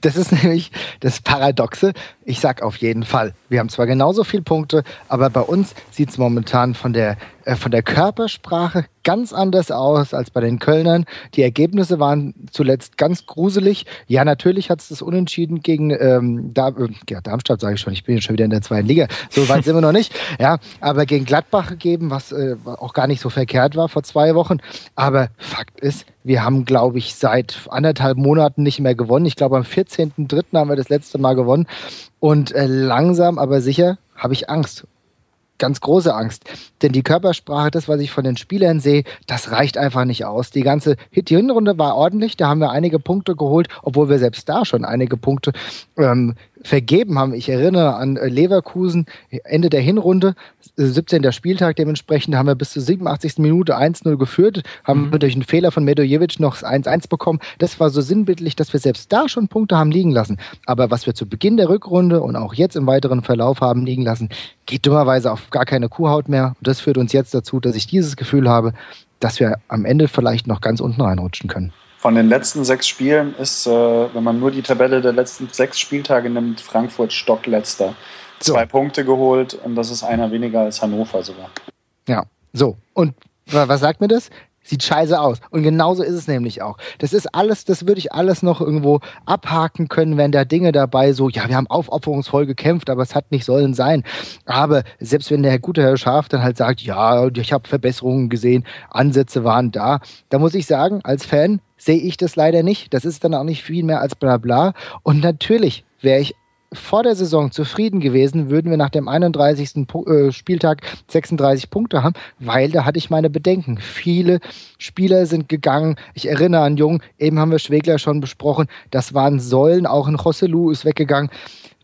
Das ist <laughs> nämlich das Paradoxe. Ich sag auf jeden Fall. Wir haben zwar genauso viele Punkte, aber bei uns sieht es momentan von der von der Körpersprache ganz anders aus als bei den Kölnern. Die Ergebnisse waren zuletzt ganz gruselig. Ja, natürlich hat es das Unentschieden gegen ähm, da, äh, ja, Darmstadt, sage ich schon, ich bin jetzt schon wieder in der zweiten Liga. So weit sind wir noch nicht. Ja, aber gegen Gladbach gegeben, was äh, auch gar nicht so verkehrt war vor zwei Wochen. Aber Fakt ist, wir haben, glaube ich, seit anderthalb Monaten nicht mehr gewonnen. Ich glaube, am 14.03. haben wir das letzte Mal gewonnen. Und äh, langsam, aber sicher habe ich Angst ganz große Angst. Denn die Körpersprache, das, was ich von den Spielern sehe, das reicht einfach nicht aus. Die ganze die Hinrunde war ordentlich, da haben wir einige Punkte geholt, obwohl wir selbst da schon einige Punkte ähm, vergeben haben. Ich erinnere an äh, Leverkusen, Ende der Hinrunde, 17. Äh, Spieltag dementsprechend, haben wir bis zur 87. Minute 1-0 geführt, haben mhm. durch einen Fehler von Medojevic noch 1-1 bekommen. Das war so sinnbildlich, dass wir selbst da schon Punkte haben liegen lassen. Aber was wir zu Beginn der Rückrunde und auch jetzt im weiteren Verlauf haben liegen lassen, geht dummerweise auf gar keine Kuhhaut mehr. Und das führt uns jetzt dazu, dass ich dieses Gefühl habe, dass wir am Ende vielleicht noch ganz unten reinrutschen können. Von den letzten sechs Spielen ist, äh, wenn man nur die Tabelle der letzten sechs Spieltage nimmt, Frankfurt stockletzter. So. Zwei Punkte geholt und das ist einer weniger als Hannover sogar. Ja, so. Und was sagt mir das? Sieht scheiße aus. Und genauso ist es nämlich auch. Das ist alles, das würde ich alles noch irgendwo abhaken können, wenn da Dinge dabei so, ja, wir haben aufopferungsvoll gekämpft, aber es hat nicht sollen sein. Aber selbst wenn der gute Herr Schaf dann halt sagt, ja, ich habe Verbesserungen gesehen, Ansätze waren da, da muss ich sagen, als Fan sehe ich das leider nicht. Das ist dann auch nicht viel mehr als bla bla. Und natürlich wäre ich vor der Saison zufrieden gewesen, würden wir nach dem 31. Äh, Spieltag 36 Punkte haben, weil da hatte ich meine Bedenken. Viele Spieler sind gegangen. Ich erinnere an Jung, eben haben wir Schwegler schon besprochen. Das waren Säulen, auch ein Rosselu ist weggegangen.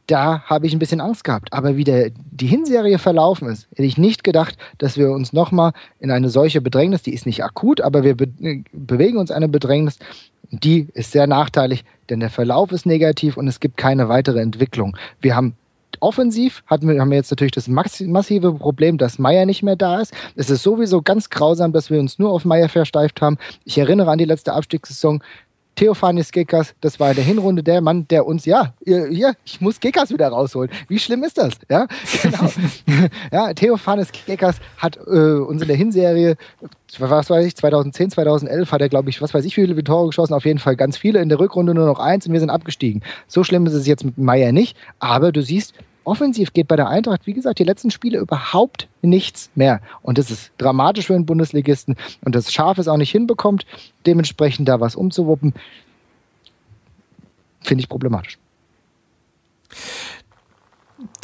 Da habe ich ein bisschen Angst gehabt. Aber wie der, die Hinserie verlaufen ist, hätte ich nicht gedacht, dass wir uns nochmal in eine solche Bedrängnis, die ist nicht akut, aber wir be bewegen uns eine Bedrängnis, die ist sehr nachteilig, denn der Verlauf ist negativ und es gibt keine weitere Entwicklung. Wir haben offensiv hatten wir, haben wir jetzt natürlich das massive Problem, dass Meier nicht mehr da ist. Es ist sowieso ganz grausam, dass wir uns nur auf Meier versteift haben. Ich erinnere an die letzte Abstiegssaison. Theophanis Gekas, das war in der Hinrunde der Mann, der uns, ja, hier, ich muss Gekas wieder rausholen. Wie schlimm ist das? Ja, <laughs> genau. ja, Theophanis Gekas hat äh, uns in der Hinserie, was weiß ich, 2010, 2011 hat er, glaube ich, was weiß ich, wie viele Tore geschossen, auf jeden Fall ganz viele, in der Rückrunde nur noch eins und wir sind abgestiegen. So schlimm ist es jetzt mit Meier nicht, aber du siehst, offensiv geht bei der Eintracht, wie gesagt, die letzten Spiele überhaupt nichts mehr. Und das ist dramatisch für einen Bundesligisten. Und das Schaf es auch nicht hinbekommt, dementsprechend da was umzuwuppen, finde ich problematisch.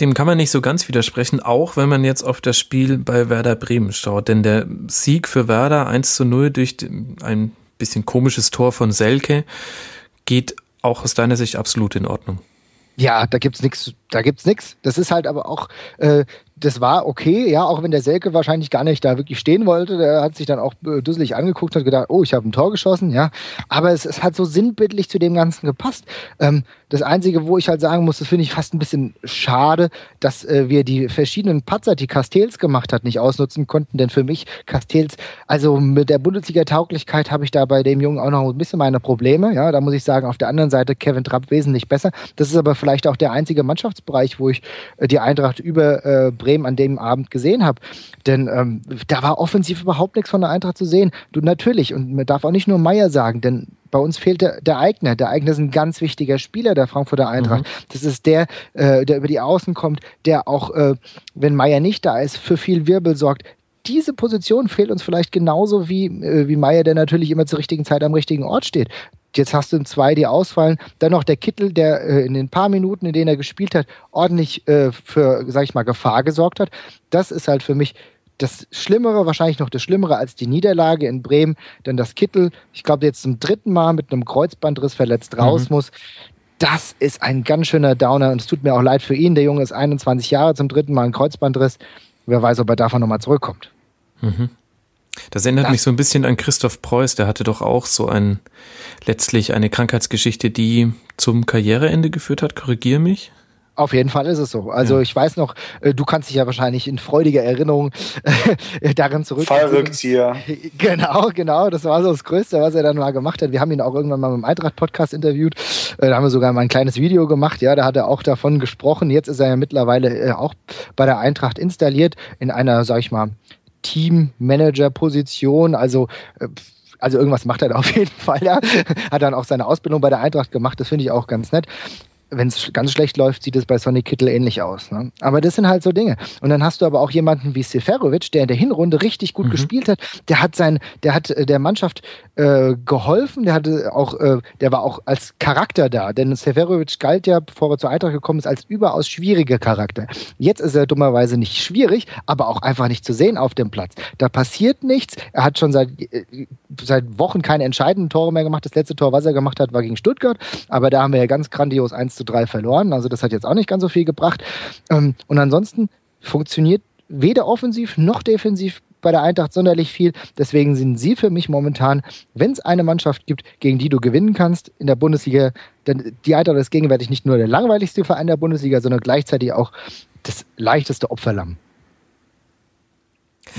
Dem kann man nicht so ganz widersprechen, auch wenn man jetzt auf das Spiel bei Werder Bremen schaut. Denn der Sieg für Werder 1 zu 0 durch ein bisschen komisches Tor von Selke geht auch aus deiner Sicht absolut in Ordnung. Ja, da gibt's nichts, da gibt's nichts. Das ist halt aber auch äh, das war okay, ja, auch wenn der Selke wahrscheinlich gar nicht da wirklich stehen wollte. Der hat sich dann auch äh, dusselig angeguckt und gedacht, oh, ich habe ein Tor geschossen, ja. Aber es, es, hat so sinnbildlich zu dem Ganzen gepasst. Ähm, das Einzige, wo ich halt sagen muss, das finde ich fast ein bisschen schade, dass äh, wir die verschiedenen Patzer, die Castells gemacht hat, nicht ausnutzen konnten. Denn für mich, Castells, also mit der Bundesliga-Tauglichkeit habe ich da bei dem Jungen auch noch ein bisschen meine Probleme. Ja, da muss ich sagen, auf der anderen Seite Kevin Trapp wesentlich besser. Das ist aber vielleicht auch der einzige Mannschaftsbereich, wo ich äh, die Eintracht über äh, Bremen an dem Abend gesehen habe. Denn ähm, da war offensiv überhaupt nichts von der Eintracht zu sehen. Du natürlich, und man darf auch nicht nur Meier sagen, denn bei uns fehlt der, der Eigner. Der Eigner ist ein ganz wichtiger Spieler der Frankfurter Eintracht. Mhm. Das ist der, äh, der über die Außen kommt, der auch, äh, wenn Meier nicht da ist, für viel Wirbel sorgt diese Position fehlt uns vielleicht genauso wie, äh, wie Meier, der natürlich immer zur richtigen Zeit am richtigen Ort steht. Jetzt hast du zwei, die ausfallen. Dann noch der Kittel, der äh, in den paar Minuten, in denen er gespielt hat, ordentlich äh, für, sag ich mal, Gefahr gesorgt hat. Das ist halt für mich das Schlimmere, wahrscheinlich noch das Schlimmere als die Niederlage in Bremen, denn das Kittel, ich glaube, jetzt zum dritten Mal mit einem Kreuzbandriss verletzt raus mhm. muss. Das ist ein ganz schöner Downer und es tut mir auch leid für ihn. Der Junge ist 21 Jahre, zum dritten Mal ein Kreuzbandriss. Wer weiß, ob er davon nochmal zurückkommt. Mhm. Das erinnert das mich so ein bisschen an Christoph Preuß, der hatte doch auch so ein, letztlich eine Krankheitsgeschichte, die zum Karriereende geführt hat. Korrigiere mich. Auf jeden Fall ist es so. Also ja. ich weiß noch, äh, du kannst dich ja wahrscheinlich in freudiger Erinnerung äh, <laughs> darin zurück. Fallrückzieher. <laughs> Genau, genau. Das war so das Größte, was er dann mal gemacht hat. Wir haben ihn auch irgendwann mal im Eintracht-Podcast interviewt. Äh, da haben wir sogar mal ein kleines Video gemacht. Ja, da hat er auch davon gesprochen. Jetzt ist er ja mittlerweile auch bei der Eintracht installiert in einer, sag ich mal, Teammanager-Position, also also irgendwas macht er da auf jeden <laughs> Fall, ja. Hat dann auch seine Ausbildung bei der Eintracht gemacht, das finde ich auch ganz nett wenn es ganz schlecht läuft, sieht es bei Sonny Kittel ähnlich aus. Ne? Aber das sind halt so Dinge. Und dann hast du aber auch jemanden wie Seferovic, der in der Hinrunde richtig gut mhm. gespielt hat. Der hat sein, der hat äh, der Mannschaft äh, geholfen. Der hatte auch, äh, der war auch als Charakter da. Denn Seferovic galt ja, bevor er zur Eintracht gekommen ist, als überaus schwieriger Charakter. Jetzt ist er dummerweise nicht schwierig, aber auch einfach nicht zu sehen auf dem Platz. Da passiert nichts. Er hat schon seit, äh, seit Wochen keine entscheidenden Tore mehr gemacht. Das letzte Tor, was er gemacht hat, war gegen Stuttgart. Aber da haben wir ja ganz grandios 1 zu 3 verloren. Also das hat jetzt auch nicht ganz so viel gebracht. Ähm, und ansonsten funktioniert weder offensiv noch defensiv bei der Eintracht sonderlich viel. Deswegen sind sie für mich momentan, wenn es eine Mannschaft gibt, gegen die du gewinnen kannst in der Bundesliga, denn die Eintracht ist gegenwärtig nicht nur der langweiligste Verein der Bundesliga, sondern gleichzeitig auch das leichteste Opferlamm.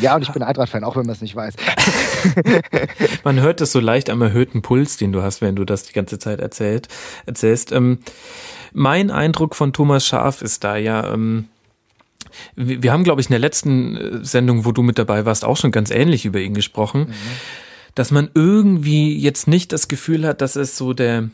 Ja, und ich bin Eintracht-Fan, auch wenn man es nicht weiß. Man hört es so leicht am erhöhten Puls, den du hast, wenn du das die ganze Zeit erzählt, erzählst. Ähm, mein Eindruck von Thomas Schaf ist da ja, ähm, wir haben, glaube ich, in der letzten äh, Sendung, wo du mit dabei warst, auch schon ganz ähnlich über ihn gesprochen. Mhm dass man irgendwie jetzt nicht das Gefühl hat, dass es so der,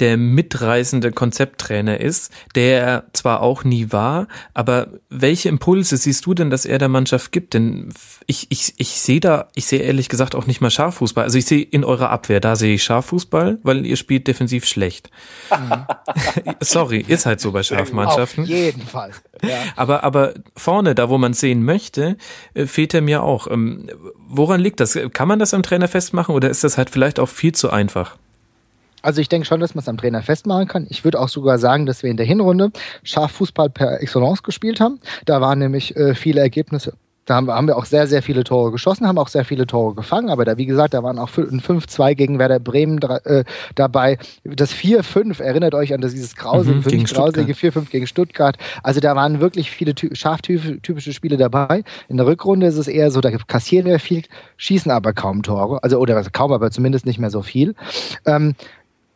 der mitreißende Konzepttrainer ist, der er zwar auch nie war, aber welche Impulse siehst du denn, dass er der Mannschaft gibt? Denn ich, ich, ich sehe da, ich sehe ehrlich gesagt auch nicht mal Scharfußball. Also ich sehe in eurer Abwehr, da sehe ich Scharfußball, weil ihr spielt defensiv schlecht. <laughs> Sorry, ist halt so bei Scharfmannschaften. Auf jeden Fall. Ja. Aber, aber vorne, da wo man sehen möchte, äh, fehlt er mir auch. Ähm, woran liegt das? Kann man das am Trainer festmachen oder ist das halt vielleicht auch viel zu einfach? Also ich denke schon, dass man es am Trainer festmachen kann. Ich würde auch sogar sagen, dass wir in der Hinrunde scharf Fußball per Excellence gespielt haben. Da waren nämlich äh, viele Ergebnisse. Da haben, haben, wir auch sehr, sehr viele Tore geschossen, haben auch sehr viele Tore gefangen. Aber da, wie gesagt, da waren auch ein 5-2 gegen Werder Bremen äh, dabei. Das 4-5, erinnert euch an das, dieses grausige, mhm, grausige 4-5 gegen Stuttgart. Also da waren wirklich viele scharftypische Spiele dabei. In der Rückrunde ist es eher so, da kassieren wir viel, schießen aber kaum Tore. Also, oder kaum, aber zumindest nicht mehr so viel. Ähm,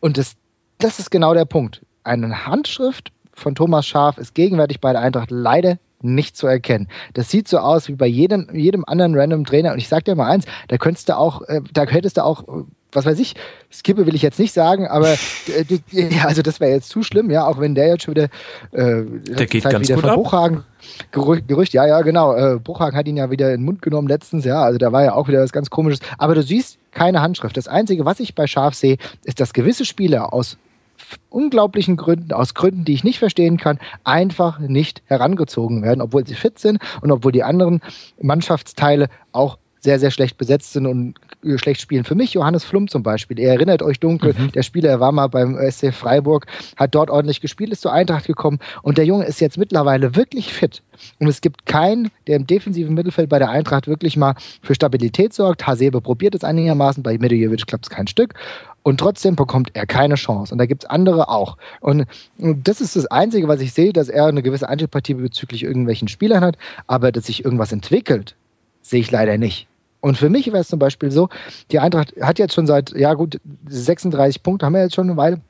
und das, das ist genau der Punkt. Eine Handschrift von Thomas Schaf ist gegenwärtig bei der Eintracht leider nicht zu erkennen. Das sieht so aus wie bei jedem, jedem anderen random Trainer. Und ich sag dir mal eins, da könntest du auch, äh, da hättest du auch, was weiß ich, Skippe will ich jetzt nicht sagen, aber äh, <laughs> ja, also das wäre jetzt zu schlimm, ja, auch wenn der jetzt schon wieder äh, der geht Zeit ganz wieder gut von Bruchhagen, Gerücht, Gerücht, ja, ja, genau. Äh, Bruchhagen hat ihn ja wieder in den Mund genommen letztens, ja, also da war ja auch wieder was ganz komisches. Aber du siehst keine Handschrift. Das Einzige, was ich bei Scharf sehe, ist, dass gewisse Spieler aus unglaublichen Gründen, aus Gründen, die ich nicht verstehen kann, einfach nicht herangezogen werden, obwohl sie fit sind und obwohl die anderen Mannschaftsteile auch sehr, sehr schlecht besetzt sind und äh, schlecht spielen. Für mich Johannes Flum zum Beispiel. Ihr erinnert euch dunkel, mhm. der Spieler er war mal beim SC Freiburg, hat dort ordentlich gespielt, ist zur Eintracht gekommen und der Junge ist jetzt mittlerweile wirklich fit. Und es gibt keinen, der im defensiven Mittelfeld bei der Eintracht wirklich mal für Stabilität sorgt. Hasebe probiert es einigermaßen, bei Medjevic klappt es kein Stück. Und trotzdem bekommt er keine Chance. Und da gibt es andere auch. Und, das ist das Einzige, was ich sehe, dass er eine gewisse Antipathie bezüglich irgendwelchen Spielern hat. Aber dass sich irgendwas entwickelt, sehe ich leider nicht. Und für mich wäre es zum Beispiel so, die Eintracht hat jetzt schon seit, ja gut, 36 Punkte haben wir jetzt schon eine Weile.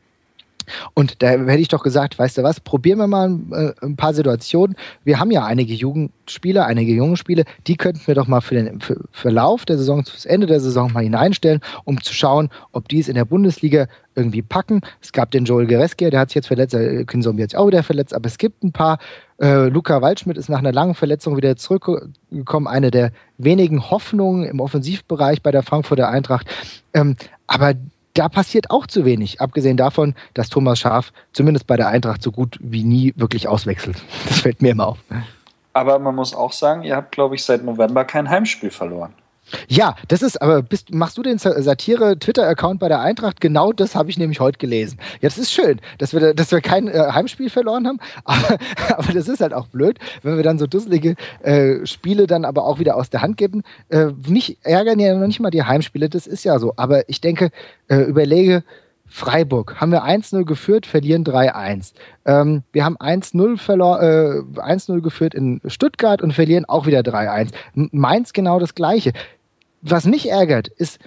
Und da hätte ich doch gesagt, weißt du was, probieren wir mal äh, ein paar Situationen. Wir haben ja einige Jugendspieler, einige junge Spiele, die könnten wir doch mal für den für, Verlauf der Saison, fürs Ende der Saison mal hineinstellen, um zu schauen, ob die es in der Bundesliga irgendwie packen. Es gab den Joel Gereski, der hat sich jetzt verletzt, der Kinsom jetzt auch wieder verletzt, aber es gibt ein paar. Äh, Luca Waldschmidt ist nach einer langen Verletzung wieder zurückgekommen, eine der wenigen Hoffnungen im Offensivbereich bei der Frankfurter Eintracht. Ähm, aber da passiert auch zu wenig, abgesehen davon, dass Thomas Schaf zumindest bei der Eintracht so gut wie nie wirklich auswechselt. Das fällt mir immer auf. Aber man muss auch sagen, ihr habt, glaube ich, seit November kein Heimspiel verloren. Ja, das ist, aber bist, machst du den Satire-Twitter-Account bei der Eintracht? Genau das habe ich nämlich heute gelesen. Ja, das ist schön, dass wir, dass wir kein äh, Heimspiel verloren haben, <laughs> aber, aber das ist halt auch blöd, wenn wir dann so dusselige äh, Spiele dann aber auch wieder aus der Hand geben. Äh, mich ärgern ja noch nicht mal die Heimspiele, das ist ja so. Aber ich denke, äh, überlege, Freiburg haben wir 1-0 geführt, verlieren 3-1. Ähm, wir haben 1-0 äh, 1-0 geführt in Stuttgart und verlieren auch wieder 3-1. Mainz genau das gleiche was mich ärgert, ist,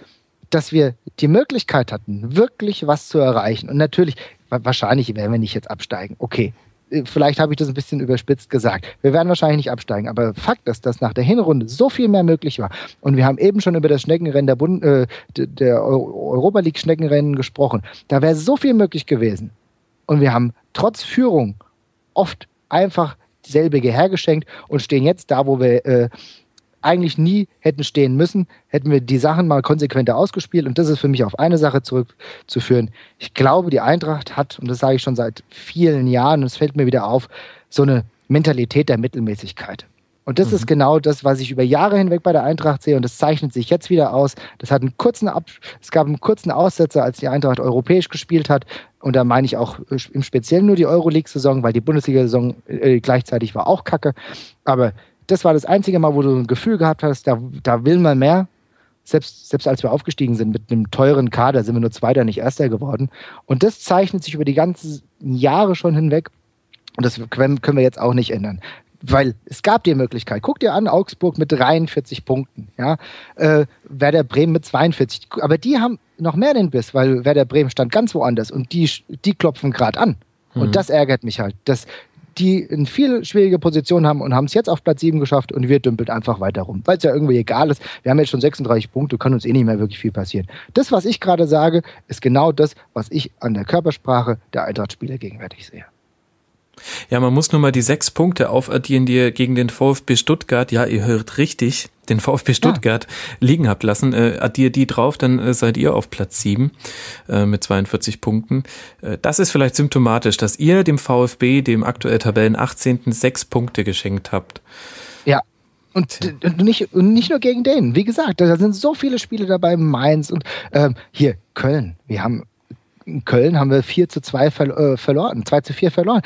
dass wir die Möglichkeit hatten, wirklich was zu erreichen. Und natürlich, wahrscheinlich werden wir nicht jetzt absteigen. Okay, äh, vielleicht habe ich das ein bisschen überspitzt gesagt. Wir werden wahrscheinlich nicht absteigen. Aber Fakt ist, dass nach der Hinrunde so viel mehr möglich war. Und wir haben eben schon über das Schneckenrennen der, Bund, äh, der Europa League Schneckenrennen gesprochen. Da wäre so viel möglich gewesen. Und wir haben trotz Führung oft einfach selbige hergeschenkt und stehen jetzt da, wo wir äh, eigentlich nie hätten stehen müssen, hätten wir die Sachen mal konsequenter ausgespielt. Und das ist für mich auf eine Sache zurückzuführen. Ich glaube, die Eintracht hat, und das sage ich schon seit vielen Jahren, und es fällt mir wieder auf, so eine Mentalität der Mittelmäßigkeit. Und das mhm. ist genau das, was ich über Jahre hinweg bei der Eintracht sehe. Und das zeichnet sich jetzt wieder aus. Das hat einen kurzen Ab es gab einen kurzen Aussetzer, als die Eintracht europäisch gespielt hat. Und da meine ich auch im Speziellen nur die Euroleague-Saison, weil die Bundesliga-Saison äh, gleichzeitig war auch kacke. Aber das war das einzige Mal, wo du ein Gefühl gehabt hast, da, da will man mehr. Selbst, selbst als wir aufgestiegen sind mit einem teuren Kader, sind wir nur Zweiter, nicht Erster geworden. Und das zeichnet sich über die ganzen Jahre schon hinweg. Und das können wir jetzt auch nicht ändern. Weil es gab die Möglichkeit. Guck dir an, Augsburg mit 43 Punkten. Ja? Äh, Werder Bremen mit 42. Aber die haben noch mehr den Biss, weil Werder Bremen stand ganz woanders und die, die klopfen gerade an. Und mhm. das ärgert mich halt. Dass die eine viel schwierige Position haben und haben es jetzt auf Platz 7 geschafft und wir dümpeln einfach weiter rum, weil es ja irgendwie egal ist. Wir haben jetzt schon 36 Punkte, kann uns eh nicht mehr wirklich viel passieren. Das, was ich gerade sage, ist genau das, was ich an der Körpersprache der Eintracht-Spieler gegenwärtig sehe. Ja, man muss nur mal die sechs Punkte aufaddieren, die ihr gegen den VfB Stuttgart, ja, ihr hört richtig, den VfB Stuttgart ja. liegen habt lassen. Äh, addiert die drauf, dann äh, seid ihr auf Platz sieben äh, mit 42 Punkten. Äh, das ist vielleicht symptomatisch, dass ihr dem VfB, dem aktuell Tabellen 18. sechs Punkte geschenkt habt. Ja, und, und, nicht, und nicht nur gegen den. Wie gesagt, da sind so viele Spiele dabei, Mainz und ähm, hier Köln. Wir haben in Köln haben wir 4 zu 2 ver äh, verloren, 2 zu 4 verloren.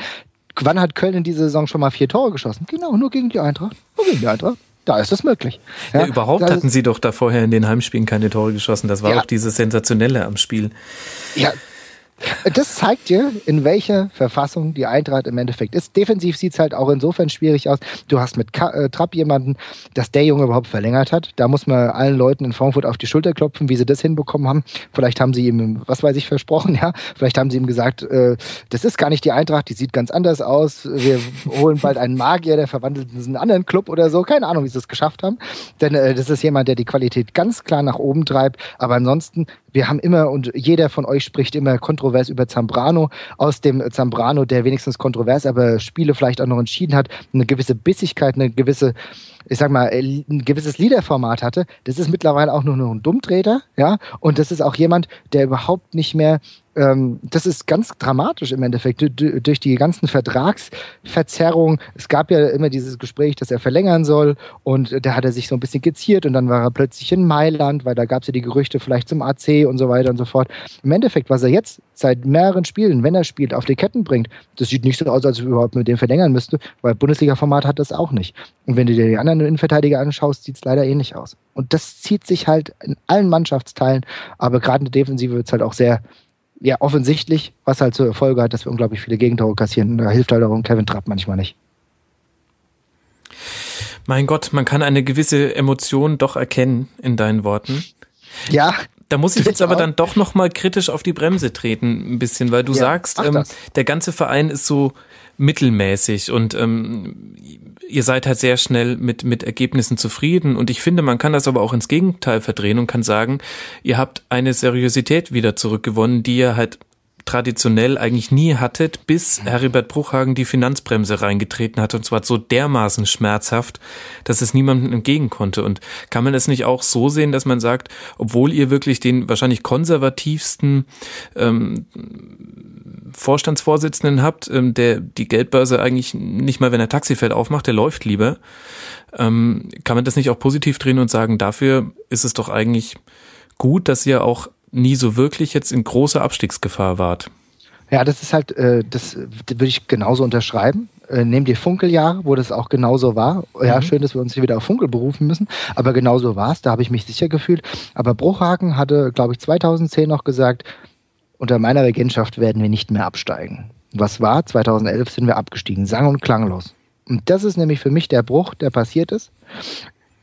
Wann hat Köln in dieser Saison schon mal vier Tore geschossen? Genau, nur gegen die Eintracht. Nur gegen die Eintracht. Da ist das möglich. Ja, ja überhaupt hatten sie doch da vorher in den Heimspielen keine Tore geschossen. Das war ja. auch dieses Sensationelle am Spiel. Ja, das zeigt dir, in welcher Verfassung die Eintracht im Endeffekt ist. Defensiv sieht es halt auch insofern schwierig aus. Du hast mit Ka äh, Trapp jemanden, dass der Junge überhaupt verlängert hat. Da muss man allen Leuten in Frankfurt auf die Schulter klopfen, wie sie das hinbekommen haben. Vielleicht haben sie ihm, was weiß ich, versprochen, ja. Vielleicht haben sie ihm gesagt, äh, das ist gar nicht die Eintracht, die sieht ganz anders aus. Wir holen bald einen Magier, der verwandelt in einen anderen Club oder so. Keine Ahnung, wie sie es geschafft haben. Denn äh, das ist jemand, der die Qualität ganz klar nach oben treibt. Aber ansonsten wir haben immer und jeder von euch spricht immer kontrovers über Zambrano. Aus dem Zambrano, der wenigstens kontrovers, aber Spiele vielleicht auch noch entschieden hat, eine gewisse Bissigkeit, eine gewisse ich sag mal, ein gewisses Liederformat hatte, das ist mittlerweile auch nur noch ein Dummtreter, ja, und das ist auch jemand, der überhaupt nicht mehr ähm, das ist ganz dramatisch im Endeffekt durch die ganzen Vertragsverzerrungen. Es gab ja immer dieses Gespräch, dass er verlängern soll und da hat er sich so ein bisschen geziert und dann war er plötzlich in Mailand, weil da gab es ja die Gerüchte vielleicht zum AC und so weiter und so fort. Im Endeffekt, was er jetzt seit mehreren Spielen, wenn er spielt, auf die Ketten bringt, das sieht nicht so aus, als ob er überhaupt mit dem verlängern müsste, weil Bundesliga-Format hat das auch nicht. Und wenn du dir die anderen Innenverteidiger anschaust, sieht es leider ähnlich aus. Und das zieht sich halt in allen Mannschaftsteilen, aber gerade in der Defensive wird es halt auch sehr ja, offensichtlich, was halt zur Folge hat, dass wir unglaublich viele Gegentore kassieren. Da hilft halt auch Kevin Trapp manchmal nicht. Mein Gott, man kann eine gewisse Emotion doch erkennen in deinen Worten. Ja. Da muss ich <laughs> jetzt aber dann doch noch mal kritisch auf die Bremse treten, ein bisschen, weil du ja, sagst, ähm, der ganze Verein ist so mittelmäßig und ähm, ihr seid halt sehr schnell mit, mit Ergebnissen zufrieden. Und ich finde, man kann das aber auch ins Gegenteil verdrehen und kann sagen, ihr habt eine Seriosität wieder zurückgewonnen, die ihr halt traditionell eigentlich nie hattet, bis Heribert Bruchhagen die Finanzbremse reingetreten hat und zwar so dermaßen schmerzhaft, dass es niemandem entgegen konnte. Und kann man es nicht auch so sehen, dass man sagt, obwohl ihr wirklich den wahrscheinlich konservativsten ähm, Vorstandsvorsitzenden habt, ähm, der die Geldbörse eigentlich nicht mal, wenn er Taxifeld aufmacht, der läuft lieber. Ähm, kann man das nicht auch positiv drehen und sagen, dafür ist es doch eigentlich gut, dass ihr auch nie so wirklich jetzt in großer Abstiegsgefahr wart? Ja, das ist halt, äh, das würde ich genauso unterschreiben. Äh, nehmt ihr Funkeljahre, wo das auch genauso war. Ja, mhm. schön, dass wir uns hier wieder auf Funkel berufen müssen, aber genauso war es. Da habe ich mich sicher gefühlt. Aber Bruchhagen hatte, glaube ich, 2010 noch gesagt, unter meiner Regentschaft werden wir nicht mehr absteigen. Was war? 2011 sind wir abgestiegen, sang- und klanglos. Und das ist nämlich für mich der Bruch, der passiert ist.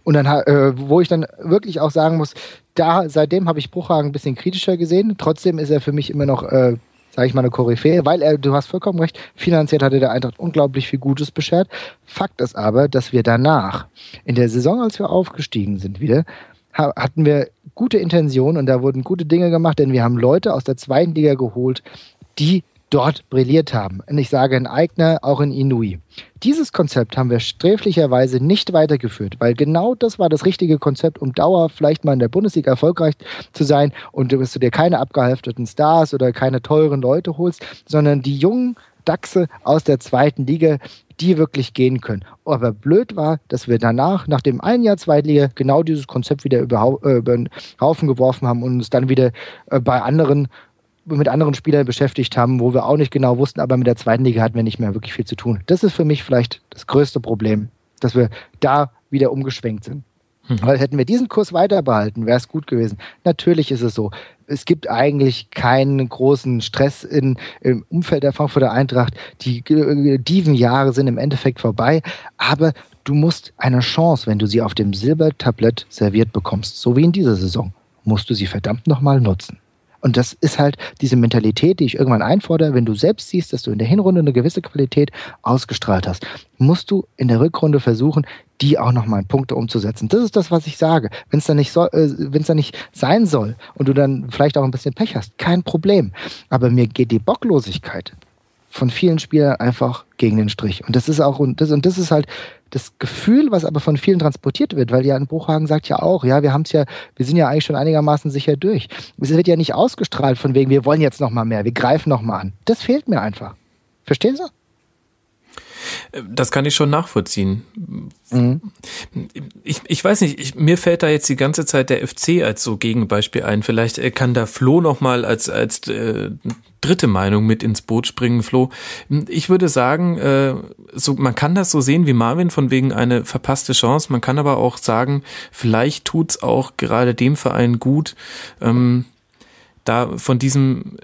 Und dann, äh, wo ich dann wirklich auch sagen muss, da seitdem habe ich Bruchhagen ein bisschen kritischer gesehen. Trotzdem ist er für mich immer noch, äh, sage ich mal, eine Koryphäe, weil er, du hast vollkommen recht, finanziell hatte der Eintracht unglaublich viel Gutes beschert. Fakt ist aber, dass wir danach, in der Saison, als wir aufgestiegen sind wieder, hatten wir gute Intentionen und da wurden gute Dinge gemacht, denn wir haben Leute aus der zweiten Liga geholt, die dort brilliert haben. Und ich sage in Eigner, auch in Inui. Dieses Konzept haben wir sträflicherweise nicht weitergeführt, weil genau das war das richtige Konzept, um Dauer vielleicht mal in der Bundesliga erfolgreich zu sein und dass du dir keine abgehalfteten Stars oder keine teuren Leute holst, sondern die jungen Dachse aus der zweiten Liga, die wirklich gehen können. Aber blöd war, dass wir danach, nach dem einen Jahr Zweitliga, genau dieses Konzept wieder über, äh, über den Haufen geworfen haben und uns dann wieder äh, bei anderen mit anderen Spielern beschäftigt haben, wo wir auch nicht genau wussten, aber mit der zweiten Liga hatten wir nicht mehr wirklich viel zu tun. Das ist für mich vielleicht das größte Problem, dass wir da wieder umgeschwenkt sind. Mhm. Weil hätten wir diesen Kurs weiter behalten, wäre es gut gewesen. Natürlich ist es so. Es gibt eigentlich keinen großen Stress in, im Umfeld der Frankfurter Eintracht. Die äh, Dievenjahre sind im Endeffekt vorbei. Aber du musst eine Chance, wenn du sie auf dem Silbertablett serviert bekommst, so wie in dieser Saison, musst du sie verdammt nochmal nutzen. Und das ist halt diese Mentalität, die ich irgendwann einfordere. Wenn du selbst siehst, dass du in der Hinrunde eine gewisse Qualität ausgestrahlt hast, musst du in der Rückrunde versuchen, die auch nochmal in Punkte umzusetzen. Das ist das, was ich sage. Wenn es dann nicht so, äh, dann nicht sein soll und du dann vielleicht auch ein bisschen Pech hast, kein Problem. Aber mir geht die Bocklosigkeit von vielen Spielern einfach gegen den Strich. Und das ist auch, und das, und das ist halt das Gefühl, was aber von vielen transportiert wird, weil Jan Bruchhagen sagt ja auch, ja, wir haben es ja, wir sind ja eigentlich schon einigermaßen sicher durch. Es wird ja nicht ausgestrahlt von wegen, wir wollen jetzt noch mal mehr, wir greifen noch mal an. Das fehlt mir einfach. Verstehen Sie? Das kann ich schon nachvollziehen. Mhm. Ich, weiß nicht, ich, mir fällt da jetzt die ganze Zeit der FC als so Gegenbeispiel ein. Vielleicht äh, kann da Flo noch mal als, als äh, dritte Meinung mit ins Boot springen, Flo. Ich würde sagen, äh, so, man kann das so sehen wie Marvin von wegen eine verpasste Chance. Man kann aber auch sagen, vielleicht tut's auch gerade dem Verein gut, ähm, da von diesem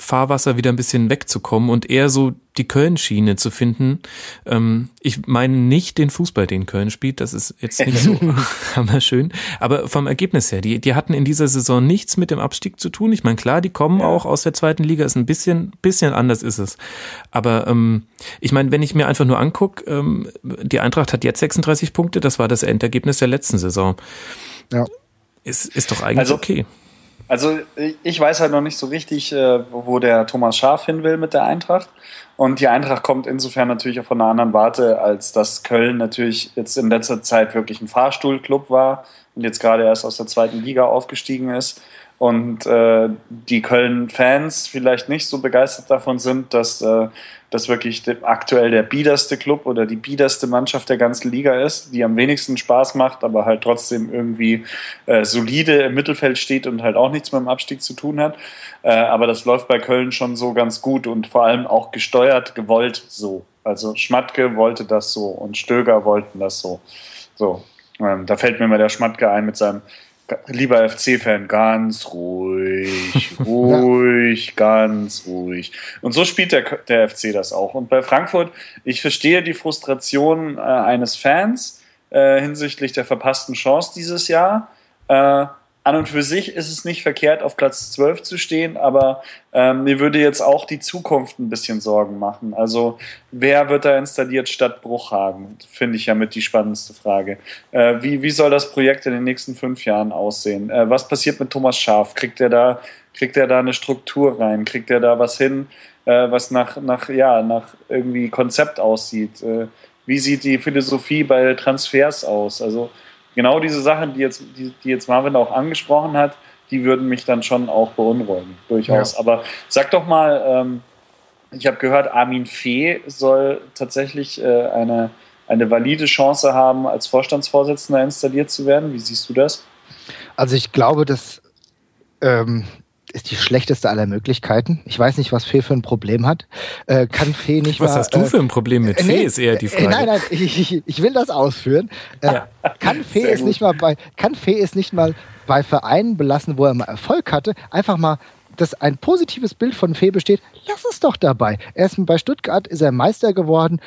Fahrwasser wieder ein bisschen wegzukommen und eher so die Köln-Schiene zu finden. Ähm, ich meine nicht den Fußball, den Köln spielt, das ist jetzt nicht so <laughs> hammerschön, aber vom Ergebnis her, die, die hatten in dieser Saison nichts mit dem Abstieg zu tun. Ich meine, klar, die kommen ja. auch aus der zweiten Liga, ist ein bisschen, bisschen anders ist es. Aber ähm, ich meine, wenn ich mir einfach nur angucke, ähm, die Eintracht hat jetzt 36 Punkte, das war das Endergebnis der letzten Saison. Ja. Ist, ist doch eigentlich also, okay. Also ich weiß halt noch nicht so richtig, äh, wo der Thomas Schaf hin will mit der Eintracht. Und die Eintracht kommt insofern natürlich auch von einer anderen Warte, als dass Köln natürlich jetzt in letzter Zeit wirklich ein Fahrstuhlclub war und jetzt gerade erst aus der zweiten Liga aufgestiegen ist und äh, die Köln-Fans vielleicht nicht so begeistert davon sind, dass äh, das wirklich aktuell der biederste Club oder die biederste Mannschaft der ganzen Liga ist, die am wenigsten Spaß macht, aber halt trotzdem irgendwie äh, solide im Mittelfeld steht und halt auch nichts mit dem Abstieg zu tun hat. Äh, aber das läuft bei Köln schon so ganz gut und vor allem auch gesteuert, gewollt so. Also Schmatke wollte das so und Stöger wollten das so. So, ähm, da fällt mir mal der Schmatke ein mit seinem lieber FC-Fan, ganz ruhig, <laughs> ruhig, ganz ruhig. Und so spielt der, der FC das auch. Und bei Frankfurt, ich verstehe die Frustration äh, eines Fans äh, hinsichtlich der verpassten Chance dieses Jahr. Äh, an und für sich ist es nicht verkehrt, auf Platz 12 zu stehen, aber ähm, mir würde jetzt auch die Zukunft ein bisschen Sorgen machen. Also wer wird da installiert statt Bruchhagen? Finde ich ja mit die spannendste Frage. Äh, wie, wie soll das Projekt in den nächsten fünf Jahren aussehen? Äh, was passiert mit Thomas Schaf? Kriegt er da, kriegt er da eine Struktur rein? Kriegt er da was hin, äh, was nach, nach, ja, nach irgendwie Konzept aussieht? Äh, wie sieht die Philosophie bei Transfers aus? Also genau diese Sachen, die jetzt, die, die jetzt Marvin auch angesprochen hat, die würden mich dann schon auch beunruhigen, durchaus. Ja. Aber sag doch mal, ähm, ich habe gehört, Armin Fee soll tatsächlich äh, eine, eine valide Chance haben, als Vorstandsvorsitzender installiert zu werden. Wie siehst du das? Also ich glaube, dass ähm, ist die schlechteste aller Möglichkeiten. Ich weiß nicht, was Fee für ein Problem hat. Äh, kann Fee nicht Was mal, hast du für ein Problem mit äh, Fee, nee, ist eher die Frage. Äh, nein, nein, ich, ich, will das ausführen. Äh, ja. Kann <laughs> Fee es nicht mal bei, kann Fee es nicht mal bei Vereinen belassen, wo er mal Erfolg hatte, einfach mal dass ein positives Bild von Fee besteht, lass es doch dabei. Er ist bei Stuttgart ist er Meister geworden,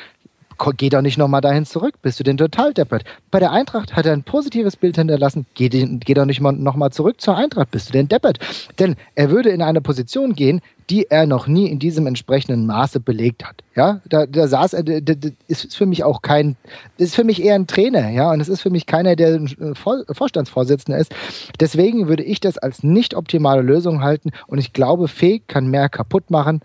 geh doch nicht nochmal dahin zurück, bist du denn total deppert. Bei der Eintracht hat er ein positives Bild hinterlassen, geh, geh doch nicht nochmal zurück zur Eintracht, bist du denn deppert. Denn er würde in eine Position gehen, die er noch nie in diesem entsprechenden Maße belegt hat. Ja, da, da saß er, das ist für mich auch kein, das ist für mich eher ein Trainer, ja, und es ist für mich keiner, der ein Vorstandsvorsitzender ist. Deswegen würde ich das als nicht optimale Lösung halten und ich glaube, Fee kann mehr kaputt machen,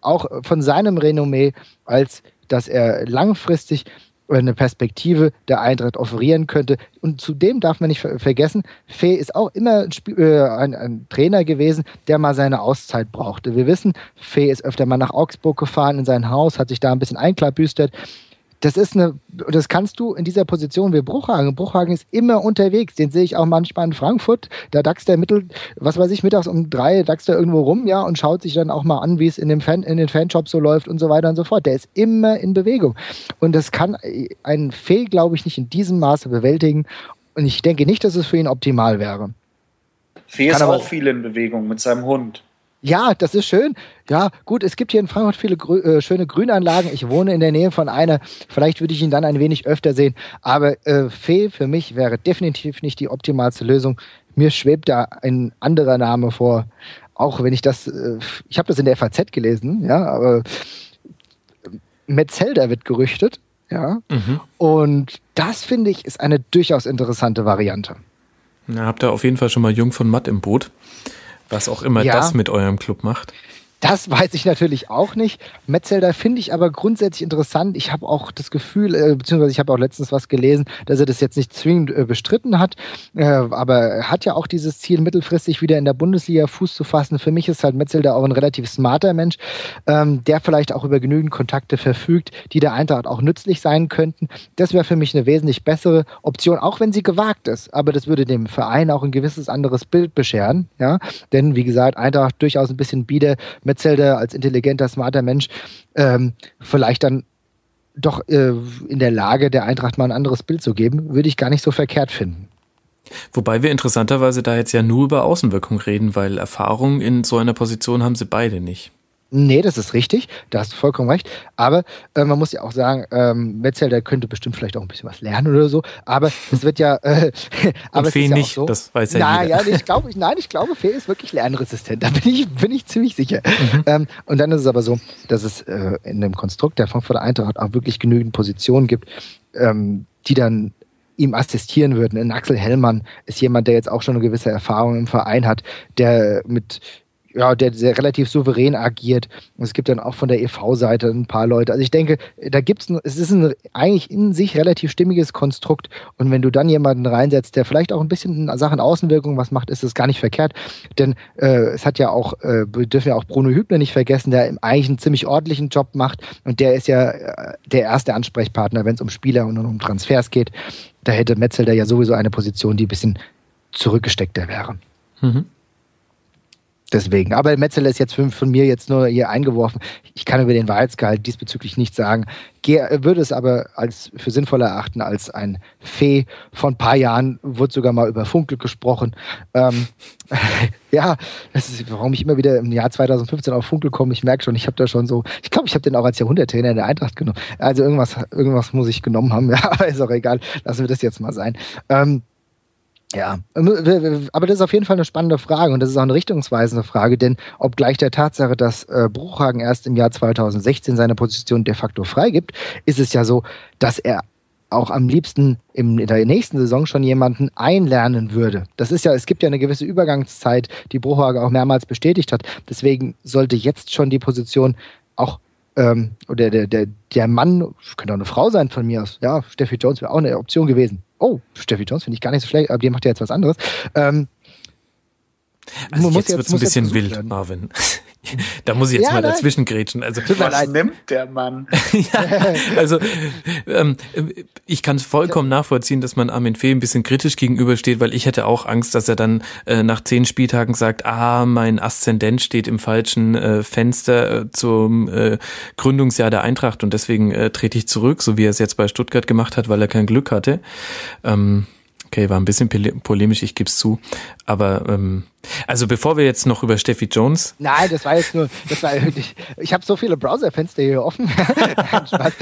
auch von seinem Renommee, als dass er langfristig eine Perspektive der Eintracht offerieren könnte. Und zudem darf man nicht vergessen, Fee ist auch immer ein, äh, ein, ein, Trainer gewesen, der mal seine Auszeit brauchte. Wir wissen, Fee ist öfter mal nach Augsburg gefahren in sein Haus, hat sich da ein bisschen einklabüstert das ist eine, das kannst du in dieser Position wie Bruchhagen. Bruchhagen ist immer unterwegs. Den sehe ich auch manchmal in Frankfurt. Da daxt der mittel, was weiß ich, mittags um drei daxt er irgendwo rum, ja, und schaut sich dann auch mal an, wie es in, dem Fan, in den Fanshops so läuft und so weiter und so fort. Der ist immer in Bewegung. Und das kann ein Fehl, glaube ich, nicht in diesem Maße bewältigen. Und ich denke nicht, dass es für ihn optimal wäre. Fee ist auch viel in Bewegung mit seinem Hund. Ja, das ist schön. Ja, gut, es gibt hier in Frankfurt viele grü äh, schöne Grünanlagen. Ich wohne in der Nähe von einer. Vielleicht würde ich ihn dann ein wenig öfter sehen. Aber äh, Fee für mich wäre definitiv nicht die optimalste Lösung. Mir schwebt da ein anderer Name vor. auch wenn ich das, äh, ich habe das in der FAZ gelesen, ja, aber Metzelder wird gerüchtet, ja. Mhm. Und das finde ich ist eine durchaus interessante Variante. Ja, habt ihr auf jeden Fall schon mal Jung von Matt im Boot, was auch immer ja. das mit eurem Club macht. Das weiß ich natürlich auch nicht. Metzelder finde ich aber grundsätzlich interessant. Ich habe auch das Gefühl, äh, beziehungsweise ich habe auch letztens was gelesen, dass er das jetzt nicht zwingend äh, bestritten hat. Äh, aber er hat ja auch dieses Ziel, mittelfristig wieder in der Bundesliga Fuß zu fassen. Für mich ist halt Metzelder auch ein relativ smarter Mensch, ähm, der vielleicht auch über genügend Kontakte verfügt, die der Eintracht auch nützlich sein könnten. Das wäre für mich eine wesentlich bessere Option, auch wenn sie gewagt ist. Aber das würde dem Verein auch ein gewisses anderes Bild bescheren. Ja? Denn wie gesagt, Eintracht durchaus ein bisschen bieder. Metzelder als intelligenter, smarter Mensch ähm, vielleicht dann doch äh, in der Lage, der Eintracht mal ein anderes Bild zu geben, würde ich gar nicht so verkehrt finden. Wobei wir interessanterweise da jetzt ja nur über Außenwirkung reden, weil Erfahrung in so einer Position haben sie beide nicht. Nee, das ist richtig. Da hast du vollkommen recht. Aber äh, man muss ja auch sagen, ähm, Metzel, der könnte bestimmt vielleicht auch ein bisschen was lernen oder so. Aber es wird ja. Äh, <laughs> aber Fee ja nicht, so. das weiß ja Na, jeder. Ja, ich glaube, nein, ich glaube, Fee ist wirklich lernresistent. Da bin ich, bin ich ziemlich sicher. Mhm. Ähm, und dann ist es aber so, dass es äh, in dem Konstrukt der Frankfurter Eintracht auch wirklich genügend Positionen gibt, ähm, die dann ihm assistieren würden. In Axel Hellmann ist jemand, der jetzt auch schon eine gewisse Erfahrung im Verein hat, der mit ja, der sehr relativ souverän agiert. Und es gibt dann auch von der EV-Seite ein paar Leute. Also ich denke, da gibt's es ist ein eigentlich in sich relativ stimmiges Konstrukt. Und wenn du dann jemanden reinsetzt, der vielleicht auch ein bisschen in Sachen Außenwirkung was macht, ist das gar nicht verkehrt. Denn äh, es hat ja auch, äh, wir dürfen ja auch Bruno Hübner nicht vergessen, der eigentlich einen ziemlich ordentlichen Job macht. Und der ist ja äh, der erste Ansprechpartner, wenn es um Spieler und um Transfers geht. Da hätte Metzel da ja sowieso eine Position, die ein bisschen zurückgesteckter wäre. Mhm. Deswegen. Aber Metzeler ist jetzt von, mir jetzt nur hier eingeworfen. Ich kann über den Wahrheitsgehalt diesbezüglich nichts sagen. Ge würde es aber als für sinnvoller erachten als ein Fee. Von ein paar Jahren wurde sogar mal über Funkel gesprochen. Ähm, <laughs> ja, das ist, warum ich immer wieder im Jahr 2015 auf Funkel komme. Ich merke schon, ich habe da schon so, ich glaube, ich habe den auch als Jahrhunderttrainer in der Eintracht genommen. Also irgendwas, irgendwas muss ich genommen haben. <laughs> Ja, aber ist auch egal. Lassen wir das jetzt mal sein. Ähm, ja, aber das ist auf jeden Fall eine spannende Frage und das ist auch eine richtungsweisende Frage, denn obgleich der Tatsache, dass äh, Bruchhagen erst im Jahr 2016 seine Position de facto freigibt, ist es ja so, dass er auch am liebsten in der nächsten Saison schon jemanden einlernen würde. Das ist ja, es gibt ja eine gewisse Übergangszeit, die Bruchhagen auch mehrmals bestätigt hat. Deswegen sollte jetzt schon die Position auch ähm, oder der, der, der Mann, könnte auch eine Frau sein von mir aus, ja, Steffi Jones wäre auch eine Option gewesen. Oh, Steffi Jones finde ich gar nicht so schlecht, aber die macht ja jetzt was anderes. Ähm, also jetzt, wird es ein bisschen wild, werden. Marvin. <laughs> da muss ich jetzt ja, mal dazwischen grätschen. Also, Was nimmt der Mann? <laughs> ja, also ähm, ich kann es vollkommen nachvollziehen, dass man Armin Fee ein bisschen kritisch gegenübersteht, weil ich hätte auch Angst, dass er dann äh, nach zehn Spieltagen sagt, ah, mein Aszendent steht im falschen äh, Fenster äh, zum äh, Gründungsjahr der Eintracht und deswegen äh, trete ich zurück, so wie er es jetzt bei Stuttgart gemacht hat, weil er kein Glück hatte. Ähm, Okay, war ein bisschen polemisch, ich gebe es zu. Aber ähm, also bevor wir jetzt noch über Steffi Jones. Nein, das war jetzt nur, das war ich, ich habe so viele Browserfenster hier offen. <laughs> Nein, Spaß.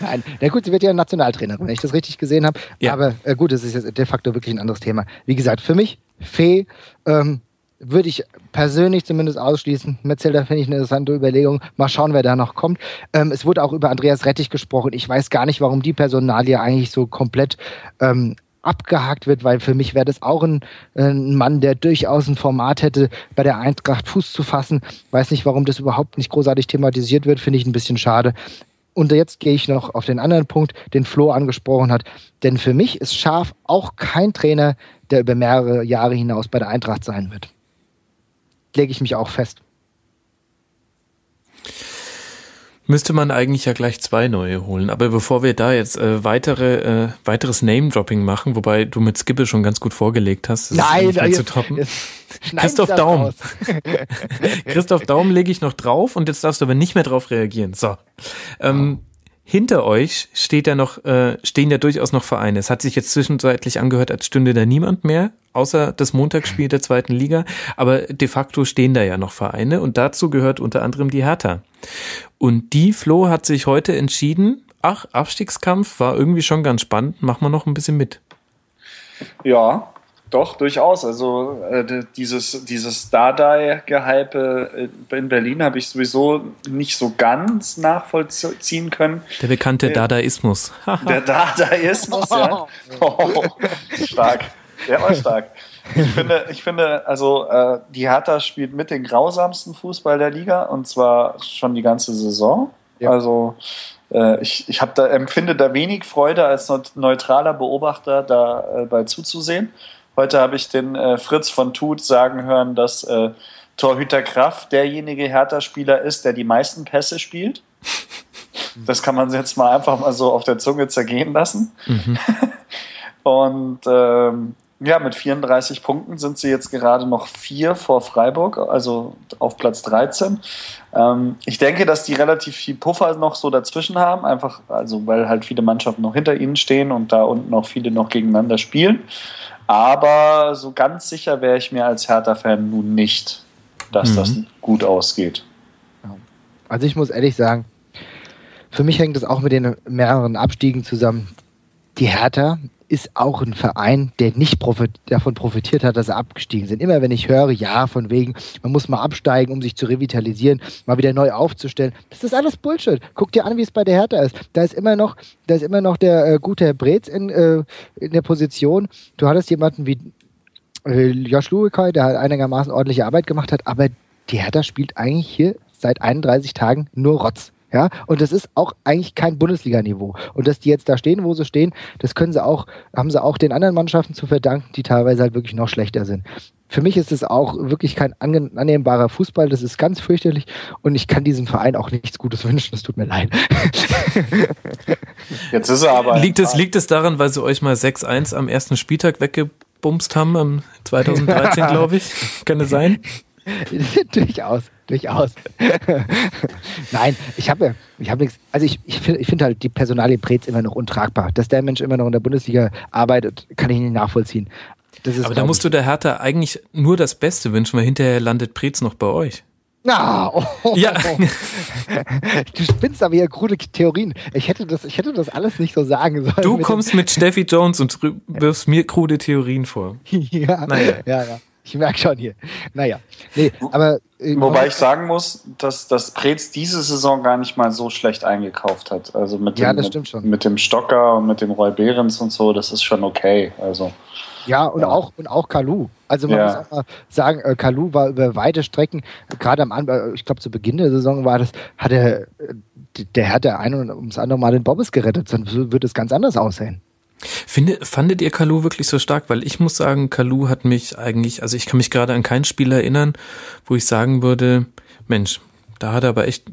Nein, na gut, sie wird ja Nationaltrainerin, wenn ich das richtig gesehen habe. Ja. Aber äh, gut, das ist jetzt de facto wirklich ein anderes Thema. Wie gesagt, für mich, Fee, ähm, würde ich persönlich zumindest ausschließen. Metzelder finde ich eine interessante Überlegung. Mal schauen, wer da noch kommt. Ähm, es wurde auch über Andreas Rettich gesprochen. Ich weiß gar nicht, warum die Personalie eigentlich so komplett ähm, abgehakt wird, weil für mich wäre das auch ein, ein, Mann, der durchaus ein Format hätte, bei der Eintracht Fuß zu fassen. Weiß nicht, warum das überhaupt nicht großartig thematisiert wird, finde ich ein bisschen schade. Und jetzt gehe ich noch auf den anderen Punkt, den Flo angesprochen hat. Denn für mich ist Scharf auch kein Trainer, der über mehrere Jahre hinaus bei der Eintracht sein wird lege ich mich auch fest. Müsste man eigentlich ja gleich zwei neue holen. Aber bevor wir da jetzt äh, weitere, äh, weiteres Name-Dropping machen, wobei du mit Skippe schon ganz gut vorgelegt hast, das Nein, ist nicht zu toppen. Christoph Daum. <laughs> Christoph Daum lege ich noch drauf und jetzt darfst du aber nicht mehr drauf reagieren. So. Ähm, hinter euch steht ja noch, äh, stehen ja durchaus noch Vereine. Es hat sich jetzt zwischenzeitlich angehört, als stünde da niemand mehr, außer das Montagsspiel der zweiten Liga. Aber de facto stehen da ja noch Vereine und dazu gehört unter anderem die Hertha. Und die Flo hat sich heute entschieden, ach, Abstiegskampf war irgendwie schon ganz spannend, machen wir noch ein bisschen mit. Ja, Doch, durchaus. Also äh, dieses, dieses Dardai-Gehype äh, in Berlin habe ich sowieso nicht so ganz nachvollziehen können. Der bekannte äh, Dadaismus. <laughs> der Dadaismus, ja. <laughs> Oh, stark. Der war stark. Ich finde, ich finde also äh, die Hertha spielt mit den grausamsten Fußball der Liga und zwar schon die ganze Saison. Ja. Also äh, ich, ich da, empfinde da wenig Freude als neutraler Beobachter dabei äh, zuzusehen. Heute habe ich den äh, Fritz von Tut sagen hören, dass äh, Torhüter Kraft derjenige Hertha-Spieler ist, der die meisten Pässe spielt. <laughs> Das kann man jetzt mal einfach mal so auf der Zunge zergehen lassen. Mhm. <laughs> Und ähm, ja, mit 34 Punkten sind sie jetzt gerade noch vier vor Freiburg, also auf Platz 13. Ähm, ich denke, dass die relativ viel Puffer noch so dazwischen haben, einfach, also weil halt viele Mannschaften noch hinter ihnen stehen und da unten auch viele noch gegeneinander spielen. Aber so ganz sicher wäre ich mir als Hertha-Fan nun nicht, dass mhm. das gut ausgeht. Also ich muss ehrlich sagen, für mich hängt es auch mit den mehreren Abstiegen zusammen. Die Hertha ist auch ein Verein, der nicht profit davon profitiert hat, dass sie abgestiegen sind. Immer wenn ich höre, ja, von wegen, man muss mal absteigen, um sich zu revitalisieren, mal wieder neu aufzustellen, das ist alles Bullshit. Guck dir an, wie es bei der Hertha ist. Da ist immer noch, da ist immer noch der äh, gute Herr Brez in, äh, in der Position. Du hattest jemanden wie äh, Josh Luekai, der halt einigermaßen ordentliche Arbeit gemacht hat, aber die Hertha spielt eigentlich hier seit 31 Tagen nur Rotz. Ja, und das ist auch eigentlich kein Bundesliga-Niveau. Und dass die jetzt da stehen, wo sie stehen, das können sie auch, haben sie auch den anderen Mannschaften zu verdanken, die teilweise halt wirklich noch schlechter sind. Für mich ist es auch wirklich kein annehmbarer Fußball. Das ist ganz fürchterlich und ich kann diesem Verein auch nichts Gutes <laughs> wünschen. Es tut mir leid. <laughs> Jetzt ist er aber. Liegt es, liegt es daran, weil sie euch mal 6-1 am ersten Spieltag weggebumst haben, am 2013, glaube ich? Kann es sein? <laughs> durchaus, durchaus. <laughs> Nein, ich habe ich hab nichts. Also ich, ich finde ich find halt die Personalie Preetz immer noch untragbar. Dass der Mensch immer noch in der Bundesliga arbeitet, kann ich nicht nachvollziehen. Aber da musst du der Hertha eigentlich nur das Beste wünschen, weil hinterher landet Preetz noch bei euch. Ah, <laughs> oh, ja. <laughs> Du spinnst aber ja krude Theorien. Ich hätte, das, ich hätte das alles nicht so sagen sollen. Du kommst mit Steffi Jones und wirfst mir krude Theorien vor. ja, naja. ja, ja. <laughs> Ich merke schon hier. Naja. Nee, aber. Äh, Wobei ich sagen muss, dass, dass Preetz diese Saison gar nicht mal so schlecht eingekauft hat. Also mit dem, ja, das stimmt schon. mit dem Stocker und mit dem Roy Behrens und so, das ist schon okay. Also. Ja, und ja. auch und auch Kalu. Also man ja. muss auch mal sagen, äh, Kalu war über weite Strecken, gerade am Anfang, äh, ich glaube zu Beginn der Saison war das, hat er, der hat der eine und ums andere Mal den Bobbes gerettet, sonst würde es ganz anders aussehen. Finde, fandet ihr Kalu wirklich so stark? Weil ich muss sagen, Kalu hat mich eigentlich, also ich kann mich gerade an kein Spiel erinnern, wo ich sagen würde, Mensch, da hat er aber echt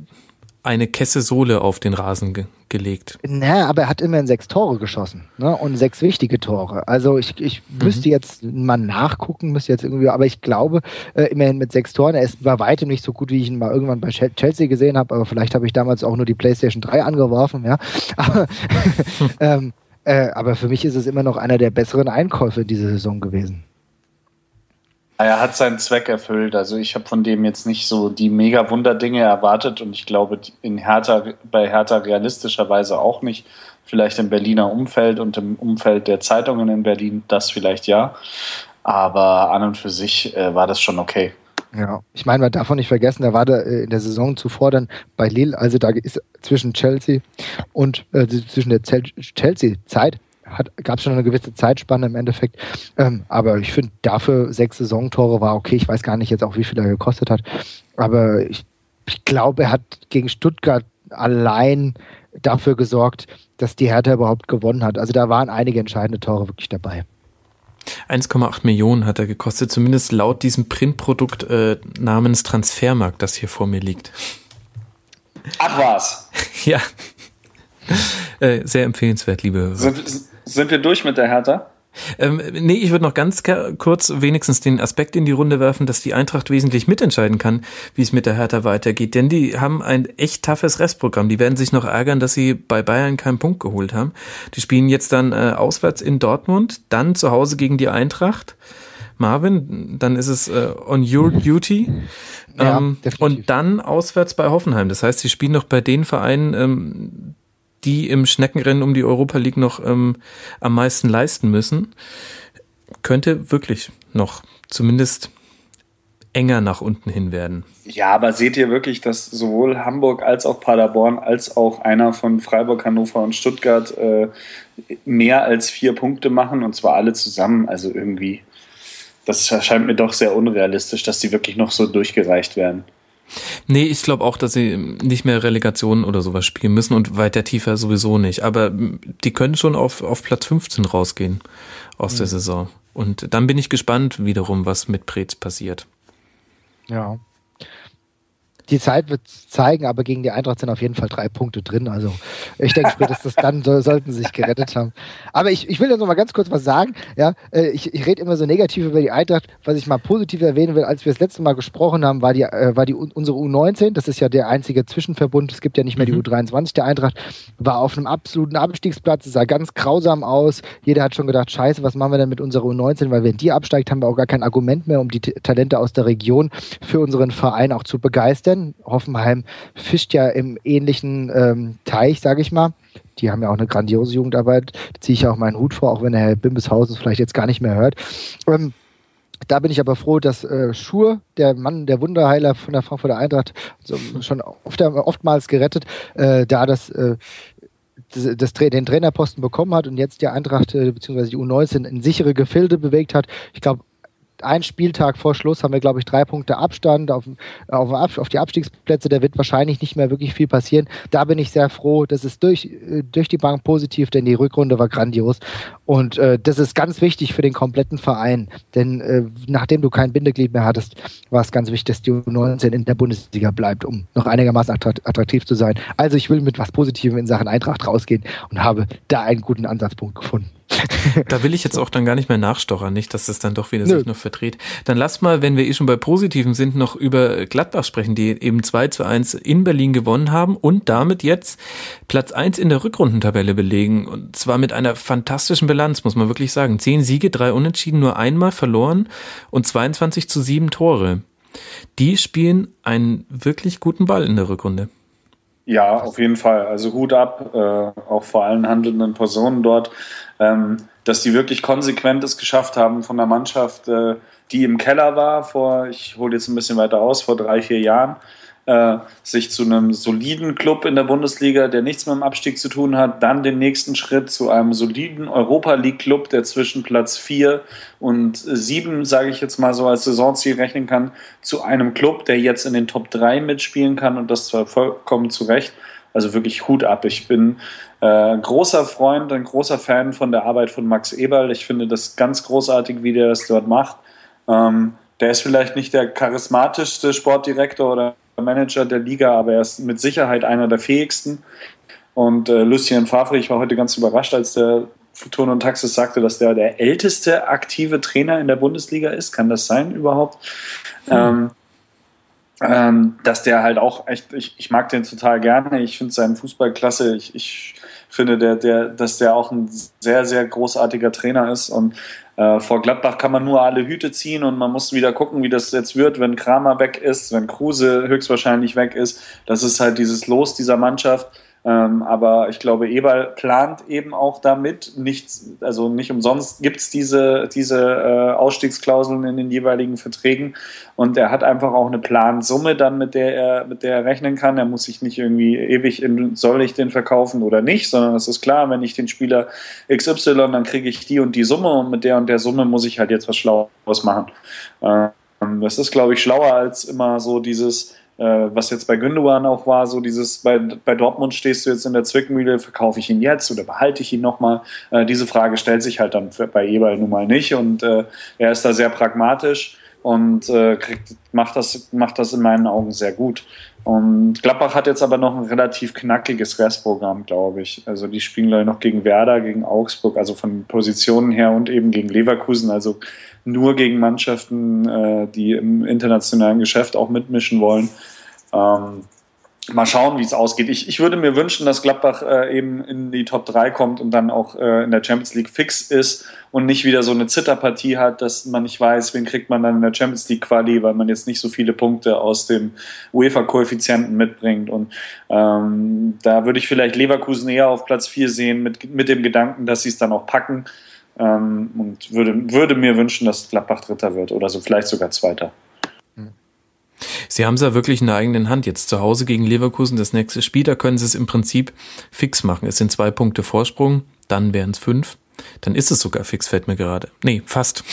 eine Kesse Sohle auf den Rasen ge gelegt. Naja, aber er hat immerhin sechs Tore geschossen ne? und sechs wichtige Tore. Also ich, ich mhm. müsste jetzt mal nachgucken, müsste jetzt irgendwie, aber ich glaube, äh, immerhin mit sechs Toren, er ist bei weitem nicht so gut, wie ich ihn mal irgendwann bei Chelsea gesehen habe, aber vielleicht habe ich damals auch nur die PlayStation 3 angeworfen, ja. Aber, <laughs> ähm, äh, aber für mich ist es immer noch einer der besseren Einkäufe diese Saison gewesen. Er hat seinen Zweck erfüllt. Also ich habe von dem jetzt nicht so die mega Wunderdinge erwartet und ich glaube in Hertha, bei Hertha realistischerweise auch nicht. Vielleicht im Berliner Umfeld und im Umfeld der Zeitungen in Berlin, das vielleicht ja. Aber an und für sich äh, war das schon okay. Ja, ich meine, man darf auch nicht vergessen, da war da äh, in der Saison zuvor dann bei Lille, also da ist zwischen Chelsea und äh, zwischen der Chelsea-Zeit gab es schon eine gewisse Zeitspanne im Endeffekt. Ähm, aber ich finde, dafür sechs Saisontore war okay. Ich weiß gar nicht jetzt auch, wie viel er gekostet hat. Aber ich, ich glaube, er hat gegen Stuttgart allein dafür gesorgt, dass die Hertha überhaupt gewonnen hat. Also da waren einige entscheidende Tore wirklich dabei. 1,8 Millionen hat er gekostet, zumindest laut diesem Printprodukt äh, namens Transfermarkt, das hier vor mir liegt. Ach was. <laughs> ja. Äh, sehr empfehlenswert, liebe Hörer. Sind, sind wir durch mit der Hertha? Ähm, nee, ich würde noch ganz kurz wenigstens den Aspekt in die Runde werfen, dass die Eintracht wesentlich mitentscheiden kann, wie es mit der Hertha weitergeht. Denn die haben ein echt toughes Restprogramm. Die werden sich noch ärgern, dass sie bei Bayern keinen Punkt geholt haben. Die spielen jetzt dann äh, auswärts in Dortmund, dann zu Hause gegen die Eintracht. Marvin, dann ist es äh, on your duty. Ähm, ja, und dann auswärts bei Hoffenheim. Das heißt, sie spielen noch bei den Vereinen, ähm, die im Schneckenrennen um die Europa League noch ähm, am meisten leisten müssen. könnte wirklich noch zumindest enger nach unten hin werden. Ja, aber seht ihr wirklich, dass sowohl Hamburg als auch Paderborn als auch einer von Freiburg, Hannover und Stuttgart äh, mehr als vier Punkte machen und zwar alle zusammen? Also irgendwie, das erscheint mir doch sehr unrealistisch, dass die wirklich noch so durchgereicht werden. Nee, ich glaube auch, dass sie nicht mehr Relegationen oder sowas spielen müssen und weiter tiefer sowieso nicht. Aber die können schon auf, auf Platz 15 rausgehen aus mhm. der Saison. Und dann bin ich gespannt wiederum, was mit Preetz passiert. Ja. Die Zeit wird zeigen, aber gegen die Eintracht sind auf jeden Fall drei Punkte drin. Also ich denke, spätestens dann so, sollten sie sich gerettet haben. Aber ich, ich will jetzt noch mal ganz kurz was sagen. Ja, äh, ich, ich rede immer so negativ über die Eintracht. Was ich mal positiv erwähnen will, als wir das letzte Mal gesprochen haben, war die, äh, war die unsere U19. Das ist ja der einzige Zwischenverbund. Es gibt ja nicht mehr die mhm. U23 der Eintracht. War auf einem absoluten Abstiegsplatz. Es sah ganz grausam aus. Jeder hat schon gedacht, scheiße, was machen wir denn mit unserer U19? Weil wenn die absteigt, haben wir auch gar kein Argument mehr, um die Talente aus der Region für unseren Verein auch zu begeistern. Hoffenheim fischt ja im ähnlichen ähm, Teich, sage ich mal. Die haben ja auch eine grandiose Jugendarbeit. Da ziehe ich ja auch meinen Hut vor, auch wenn der Herr Bimbeshausen vielleicht jetzt gar nicht mehr hört. Ähm, da bin ich aber froh, dass äh, Schur, der Mann, der Wunderheiler von der Frankfurter Eintracht, so, schon oft, oftmals gerettet, äh, da das, äh, das, das, den Trainerposten bekommen hat und jetzt die Eintracht äh, bzw. die U19 in sichere Gefilde bewegt hat. Ich glaube, ein Spieltag vor Schluss haben wir, glaube ich, drei Punkte Abstand auf, auf, auf, die Abstiegsplätze. Da wird wahrscheinlich nicht mehr wirklich viel passieren. Da bin ich sehr froh. Das ist durch, äh, durch die Bank positiv, denn die Rückrunde war grandios. Und äh, das ist ganz wichtig für den kompletten Verein. Denn äh, nachdem du kein Bindeglied mehr hattest, war es ganz wichtig, dass die U19 in der Bundesliga bleibt, um noch einigermaßen attraktiv zu sein. Also ich will mit was Positivem in Sachen Eintracht rausgehen und habe da einen guten Ansatzpunkt gefunden da will ich jetzt auch dann gar nicht mehr nachstochern, nicht, dass das dann doch wieder Nö. sich noch verdreht. Dann lass mal, wenn wir eh schon bei Positiven sind, noch über Gladbach sprechen, die eben 2 zu 1 in Berlin gewonnen haben und damit jetzt Platz 1 in der Rückrundentabelle belegen. Und zwar mit einer fantastischen Bilanz, muss man wirklich sagen. Zehn Siege, drei Unentschieden, nur einmal verloren und 22 zu 7 Tore. Die spielen einen wirklich guten Ball in der Rückrunde. Ja, auf jeden Fall. Also Hut ab, äh, auch vor allen handelnden Personen dort ähm, dass die wirklich konsequent es geschafft haben von der Mannschaft, äh, die im Keller war vor, ich hole jetzt ein bisschen weiter aus, vor drei, vier Jahren, äh, sich zu einem soliden Club in der Bundesliga, der nichts mit dem Abstieg zu tun hat, dann den nächsten Schritt zu einem soliden Europa League Club, der zwischen Platz vier und sieben, sage ich jetzt mal so als Saisonziel rechnen kann, zu einem Club, der jetzt in den Top drei mitspielen kann und das zwar vollkommen zu Recht. Also wirklich Hut ab. Ich bin äh, großer Freund, ein großer Fan von der Arbeit von Max Eberl. Ich finde das ganz großartig, wie der das dort macht. Ähm, der ist vielleicht nicht der charismatischste Sportdirektor oder Manager der Liga, aber er ist mit Sicherheit einer der fähigsten. Und äh, Lucien Favre, ich war heute ganz überrascht, als der Futurno und Taxis sagte, dass der der älteste aktive Trainer in der Bundesliga ist. Kann das sein überhaupt? Mhm. Ähm, ähm, dass der halt auch echt, ich, ich mag den total gerne. Ich finde seinen Fußball klasse. Ich, ich finde, der, der, dass der auch ein sehr, sehr großartiger Trainer ist. Und äh, vor Gladbach kann man nur alle Hüte ziehen und man muss wieder gucken, wie das jetzt wird, wenn Kramer weg ist, wenn Kruse höchstwahrscheinlich weg ist. Das ist halt dieses Los dieser Mannschaft. Ähm, aber ich glaube, Eberl plant eben auch damit, nicht, also nicht umsonst gibt es diese, diese äh, Ausstiegsklauseln in den jeweiligen Verträgen und er hat einfach auch eine Plansumme dann, mit der er, mit der er rechnen kann. Er muss sich nicht irgendwie ewig in, soll ich den verkaufen oder nicht, sondern es ist klar, wenn ich den Spieler XY, dann kriege ich die und die Summe und mit der und der Summe muss ich halt jetzt was Schlaues machen. Ähm, das ist, glaube ich, schlauer als immer so dieses, was jetzt bei Gündogan auch war, so dieses, bei, bei Dortmund stehst du jetzt in der Zwickmühle, verkaufe ich ihn jetzt oder behalte ich ihn nochmal? Äh, diese Frage stellt sich halt dann bei Eberl nun mal nicht und äh, er ist da sehr pragmatisch und äh, kriegt, macht, das, macht das in meinen Augen sehr gut. Und Gladbach hat jetzt aber noch ein relativ knackiges Restprogramm, glaube ich. Also die spielen gleich noch gegen Werder, gegen Augsburg, also von Positionen her und eben gegen Leverkusen. Also nur gegen Mannschaften, äh, die im internationalen Geschäft auch mitmischen wollen. Ähm, mal schauen, wie es ausgeht. Ich, ich würde mir wünschen, dass Gladbach äh, eben in die Top 3 kommt und dann auch äh, in der Champions League fix ist und nicht wieder so eine Zitterpartie hat, dass man nicht weiß, wen kriegt man dann in der Champions League Quali, weil man jetzt nicht so viele Punkte aus dem UEFA-Koeffizienten mitbringt. Und ähm, da würde ich vielleicht Leverkusen eher auf Platz 4 sehen, mit, mit dem Gedanken, dass sie es dann auch packen. Ähm, und würde, würde mir wünschen, dass Gladbach Dritter wird oder so vielleicht sogar Zweiter. Sie haben es ja wirklich in der eigenen Hand. Jetzt zu Hause gegen Leverkusen, das nächste Spiel, da können Sie es im Prinzip fix machen. Es sind zwei Punkte Vorsprung, dann wären es fünf. Dann ist es sogar fix, fällt mir gerade. Nee, fast.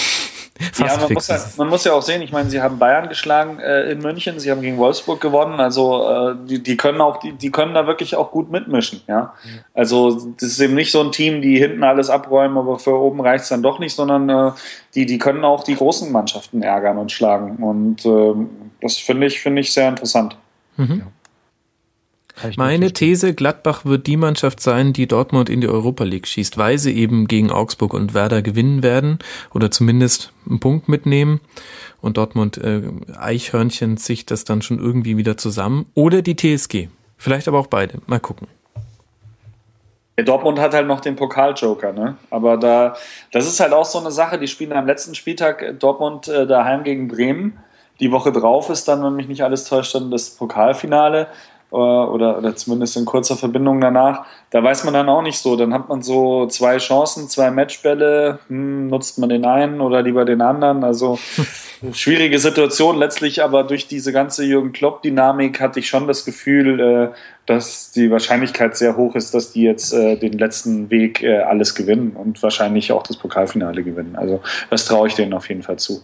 Fast ja, man muss ja, man muss ja auch sehen, ich meine, sie haben Bayern geschlagen äh, in München, sie haben gegen Wolfsburg gewonnen, also äh, die, die können auch, die, die können da wirklich auch gut mitmischen, ja. Also das ist eben nicht so ein Team, die hinten alles abräumen, aber für oben reicht es dann doch nicht, sondern äh, die, die können auch die großen Mannschaften ärgern und schlagen. Und äh, das finde ich, finde ich sehr interessant. Mhm. Ja. Meine These, Gladbach wird die Mannschaft sein, die Dortmund in die Europa League schießt, weil sie eben gegen Augsburg und Werder gewinnen werden oder zumindest einen Punkt mitnehmen und Dortmund äh, Eichhörnchen sich das dann schon irgendwie wieder zusammen oder die TSG. Vielleicht aber auch beide. Mal gucken. Dortmund hat halt noch den Pokaljoker, ne? Aber da, das ist halt auch so eine Sache. Die spielen am letzten Spieltag äh, Dortmund äh, daheim gegen Bremen. Die Woche drauf ist dann, wenn mich nicht alles täuscht, dann das Pokalfinale. Äh, oder, oder zumindest in kurzer Verbindung danach, da weiß man dann auch nicht so. Dann hat man so zwei Chancen, zwei Matchbälle, hm, nutzt man den einen oder lieber den anderen. Also <laughs> schwierige Situation letztlich, aber durch diese ganze Jürgen Klopp-Dynamik hatte ich schon das Gefühl, äh, dass die Wahrscheinlichkeit sehr hoch ist, dass die jetzt äh, den letzten Weg alles gewinnen und wahrscheinlich auch das Pokalfinale gewinnen. Also das traue ich denen auf jeden Fall zu.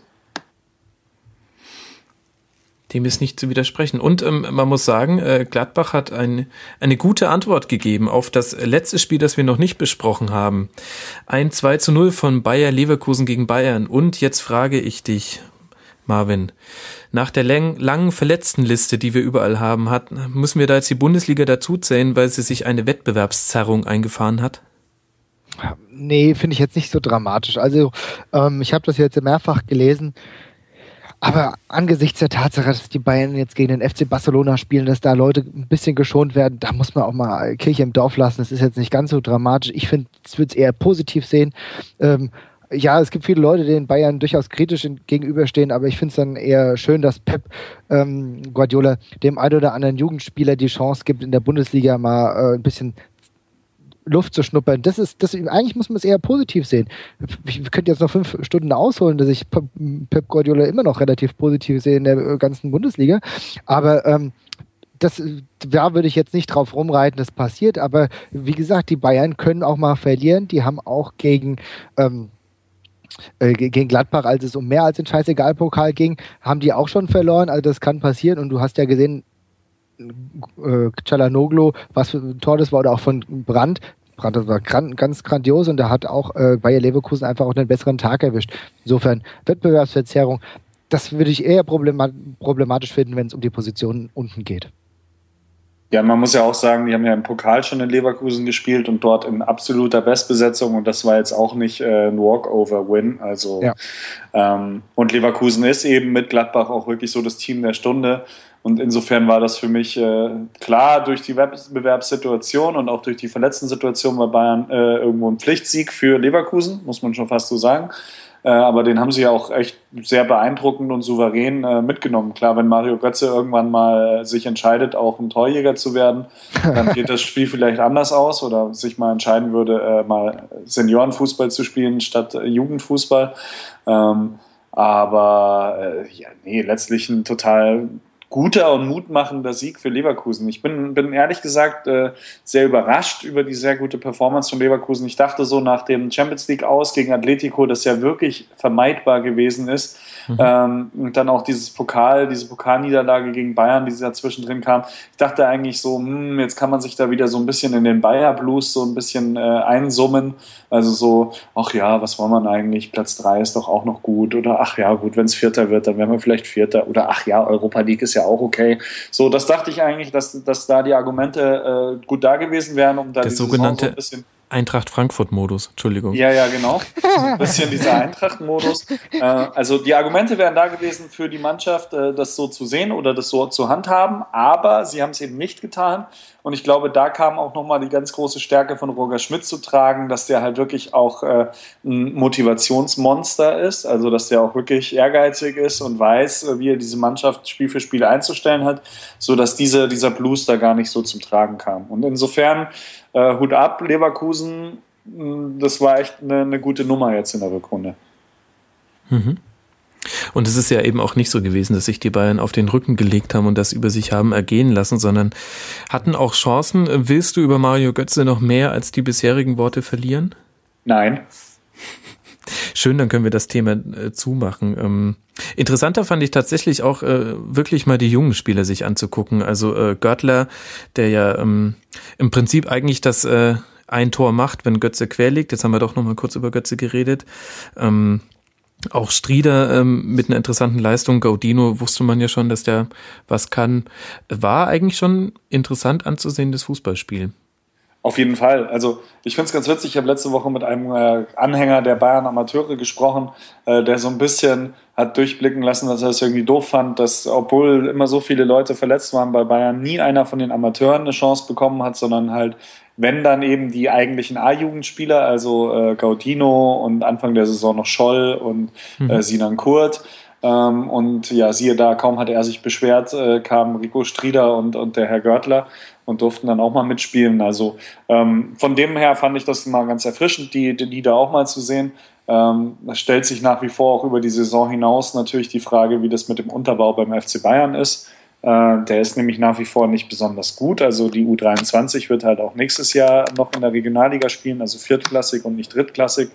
Dem ist nicht zu widersprechen. Und ähm, man muss sagen, äh, Gladbach hat ein, eine gute Antwort gegeben auf das letzte Spiel, das wir noch nicht besprochen haben. Ein 2 zu 0 von Bayer Leverkusen gegen Bayern. Und jetzt frage ich dich, Marvin, nach der lang, langen Verletztenliste, die wir überall haben, hat, müssen wir da jetzt die Bundesliga dazuzählen, weil sie sich eine Wettbewerbszerrung eingefahren hat? Nee, finde ich jetzt nicht so dramatisch. Also ähm, ich habe das jetzt mehrfach gelesen. Aber angesichts der Tatsache, dass die Bayern jetzt gegen den FC Barcelona spielen, dass da Leute ein bisschen geschont werden, da muss man auch mal Kirche im Dorf lassen. Das ist jetzt nicht ganz so dramatisch. Ich finde, es wird es eher positiv sehen. Ähm, ja, es gibt viele Leute, denen Bayern durchaus kritisch gegenüberstehen, aber ich finde es dann eher schön, dass Pep ähm, Guardiola dem ein oder anderen Jugendspieler die Chance gibt, in der Bundesliga mal äh, ein bisschen Luft zu schnuppern. Das ist, das, eigentlich muss man es eher positiv sehen. Ich könnte jetzt noch fünf Stunden ausholen, dass ich Pep Guardiola immer noch relativ positiv sehe in der ganzen Bundesliga. Aber ähm, das, da würde ich jetzt nicht drauf rumreiten, das passiert. Aber wie gesagt, die Bayern können auch mal verlieren. Die haben auch gegen ähm, äh, gegen Gladbach, als es um mehr als den Scheißegal-Pokal ging, haben die auch schon verloren. Also das kann passieren. Und du hast ja gesehen, äh, Chalanoglu, was für ein Tor das war, oder auch von Brandt. Brandt war gran ganz grandios und er hat auch äh, Bayer Leverkusen einfach auch einen besseren Tag erwischt. Insofern Wettbewerbsverzerrung, das würde ich eher problematisch finden, wenn es um die Positionen unten geht. Ja, man muss ja auch sagen, die haben ja im Pokal schon in Leverkusen gespielt und dort in absoluter Bestbesetzung und das war jetzt auch nicht äh, ein Walkover-Win. Also ja. ähm, und Leverkusen ist eben mit Gladbach auch wirklich so das Team der Stunde. Und insofern war das für mich äh, klar durch die Wettbewerbssituation und auch durch die Verletzten-Situation war Bayern äh, irgendwo ein Pflichtsieg für Leverkusen, muss man schon fast so sagen. Äh, aber den haben sie ja auch echt sehr beeindruckend und souverän äh, mitgenommen. Klar, wenn Mario Götze irgendwann mal sich entscheidet, auch ein Torjäger zu werden, dann <laughs> geht das Spiel vielleicht anders aus oder sich mal entscheiden würde, äh, mal Seniorenfußball zu spielen statt äh, Jugendfußball. Ähm, aber ja, nee, letztlich ein total guter und mutmachender Sieg für Leverkusen. Ich bin, bin ehrlich gesagt äh, sehr überrascht über die sehr gute Performance von Leverkusen. Ich dachte so nach dem Champions League aus gegen Atletico, das ja wirklich vermeidbar gewesen ist. Mhm. Ähm, und dann auch dieses Pokal, diese Pokalniederlage gegen Bayern, die dazwischen drin kam. Ich dachte eigentlich so, hm, jetzt kann man sich da wieder so ein bisschen in den Bayer Blues so ein bisschen äh, einsummen. Also so, ach ja, was wollen wir eigentlich? Platz drei ist doch auch noch gut. Oder ach ja, gut, wenn es Vierter wird, dann werden wir vielleicht Vierter. Oder ach ja, Europa League ist ja auch okay. So, das dachte ich eigentlich, dass, dass da die Argumente äh, gut da gewesen wären, um da das sogenannte so ein bisschen Eintracht Frankfurt-Modus, Entschuldigung. Ja, ja, genau. ein bisschen dieser Eintracht-Modus. Äh, also die Argumente wären da gewesen für die Mannschaft, äh, das so zu sehen oder das so zu handhaben, aber sie haben es eben nicht getan. Und ich glaube, da kam auch nochmal die ganz große Stärke von Roger Schmidt zu tragen, dass der halt wirklich auch äh, ein Motivationsmonster ist, also dass der auch wirklich ehrgeizig ist und weiß, wie er diese Mannschaft Spiel für Spiel einzustellen hat, sodass diese, dieser Blues da gar nicht so zum Tragen kam. Und insofern äh, Hut ab, Leverkusen das war echt eine, eine gute Nummer jetzt in der Rückrunde. Mhm. Und es ist ja eben auch nicht so gewesen, dass sich die Bayern auf den Rücken gelegt haben und das über sich haben ergehen lassen, sondern hatten auch Chancen. Willst du über Mario Götze noch mehr als die bisherigen Worte verlieren? Nein. Schön, dann können wir das Thema äh, zumachen. Ähm, interessanter fand ich tatsächlich auch äh, wirklich mal die jungen Spieler sich anzugucken. Also äh, Görtler, der ja ähm, im Prinzip eigentlich das äh, ein Tor macht, wenn Götze quer liegt. Jetzt haben wir doch noch mal kurz über Götze geredet. Ähm, auch Strieder ähm, mit einer interessanten Leistung. Gaudino wusste man ja schon, dass der was kann. War eigentlich schon interessant anzusehen, das Fußballspiel. Auf jeden Fall. Also ich finde es ganz witzig. Ich habe letzte Woche mit einem äh, Anhänger der Bayern Amateure gesprochen, äh, der so ein bisschen hat durchblicken lassen, dass er es irgendwie doof fand, dass obwohl immer so viele Leute verletzt waren bei Bayern, nie einer von den Amateuren eine Chance bekommen hat, sondern halt wenn dann eben die eigentlichen A-Jugendspieler, also äh, Gaudino und Anfang der Saison noch Scholl und mhm. Sinan Kurt. Ähm, und ja, siehe da, kaum hatte er sich beschwert, äh, kamen Rico Strieder und, und der Herr Görtler und durften dann auch mal mitspielen. Also ähm, von dem her fand ich das mal ganz erfrischend, die, die Lieder auch mal zu sehen. Ähm, das stellt sich nach wie vor auch über die Saison hinaus natürlich die Frage, wie das mit dem Unterbau beim FC Bayern ist. Äh, der ist nämlich nach wie vor nicht besonders gut. Also die U23 wird halt auch nächstes Jahr noch in der Regionalliga spielen, also viertklassig und nicht drittklassig.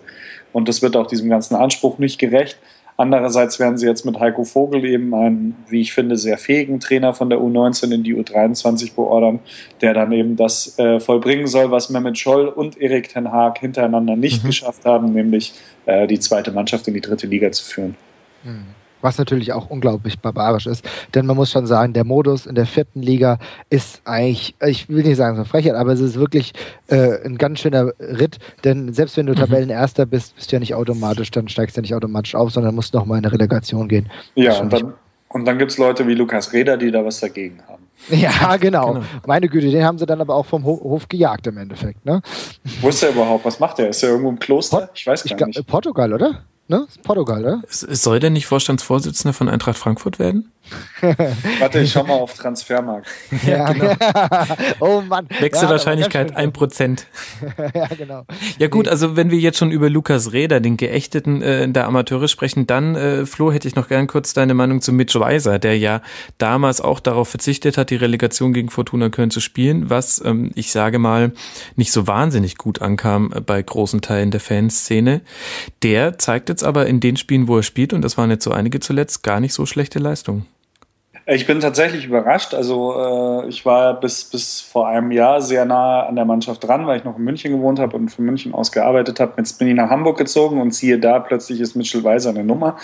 Und das wird auch diesem ganzen Anspruch nicht gerecht. Andererseits werden sie jetzt mit Heiko Vogel eben einen, wie ich finde, sehr fähigen Trainer von der U19 in die U23 beordern, der dann eben das äh, vollbringen soll, was Mehmet Scholl und Erik Ten Haag hintereinander nicht mhm. geschafft haben, nämlich äh, die zweite Mannschaft in die dritte Liga zu führen. Mhm was natürlich auch unglaublich barbarisch ist. Denn man muss schon sagen, der Modus in der vierten Liga ist eigentlich, ich will nicht sagen so Frechheit, aber es ist wirklich äh, ein ganz schöner Ritt. Denn selbst wenn du mhm. Tabellenerster bist, bist du ja nicht automatisch, dann steigst du ja nicht automatisch auf, sondern musst noch mal in eine Relegation gehen. Ja, und dann, und dann gibt es Leute wie Lukas Reder, die da was dagegen haben. Ja, <laughs> genau. genau. Meine Güte, den haben sie dann aber auch vom Hof gejagt im Endeffekt. Ne? Wo ist der überhaupt? Was macht der? Ist er irgendwo im Kloster? Ich weiß gar ich nicht. Portugal, oder? Ne? Portugal, oder? Soll der nicht Vorstandsvorsitzender von Eintracht Frankfurt werden? <laughs> Warte, ich schau mal auf Transfermarkt. <laughs> ja, genau. <laughs> oh Mann. Wechselwahrscheinlichkeit ja, 1%. ja, genau. Ja gut, also wenn wir jetzt schon über Lukas Reder, den Geächteten äh, der Amateure sprechen, dann, äh, Flo, hätte ich noch gern kurz deine Meinung zu Mitch Weiser, der ja damals auch darauf verzichtet hat, die Relegation gegen Fortuna Köln zu spielen, was, ähm, ich sage mal, nicht so wahnsinnig gut ankam äh, bei großen Teilen der Fanszene. Der zeigt jetzt aber in den Spielen, wo er spielt, und das waren jetzt so einige zuletzt, gar nicht so schlechte Leistungen. Ich bin tatsächlich überrascht. Also äh, ich war bis, bis vor einem Jahr sehr nah an der Mannschaft dran, weil ich noch in München gewohnt habe und von München aus gearbeitet habe. Jetzt bin ich nach Hamburg gezogen und siehe da, plötzlich ist Mitchell Weiser eine Nummer.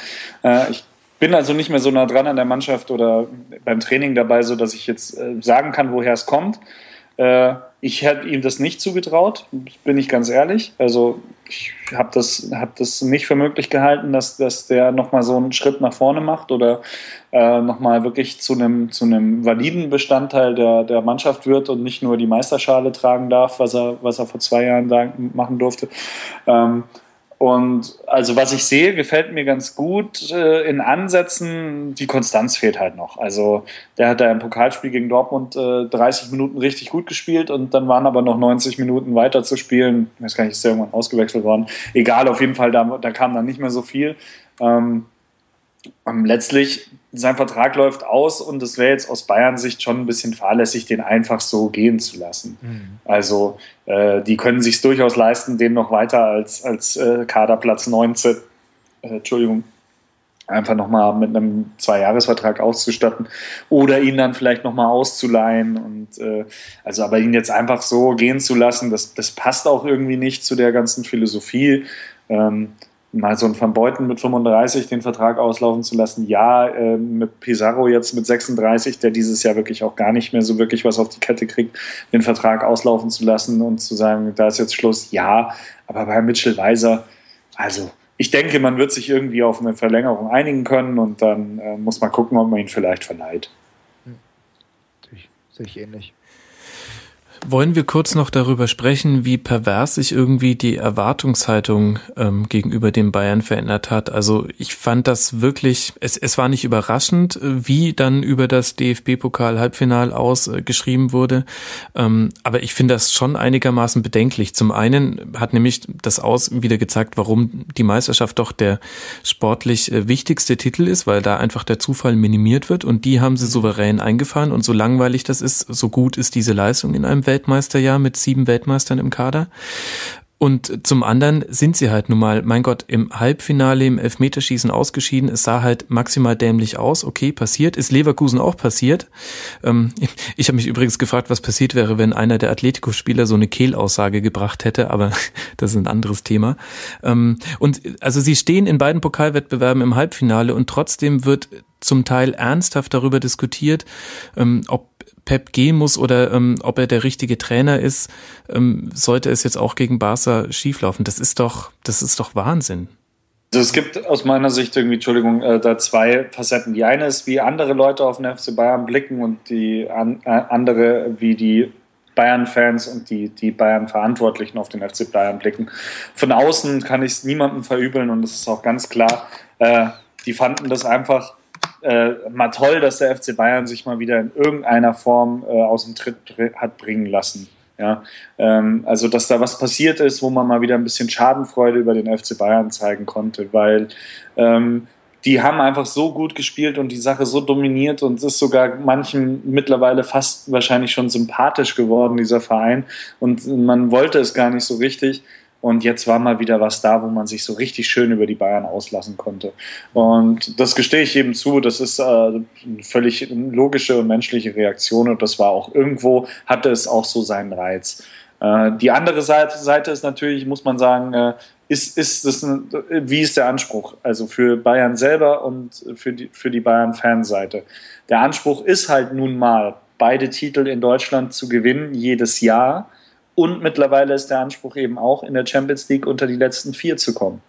Äh, ich bin also nicht mehr so nah dran an der Mannschaft oder beim Training dabei, so dass ich jetzt äh, sagen kann, woher es kommt. Äh, ich hätte ihm das nicht zugetraut, bin ich ganz ehrlich. Also ich habe das, hab das nicht für möglich gehalten, dass, dass der nochmal so einen Schritt nach vorne macht oder äh, nochmal wirklich zu einem, zu validen Bestandteil der, der Mannschaft wird und nicht nur die Meisterschale tragen darf, was er, was er vor zwei Jahren machen durfte. Ähm, und also was ich sehe, gefällt mir ganz gut äh, in Ansätzen. Die Konstanz fehlt halt noch. Also der hat da im Pokalspiel gegen Dortmund äh, 30 Minuten richtig gut gespielt und dann waren aber noch 90 Minuten weiter zu spielen. Ich weiß gar nicht, ist der irgendwann ausgewechselt worden. Egal, auf jeden Fall, da, da kam dann nicht mehr so viel. Ähm, letztlich sein Vertrag läuft aus und es wäre jetzt aus Bayern Sicht schon ein bisschen fahrlässig, den einfach so gehen zu lassen. Mhm. Also äh, die können sich durchaus leisten, den noch weiter als, als äh, Kaderplatz 19, äh, Entschuldigung, einfach nochmal mit einem Zweijahresvertrag auszustatten oder ihn dann vielleicht nochmal auszuleihen und äh, also aber ihn jetzt einfach so gehen zu lassen, das, das passt auch irgendwie nicht zu der ganzen Philosophie. Ähm, mal so einen Van Beuten mit 35 den Vertrag auslaufen zu lassen. Ja, äh, mit Pizarro jetzt mit 36, der dieses Jahr wirklich auch gar nicht mehr so wirklich was auf die Kette kriegt, den Vertrag auslaufen zu lassen und zu sagen, da ist jetzt Schluss. Ja, aber bei Mitchell Weiser, also ich denke, man wird sich irgendwie auf eine Verlängerung einigen können und dann äh, muss man gucken, ob man ihn vielleicht verleiht. Hm. Sehe ich ähnlich. Wollen wir kurz noch darüber sprechen, wie pervers sich irgendwie die Erwartungshaltung ähm, gegenüber dem Bayern verändert hat? Also ich fand das wirklich, es, es war nicht überraschend, wie dann über das DFB-Pokal-Halbfinal aus äh, wurde. Ähm, aber ich finde das schon einigermaßen bedenklich. Zum einen hat nämlich das Aus wieder gezeigt, warum die Meisterschaft doch der sportlich äh, wichtigste Titel ist, weil da einfach der Zufall minimiert wird und die haben sie souverän eingefahren und so langweilig das ist, so gut ist diese Leistung in einem Weltmeisterjahr mit sieben Weltmeistern im Kader. Und zum anderen sind sie halt nun mal, mein Gott, im Halbfinale im Elfmeterschießen ausgeschieden. Es sah halt maximal dämlich aus. Okay, passiert. Ist Leverkusen auch passiert. Ähm, <laughs> ich habe mich übrigens gefragt, was passiert wäre, wenn einer der Atletico-Spieler so eine Kehlaussage gebracht hätte, aber <laughs> das ist ein anderes Thema. Ähm, und also sie stehen in beiden Pokalwettbewerben im Halbfinale und trotzdem wird zum Teil ernsthaft darüber diskutiert, ähm, ob Pep gehen muss oder ähm, ob er der richtige Trainer ist, ähm, sollte es jetzt auch gegen Barca schieflaufen. Das ist doch, das ist doch Wahnsinn. Also es gibt aus meiner Sicht irgendwie, Entschuldigung, äh, da zwei Facetten. Die eine ist, wie andere Leute auf den FC Bayern blicken und die an, äh, andere, wie die Bayern-Fans und die, die Bayern-Verantwortlichen auf den FC Bayern blicken. Von außen kann ich es niemandem verübeln und es ist auch ganz klar, äh, die fanden das einfach äh, mal toll, dass der FC Bayern sich mal wieder in irgendeiner Form äh, aus dem Tritt hat bringen lassen. Ja, ähm, also dass da was passiert ist, wo man mal wieder ein bisschen Schadenfreude über den FC Bayern zeigen konnte, weil ähm, die haben einfach so gut gespielt und die Sache so dominiert und es ist sogar manchen mittlerweile fast wahrscheinlich schon sympathisch geworden, dieser Verein. Und man wollte es gar nicht so richtig. Und jetzt war mal wieder was da, wo man sich so richtig schön über die Bayern auslassen konnte. Und das gestehe ich eben zu. Das ist äh, eine völlig logische und menschliche Reaktion. Und das war auch irgendwo, hatte es auch so seinen Reiz. Äh, die andere Seite, Seite ist natürlich, muss man sagen, äh, ist, ist das ein, wie ist der Anspruch? Also für Bayern selber und für die, für die Bayern-Fanseite. Der Anspruch ist halt nun mal, beide Titel in Deutschland zu gewinnen, jedes Jahr und mittlerweile ist der Anspruch eben auch, in der Champions League unter die letzten vier zu kommen.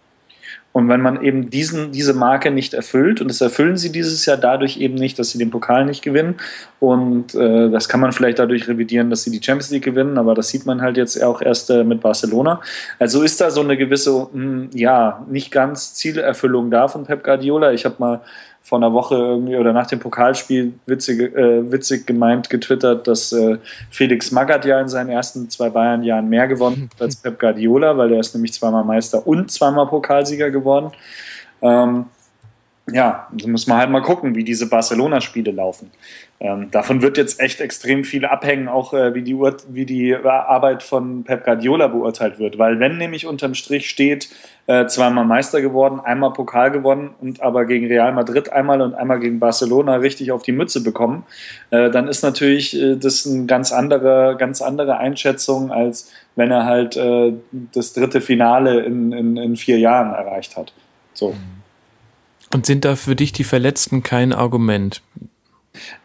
Und wenn man eben diesen, diese Marke nicht erfüllt, und das erfüllen sie dieses Jahr dadurch eben nicht, dass sie den Pokal nicht gewinnen, und äh, das kann man vielleicht dadurch revidieren, dass sie die Champions League gewinnen, aber das sieht man halt jetzt auch erst äh, mit Barcelona. Also ist da so eine gewisse, mh, hm, ja, nicht ganz Zielerfüllung da von Pep Guardiola. Ich habe mal vor einer Woche irgendwie oder nach dem Pokalspiel witzig, äh, witzig gemeint getwittert, dass äh, Felix Magath ja in seinen ersten zwei Bayern-Jahren mehr gewonnen hat als <laughs> Pep Guardiola, weil er ist nämlich zweimal Meister und zweimal Pokalsieger geworden. Ähm, ja, da muss man halt mal gucken, wie diese Barcelona-Spiele laufen. Ähm, davon wird jetzt echt extrem viel abhängen, auch äh, wie, die wie die Arbeit von Pep Guardiola beurteilt wird. Weil wenn nämlich unterm Strich steht, äh, zweimal Meister geworden, einmal Pokal gewonnen und aber gegen Real Madrid einmal und einmal gegen Barcelona richtig auf die Mütze bekommen, äh, dann ist natürlich äh, das eine ganz andere, ganz andere Einschätzung, als wenn er halt äh, das dritte Finale in, in, in vier Jahren erreicht hat. So. Und sind da für dich die Verletzten kein Argument?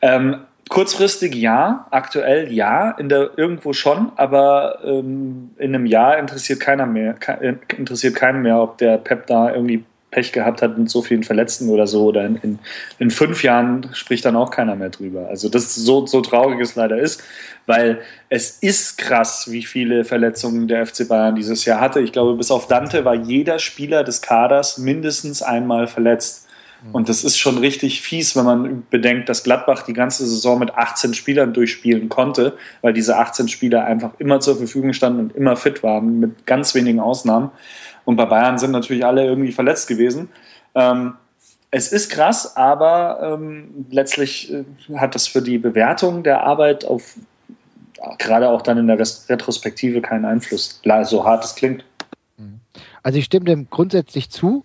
Ähm, kurzfristig ja, aktuell ja, in der irgendwo schon, aber ähm, in einem Jahr interessiert keiner mehr, äh, interessiert keinen mehr, ob der Pep da irgendwie Pech gehabt hat mit so vielen Verletzten oder so. Oder in, in, in fünf Jahren spricht dann auch keiner mehr drüber. Also das ist so, so traurig es leider ist, weil es ist krass, wie viele Verletzungen der FC Bayern dieses Jahr hatte. Ich glaube, bis auf Dante war jeder Spieler des Kaders mindestens einmal verletzt. Mhm. Und das ist schon richtig fies, wenn man bedenkt, dass Gladbach die ganze Saison mit 18 Spielern durchspielen konnte, weil diese 18 Spieler einfach immer zur Verfügung standen und immer fit waren, mit ganz wenigen Ausnahmen. Und bei Bayern sind natürlich alle irgendwie verletzt gewesen. Ähm, es ist krass, aber ähm, letztlich äh, hat das für die Bewertung der Arbeit auf gerade auch dann in der Retrospektive keinen Einfluss, so hart es klingt. Also ich stimme dem grundsätzlich zu.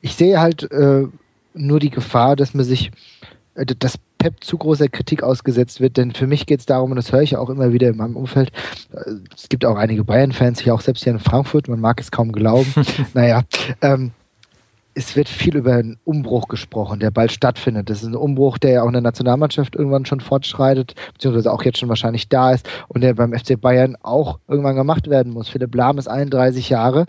Ich sehe halt äh, nur die Gefahr, dass man sich, äh, dass Pep zu großer Kritik ausgesetzt wird, denn für mich geht es darum, und das höre ich auch immer wieder in meinem Umfeld, äh, es gibt auch einige Bayern-Fans, ich auch selbst hier in Frankfurt, man mag es kaum glauben, <laughs> naja, ähm, es wird viel über einen Umbruch gesprochen, der bald stattfindet. Das ist ein Umbruch, der ja auch in der Nationalmannschaft irgendwann schon fortschreitet, beziehungsweise auch jetzt schon wahrscheinlich da ist und der beim FC Bayern auch irgendwann gemacht werden muss. Philipp Lahm ist 31 Jahre,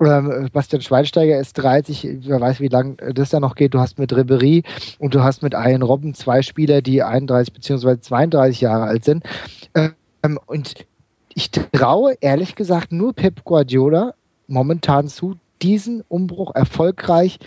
ähm, Bastian Schweinsteiger ist 30, wer weiß, wie lange das da noch geht. Du hast mit Ribery und du hast mit Ian Robben zwei Spieler, die 31 beziehungsweise 32 Jahre alt sind. Ähm, und ich traue ehrlich gesagt nur Pep Guardiola momentan zu, diesen Umbruch erfolgreich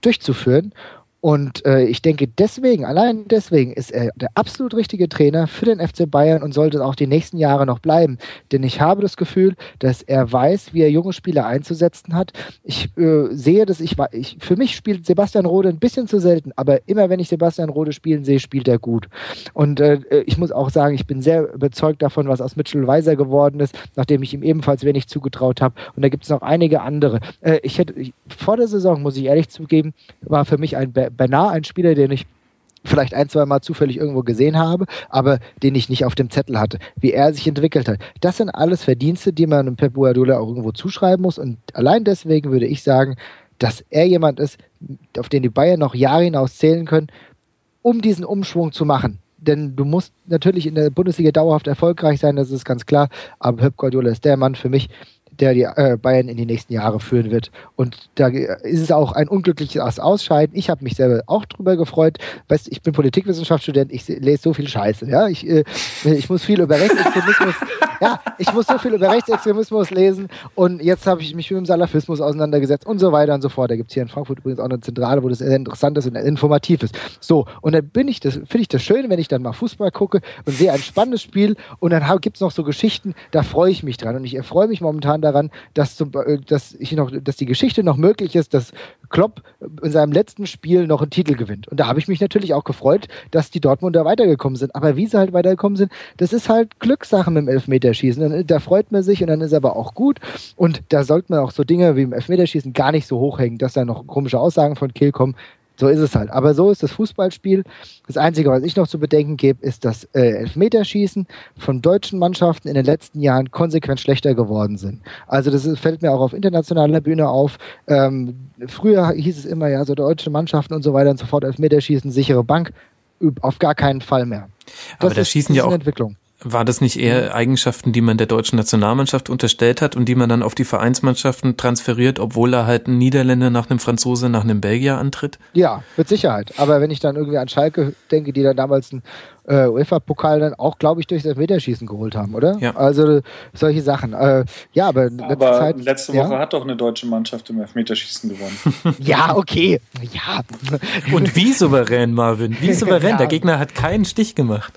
durchzuführen. Und äh, ich denke, deswegen, allein deswegen ist er der absolut richtige Trainer für den FC Bayern und sollte auch die nächsten Jahre noch bleiben. Denn ich habe das Gefühl, dass er weiß, wie er junge Spieler einzusetzen hat. Ich äh, sehe das, ich, ich, für mich spielt Sebastian Rode ein bisschen zu selten, aber immer wenn ich Sebastian Rode spielen sehe, spielt er gut. Und äh, ich muss auch sagen, ich bin sehr überzeugt davon, was aus Mitchell Weiser geworden ist, nachdem ich ihm ebenfalls wenig zugetraut habe. Und da gibt es noch einige andere. Äh, ich hätte, vor der Saison, muss ich ehrlich zugeben, war für mich ein beinahe ein Spieler, den ich vielleicht ein, zwei Mal zufällig irgendwo gesehen habe, aber den ich nicht auf dem Zettel hatte, wie er sich entwickelt hat. Das sind alles Verdienste, die man Pep Guardiola auch irgendwo zuschreiben muss und allein deswegen würde ich sagen, dass er jemand ist, auf den die Bayern noch Jahre hinaus zählen können, um diesen Umschwung zu machen. Denn du musst natürlich in der Bundesliga dauerhaft erfolgreich sein, das ist ganz klar, aber Pep Guardiola ist der Mann für mich, der die äh, Bayern in die nächsten Jahre führen wird. Und da ist es auch ein unglückliches Ausscheiden. Ich habe mich selber auch drüber gefreut. Weißt, ich bin Politikwissenschaftsstudent, ich lese so viel Scheiße. Ja, ich, äh, ich muss viel über Rechtsextremismus, <laughs> ja, ich muss so viel über Rechtsextremismus lesen. Und jetzt habe ich mich mit dem Salafismus auseinandergesetzt und so weiter und so fort. Da gibt es hier in Frankfurt übrigens auch eine Zentrale, wo das sehr interessant ist und informativ ist. So, und dann bin ich das, finde ich das schön, wenn ich dann mal Fußball gucke und sehe ein spannendes Spiel und dann gibt es noch so Geschichten, da freue ich mich dran. Und ich erfreue mich momentan daran, daran, dass, zum, äh, dass, ich noch, dass die Geschichte noch möglich ist, dass Klopp in seinem letzten Spiel noch einen Titel gewinnt. Und da habe ich mich natürlich auch gefreut, dass die Dortmunder weitergekommen sind. Aber wie sie halt weitergekommen sind, das ist halt Glückssache mit dem Elfmeterschießen. Da freut man sich und dann ist aber auch gut. Und da sollte man auch so Dinge wie im Elfmeterschießen gar nicht so hochhängen, dass da noch komische Aussagen von Kill kommen. So ist es halt. Aber so ist das Fußballspiel. Das Einzige, was ich noch zu bedenken gebe, ist, dass äh, Elfmeterschießen von deutschen Mannschaften in den letzten Jahren konsequent schlechter geworden sind. Also das fällt mir auch auf internationaler Bühne auf. Ähm, früher hieß es immer, ja, so deutsche Mannschaften und so weiter und so fort, Elfmeterschießen, sichere Bank. Auf gar keinen Fall mehr. Das Aber da schießen ja auch Entwicklung. War das nicht eher Eigenschaften, die man der deutschen Nationalmannschaft unterstellt hat und die man dann auf die Vereinsmannschaften transferiert, obwohl er halt ein Niederländer nach einem Franzose, nach einem Belgier antritt? Ja, mit Sicherheit. Aber wenn ich dann irgendwie an Schalke denke, die dann damals einen äh, UEFA-Pokal dann auch, glaube ich, durch das Meterschießen geholt haben, oder? Ja. Also solche Sachen. Äh, ja, aber letzte aber Zeit, letzte Woche ja? hat doch eine deutsche Mannschaft im Elfmeterschießen gewonnen. <laughs> ja, okay. Ja. Und wie souverän, Marvin? Wie <laughs> souverän? Ja. Der Gegner hat keinen Stich gemacht.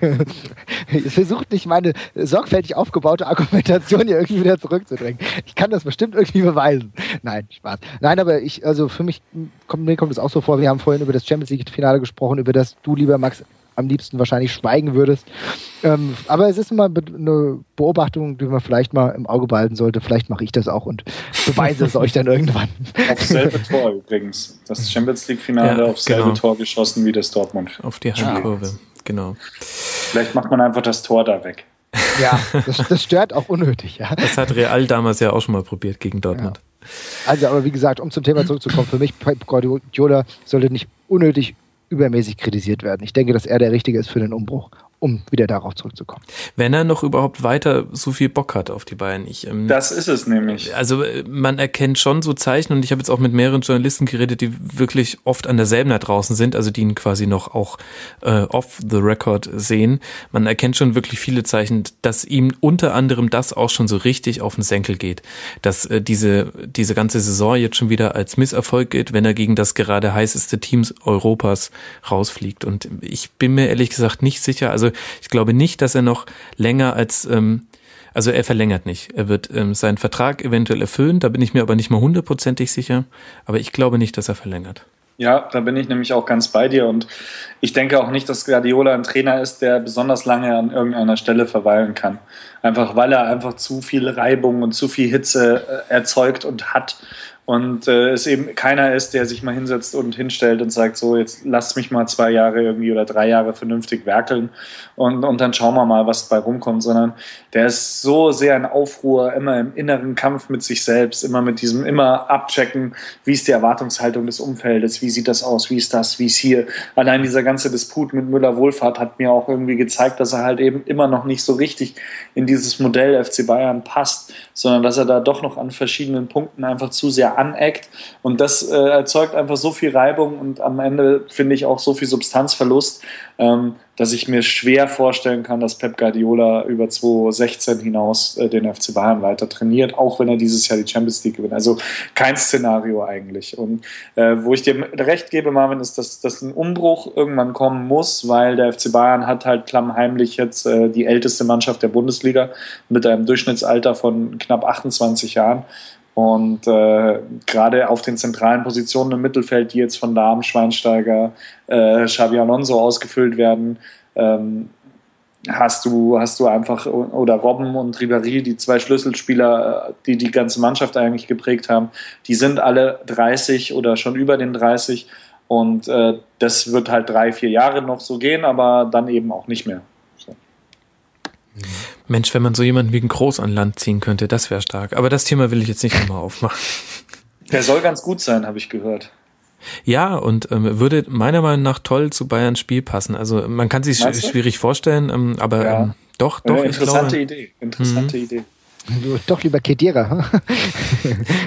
<laughs> Versucht nicht meine sorgfältig aufgebaute Argumentation hier irgendwie wieder zurückzudrängen. Ich kann das bestimmt irgendwie beweisen. Nein, Spaß. Nein, aber ich, also für mich kommt, mir kommt es auch so vor, wir haben vorhin über das Champions League-Finale gesprochen, über das du, lieber Max, am liebsten wahrscheinlich schweigen würdest. Ähm, aber es ist immer eine Beobachtung, die man vielleicht mal im Auge behalten sollte. Vielleicht mache ich das auch und beweise es euch dann irgendwann. Auf selbe Tor übrigens. Das <laughs> Champions League-Finale ja, auf selbe genau. Tor geschossen wie das Dortmund. Auf die Heimkurve. Ja genau. Vielleicht macht man einfach das Tor da weg. Ja, das, das stört auch unnötig, ja. Das hat Real damals ja auch schon mal probiert gegen Dortmund. Ja. Also, aber wie gesagt, um zum Thema zurückzukommen, für mich, Pep Guardiola sollte nicht unnötig übermäßig kritisiert werden. Ich denke, dass er der Richtige ist für den Umbruch um wieder darauf zurückzukommen. Wenn er noch überhaupt weiter so viel Bock hat auf die Bayern. Ich, ähm, das ist es nämlich. Also äh, man erkennt schon so Zeichen und ich habe jetzt auch mit mehreren Journalisten geredet, die wirklich oft an derselben da draußen sind, also die ihn quasi noch auch äh, off the record sehen. Man erkennt schon wirklich viele Zeichen, dass ihm unter anderem das auch schon so richtig auf den Senkel geht. Dass äh, diese, diese ganze Saison jetzt schon wieder als Misserfolg geht, wenn er gegen das gerade heißeste Teams Europas rausfliegt. Und ich bin mir ehrlich gesagt nicht sicher, also ich glaube nicht, dass er noch länger als, ähm, also er verlängert nicht. Er wird ähm, seinen Vertrag eventuell erfüllen, da bin ich mir aber nicht mal hundertprozentig sicher. Aber ich glaube nicht, dass er verlängert. Ja, da bin ich nämlich auch ganz bei dir und ich denke auch nicht, dass Guardiola ein Trainer ist, der besonders lange an irgendeiner Stelle verweilen kann. Einfach weil er einfach zu viel Reibung und zu viel Hitze äh, erzeugt und hat und äh, es eben keiner ist, der sich mal hinsetzt und hinstellt und sagt, so, jetzt lass mich mal zwei Jahre irgendwie oder drei Jahre vernünftig werkeln und, und dann schauen wir mal, was dabei rumkommt, sondern der ist so sehr in Aufruhr, immer im inneren Kampf mit sich selbst, immer mit diesem, immer abchecken, wie ist die Erwartungshaltung des Umfeldes, wie sieht das aus, wie ist das, wie ist hier. Allein dieser ganze Disput mit Müller-Wohlfahrt hat mir auch irgendwie gezeigt, dass er halt eben immer noch nicht so richtig in dieses Modell FC Bayern passt, sondern dass er da doch noch an verschiedenen Punkten einfach zu sehr aneckt und das äh, erzeugt einfach so viel Reibung und am Ende finde ich auch so viel Substanzverlust, ähm, dass ich mir schwer vorstellen kann, dass Pep Guardiola über 2016 hinaus äh, den FC Bayern weiter trainiert, auch wenn er dieses Jahr die Champions League gewinnt. Also kein Szenario eigentlich. Und äh, wo ich dir recht gebe, Marvin, ist, dass, dass ein Umbruch irgendwann kommen muss, weil der FC Bayern hat halt klammheimlich jetzt äh, die älteste Mannschaft der Bundesliga mit einem Durchschnittsalter von knapp 28 Jahren. Und äh, gerade auf den zentralen Positionen im Mittelfeld, die jetzt von Lahm, Schweinsteiger, äh, Xabi Alonso ausgefüllt werden, ähm, hast du, hast du einfach, oder Robben und Ribéry, die zwei Schlüsselspieler, äh, die die ganze Mannschaft eigentlich geprägt haben, die sind alle 30 oder schon über den 30 und äh, das wird halt drei, vier Jahre noch so gehen, aber dann eben auch nicht mehr. Mensch, wenn man so jemanden wie ein Groß an Land ziehen könnte, das wäre stark. Aber das Thema will ich jetzt nicht nochmal aufmachen. Der soll ganz gut sein, habe ich gehört. Ja, und ähm, würde meiner Meinung nach toll zu Bayerns Spiel passen. Also man kann sich sch schwierig vorstellen, ähm, aber ja. ähm, doch, doch. Ja, interessante glaube, Idee. Interessante mhm. Idee. Doch lieber Kedira.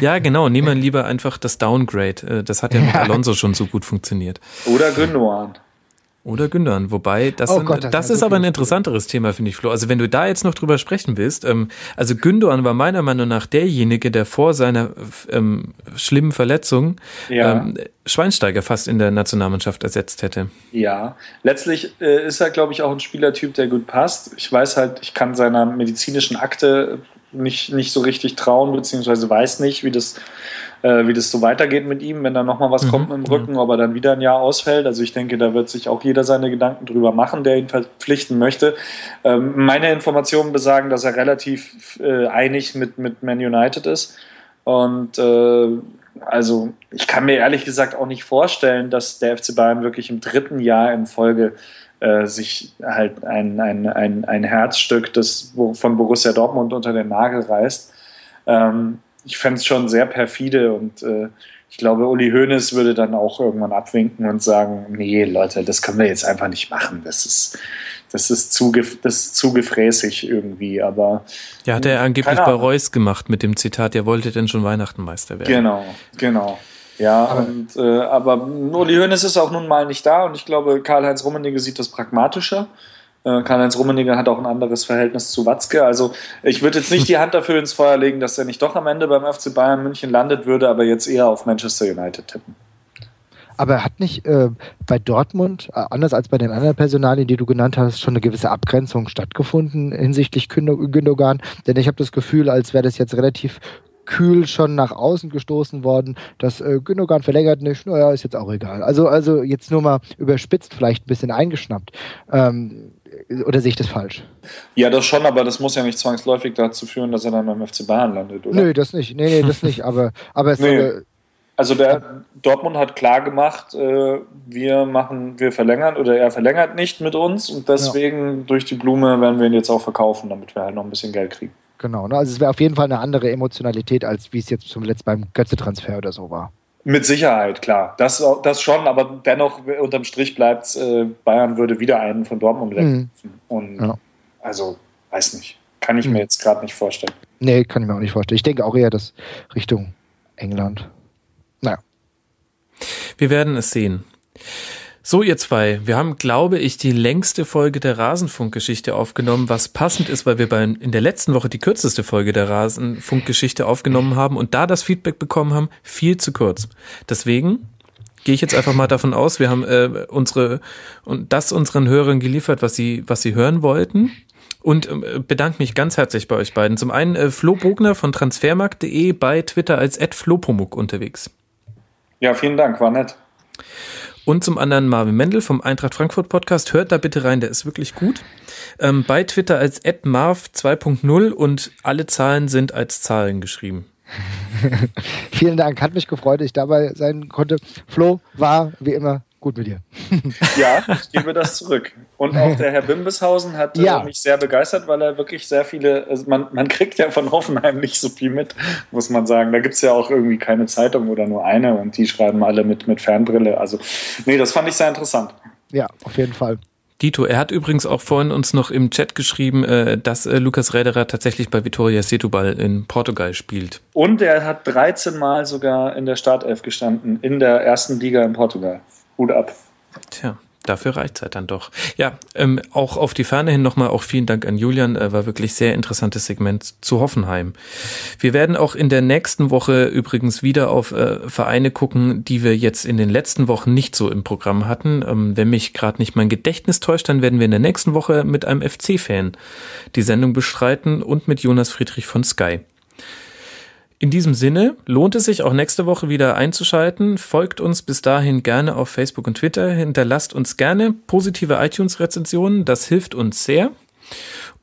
ja, genau. Nehmen wir lieber einfach das Downgrade. Äh, das hat ja mit Alonso schon so gut funktioniert. Oder Gündogan. Oder Gündern. Wobei, das, oh Gott, das, das ist aber ein interessanteres Thema, finde ich, Flo. Also wenn du da jetzt noch drüber sprechen willst, ähm, also Gündogan war meiner Meinung nach derjenige, der vor seiner ähm, schlimmen Verletzung ja. ähm, Schweinsteiger fast in der Nationalmannschaft ersetzt hätte. Ja, letztlich äh, ist er, glaube ich, auch ein Spielertyp, der gut passt. Ich weiß halt, ich kann seiner medizinischen Akte nicht, nicht so richtig trauen, beziehungsweise weiß nicht, wie das äh, wie das so weitergeht mit ihm, wenn da nochmal was mhm. kommt mit dem Rücken, mhm. ob er dann wieder ein Jahr ausfällt. Also ich denke, da wird sich auch jeder seine Gedanken drüber machen, der ihn verpflichten möchte. Ähm, meine Informationen besagen, dass er relativ äh, einig mit, mit Man United ist. Und äh, also ich kann mir ehrlich gesagt auch nicht vorstellen, dass der FC Bayern wirklich im dritten Jahr in Folge äh, sich halt ein, ein, ein, ein Herzstück des, von Borussia Dortmund unter den Nagel reißt. Ähm, ich fände es schon sehr perfide und äh, ich glaube, Uli Hoeneß würde dann auch irgendwann abwinken und sagen, nee, Leute, das können wir jetzt einfach nicht machen. Das ist, das ist zu, das ist zu gefräßig irgendwie, aber. Ja, hat er angeblich bei Reus gemacht mit dem Zitat, er wollte denn schon Weihnachtenmeister werden. Genau, genau. Ja, aber, und, äh, aber Uli Hoeneß ist auch nun mal nicht da und ich glaube, Karl-Heinz Rummenigge sieht das pragmatischer. Äh, Karl-Heinz Rummenigge hat auch ein anderes Verhältnis zu Watzke. Also ich würde jetzt nicht die Hand dafür ins Feuer legen, dass er nicht doch am Ende beim FC Bayern München landet würde, aber jetzt eher auf Manchester United tippen. Aber hat nicht äh, bei Dortmund, äh, anders als bei den anderen Personalien, die du genannt hast, schon eine gewisse Abgrenzung stattgefunden hinsichtlich Gündogan? Denn ich habe das Gefühl, als wäre das jetzt relativ kühl schon nach außen gestoßen worden. dass äh, Gündogan verlängert nicht, naja, ist jetzt auch egal. Also, also jetzt nur mal überspitzt, vielleicht ein bisschen eingeschnappt. Ähm, oder sehe ich das falsch? Ja, das schon, aber das muss ja nicht zwangsläufig dazu führen, dass er dann beim FC Bayern landet, oder? Nö, das nicht. Nee, nee, das nicht. Aber, aber es <laughs> nee. soll, also der Dortmund hat klar gemacht, äh, wir machen, wir verlängern oder er verlängert nicht mit uns und deswegen ja. durch die Blume werden wir ihn jetzt auch verkaufen, damit wir halt noch ein bisschen Geld kriegen. Genau, ne? also es wäre auf jeden Fall eine andere Emotionalität, als wie es jetzt zum letzten beim Götze-Transfer oder so war. Mit Sicherheit, klar. Das, das schon, aber dennoch unterm Strich bleibt äh, Bayern würde wieder einen von Dortmund wegrufen. Mhm. Und ja. also, weiß nicht. Kann ich mhm. mir jetzt gerade nicht vorstellen. Nee, kann ich mir auch nicht vorstellen. Ich denke auch eher, dass Richtung England. Naja. Wir werden es sehen. So, ihr zwei, wir haben, glaube ich, die längste Folge der Rasenfunkgeschichte aufgenommen, was passend ist, weil wir bei, in der letzten Woche die kürzeste Folge der Rasenfunkgeschichte aufgenommen haben und da das Feedback bekommen haben, viel zu kurz. Deswegen gehe ich jetzt einfach mal davon aus, wir haben äh, unsere und das unseren Hörern geliefert, was sie, was sie hören wollten. Und äh, bedanke mich ganz herzlich bei euch beiden. Zum einen äh, Flo Bogner von transfermarkt.de bei Twitter als @flopomuk unterwegs. Ja, vielen Dank, war nett. Und zum anderen Marvin Mendel vom Eintracht Frankfurt Podcast. Hört da bitte rein, der ist wirklich gut. Ähm, bei Twitter als @marv 2.0 und alle Zahlen sind als Zahlen geschrieben. <laughs> Vielen Dank, hat mich gefreut, dass ich dabei sein konnte. Flo war wie immer gut mit dir. <laughs> ja, ich gebe das zurück. Und auch der Herr Bimbeshausen hat äh, ja. mich sehr begeistert, weil er wirklich sehr viele, also man, man kriegt ja von Hoffenheim nicht so viel mit, muss man sagen. Da gibt es ja auch irgendwie keine Zeitung oder nur eine und die schreiben alle mit, mit Fernbrille. Also, nee, das fand ich sehr interessant. Ja, auf jeden Fall. Dito, er hat übrigens auch vorhin uns noch im Chat geschrieben, äh, dass äh, Lukas Räderer tatsächlich bei Vitoria Setúbal in Portugal spielt. Und er hat 13 Mal sogar in der Startelf gestanden, in der ersten Liga in Portugal. Hut ab. Tja. Dafür reicht es halt dann doch. Ja, ähm, auch auf die Ferne hin nochmal auch vielen Dank an Julian, äh, war wirklich sehr interessantes Segment zu Hoffenheim. Wir werden auch in der nächsten Woche übrigens wieder auf äh, Vereine gucken, die wir jetzt in den letzten Wochen nicht so im Programm hatten. Ähm, wenn mich gerade nicht mein Gedächtnis täuscht, dann werden wir in der nächsten Woche mit einem FC-Fan die Sendung bestreiten und mit Jonas Friedrich von Sky. In diesem Sinne lohnt es sich auch nächste Woche wieder einzuschalten. Folgt uns bis dahin gerne auf Facebook und Twitter. Hinterlasst uns gerne positive iTunes-Rezensionen. Das hilft uns sehr.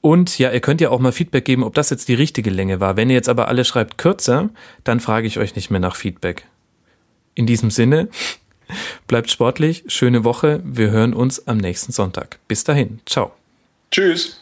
Und ja, ihr könnt ja auch mal Feedback geben, ob das jetzt die richtige Länge war. Wenn ihr jetzt aber alle schreibt kürzer, dann frage ich euch nicht mehr nach Feedback. In diesem Sinne, <laughs> bleibt sportlich, schöne Woche. Wir hören uns am nächsten Sonntag. Bis dahin. Ciao. Tschüss.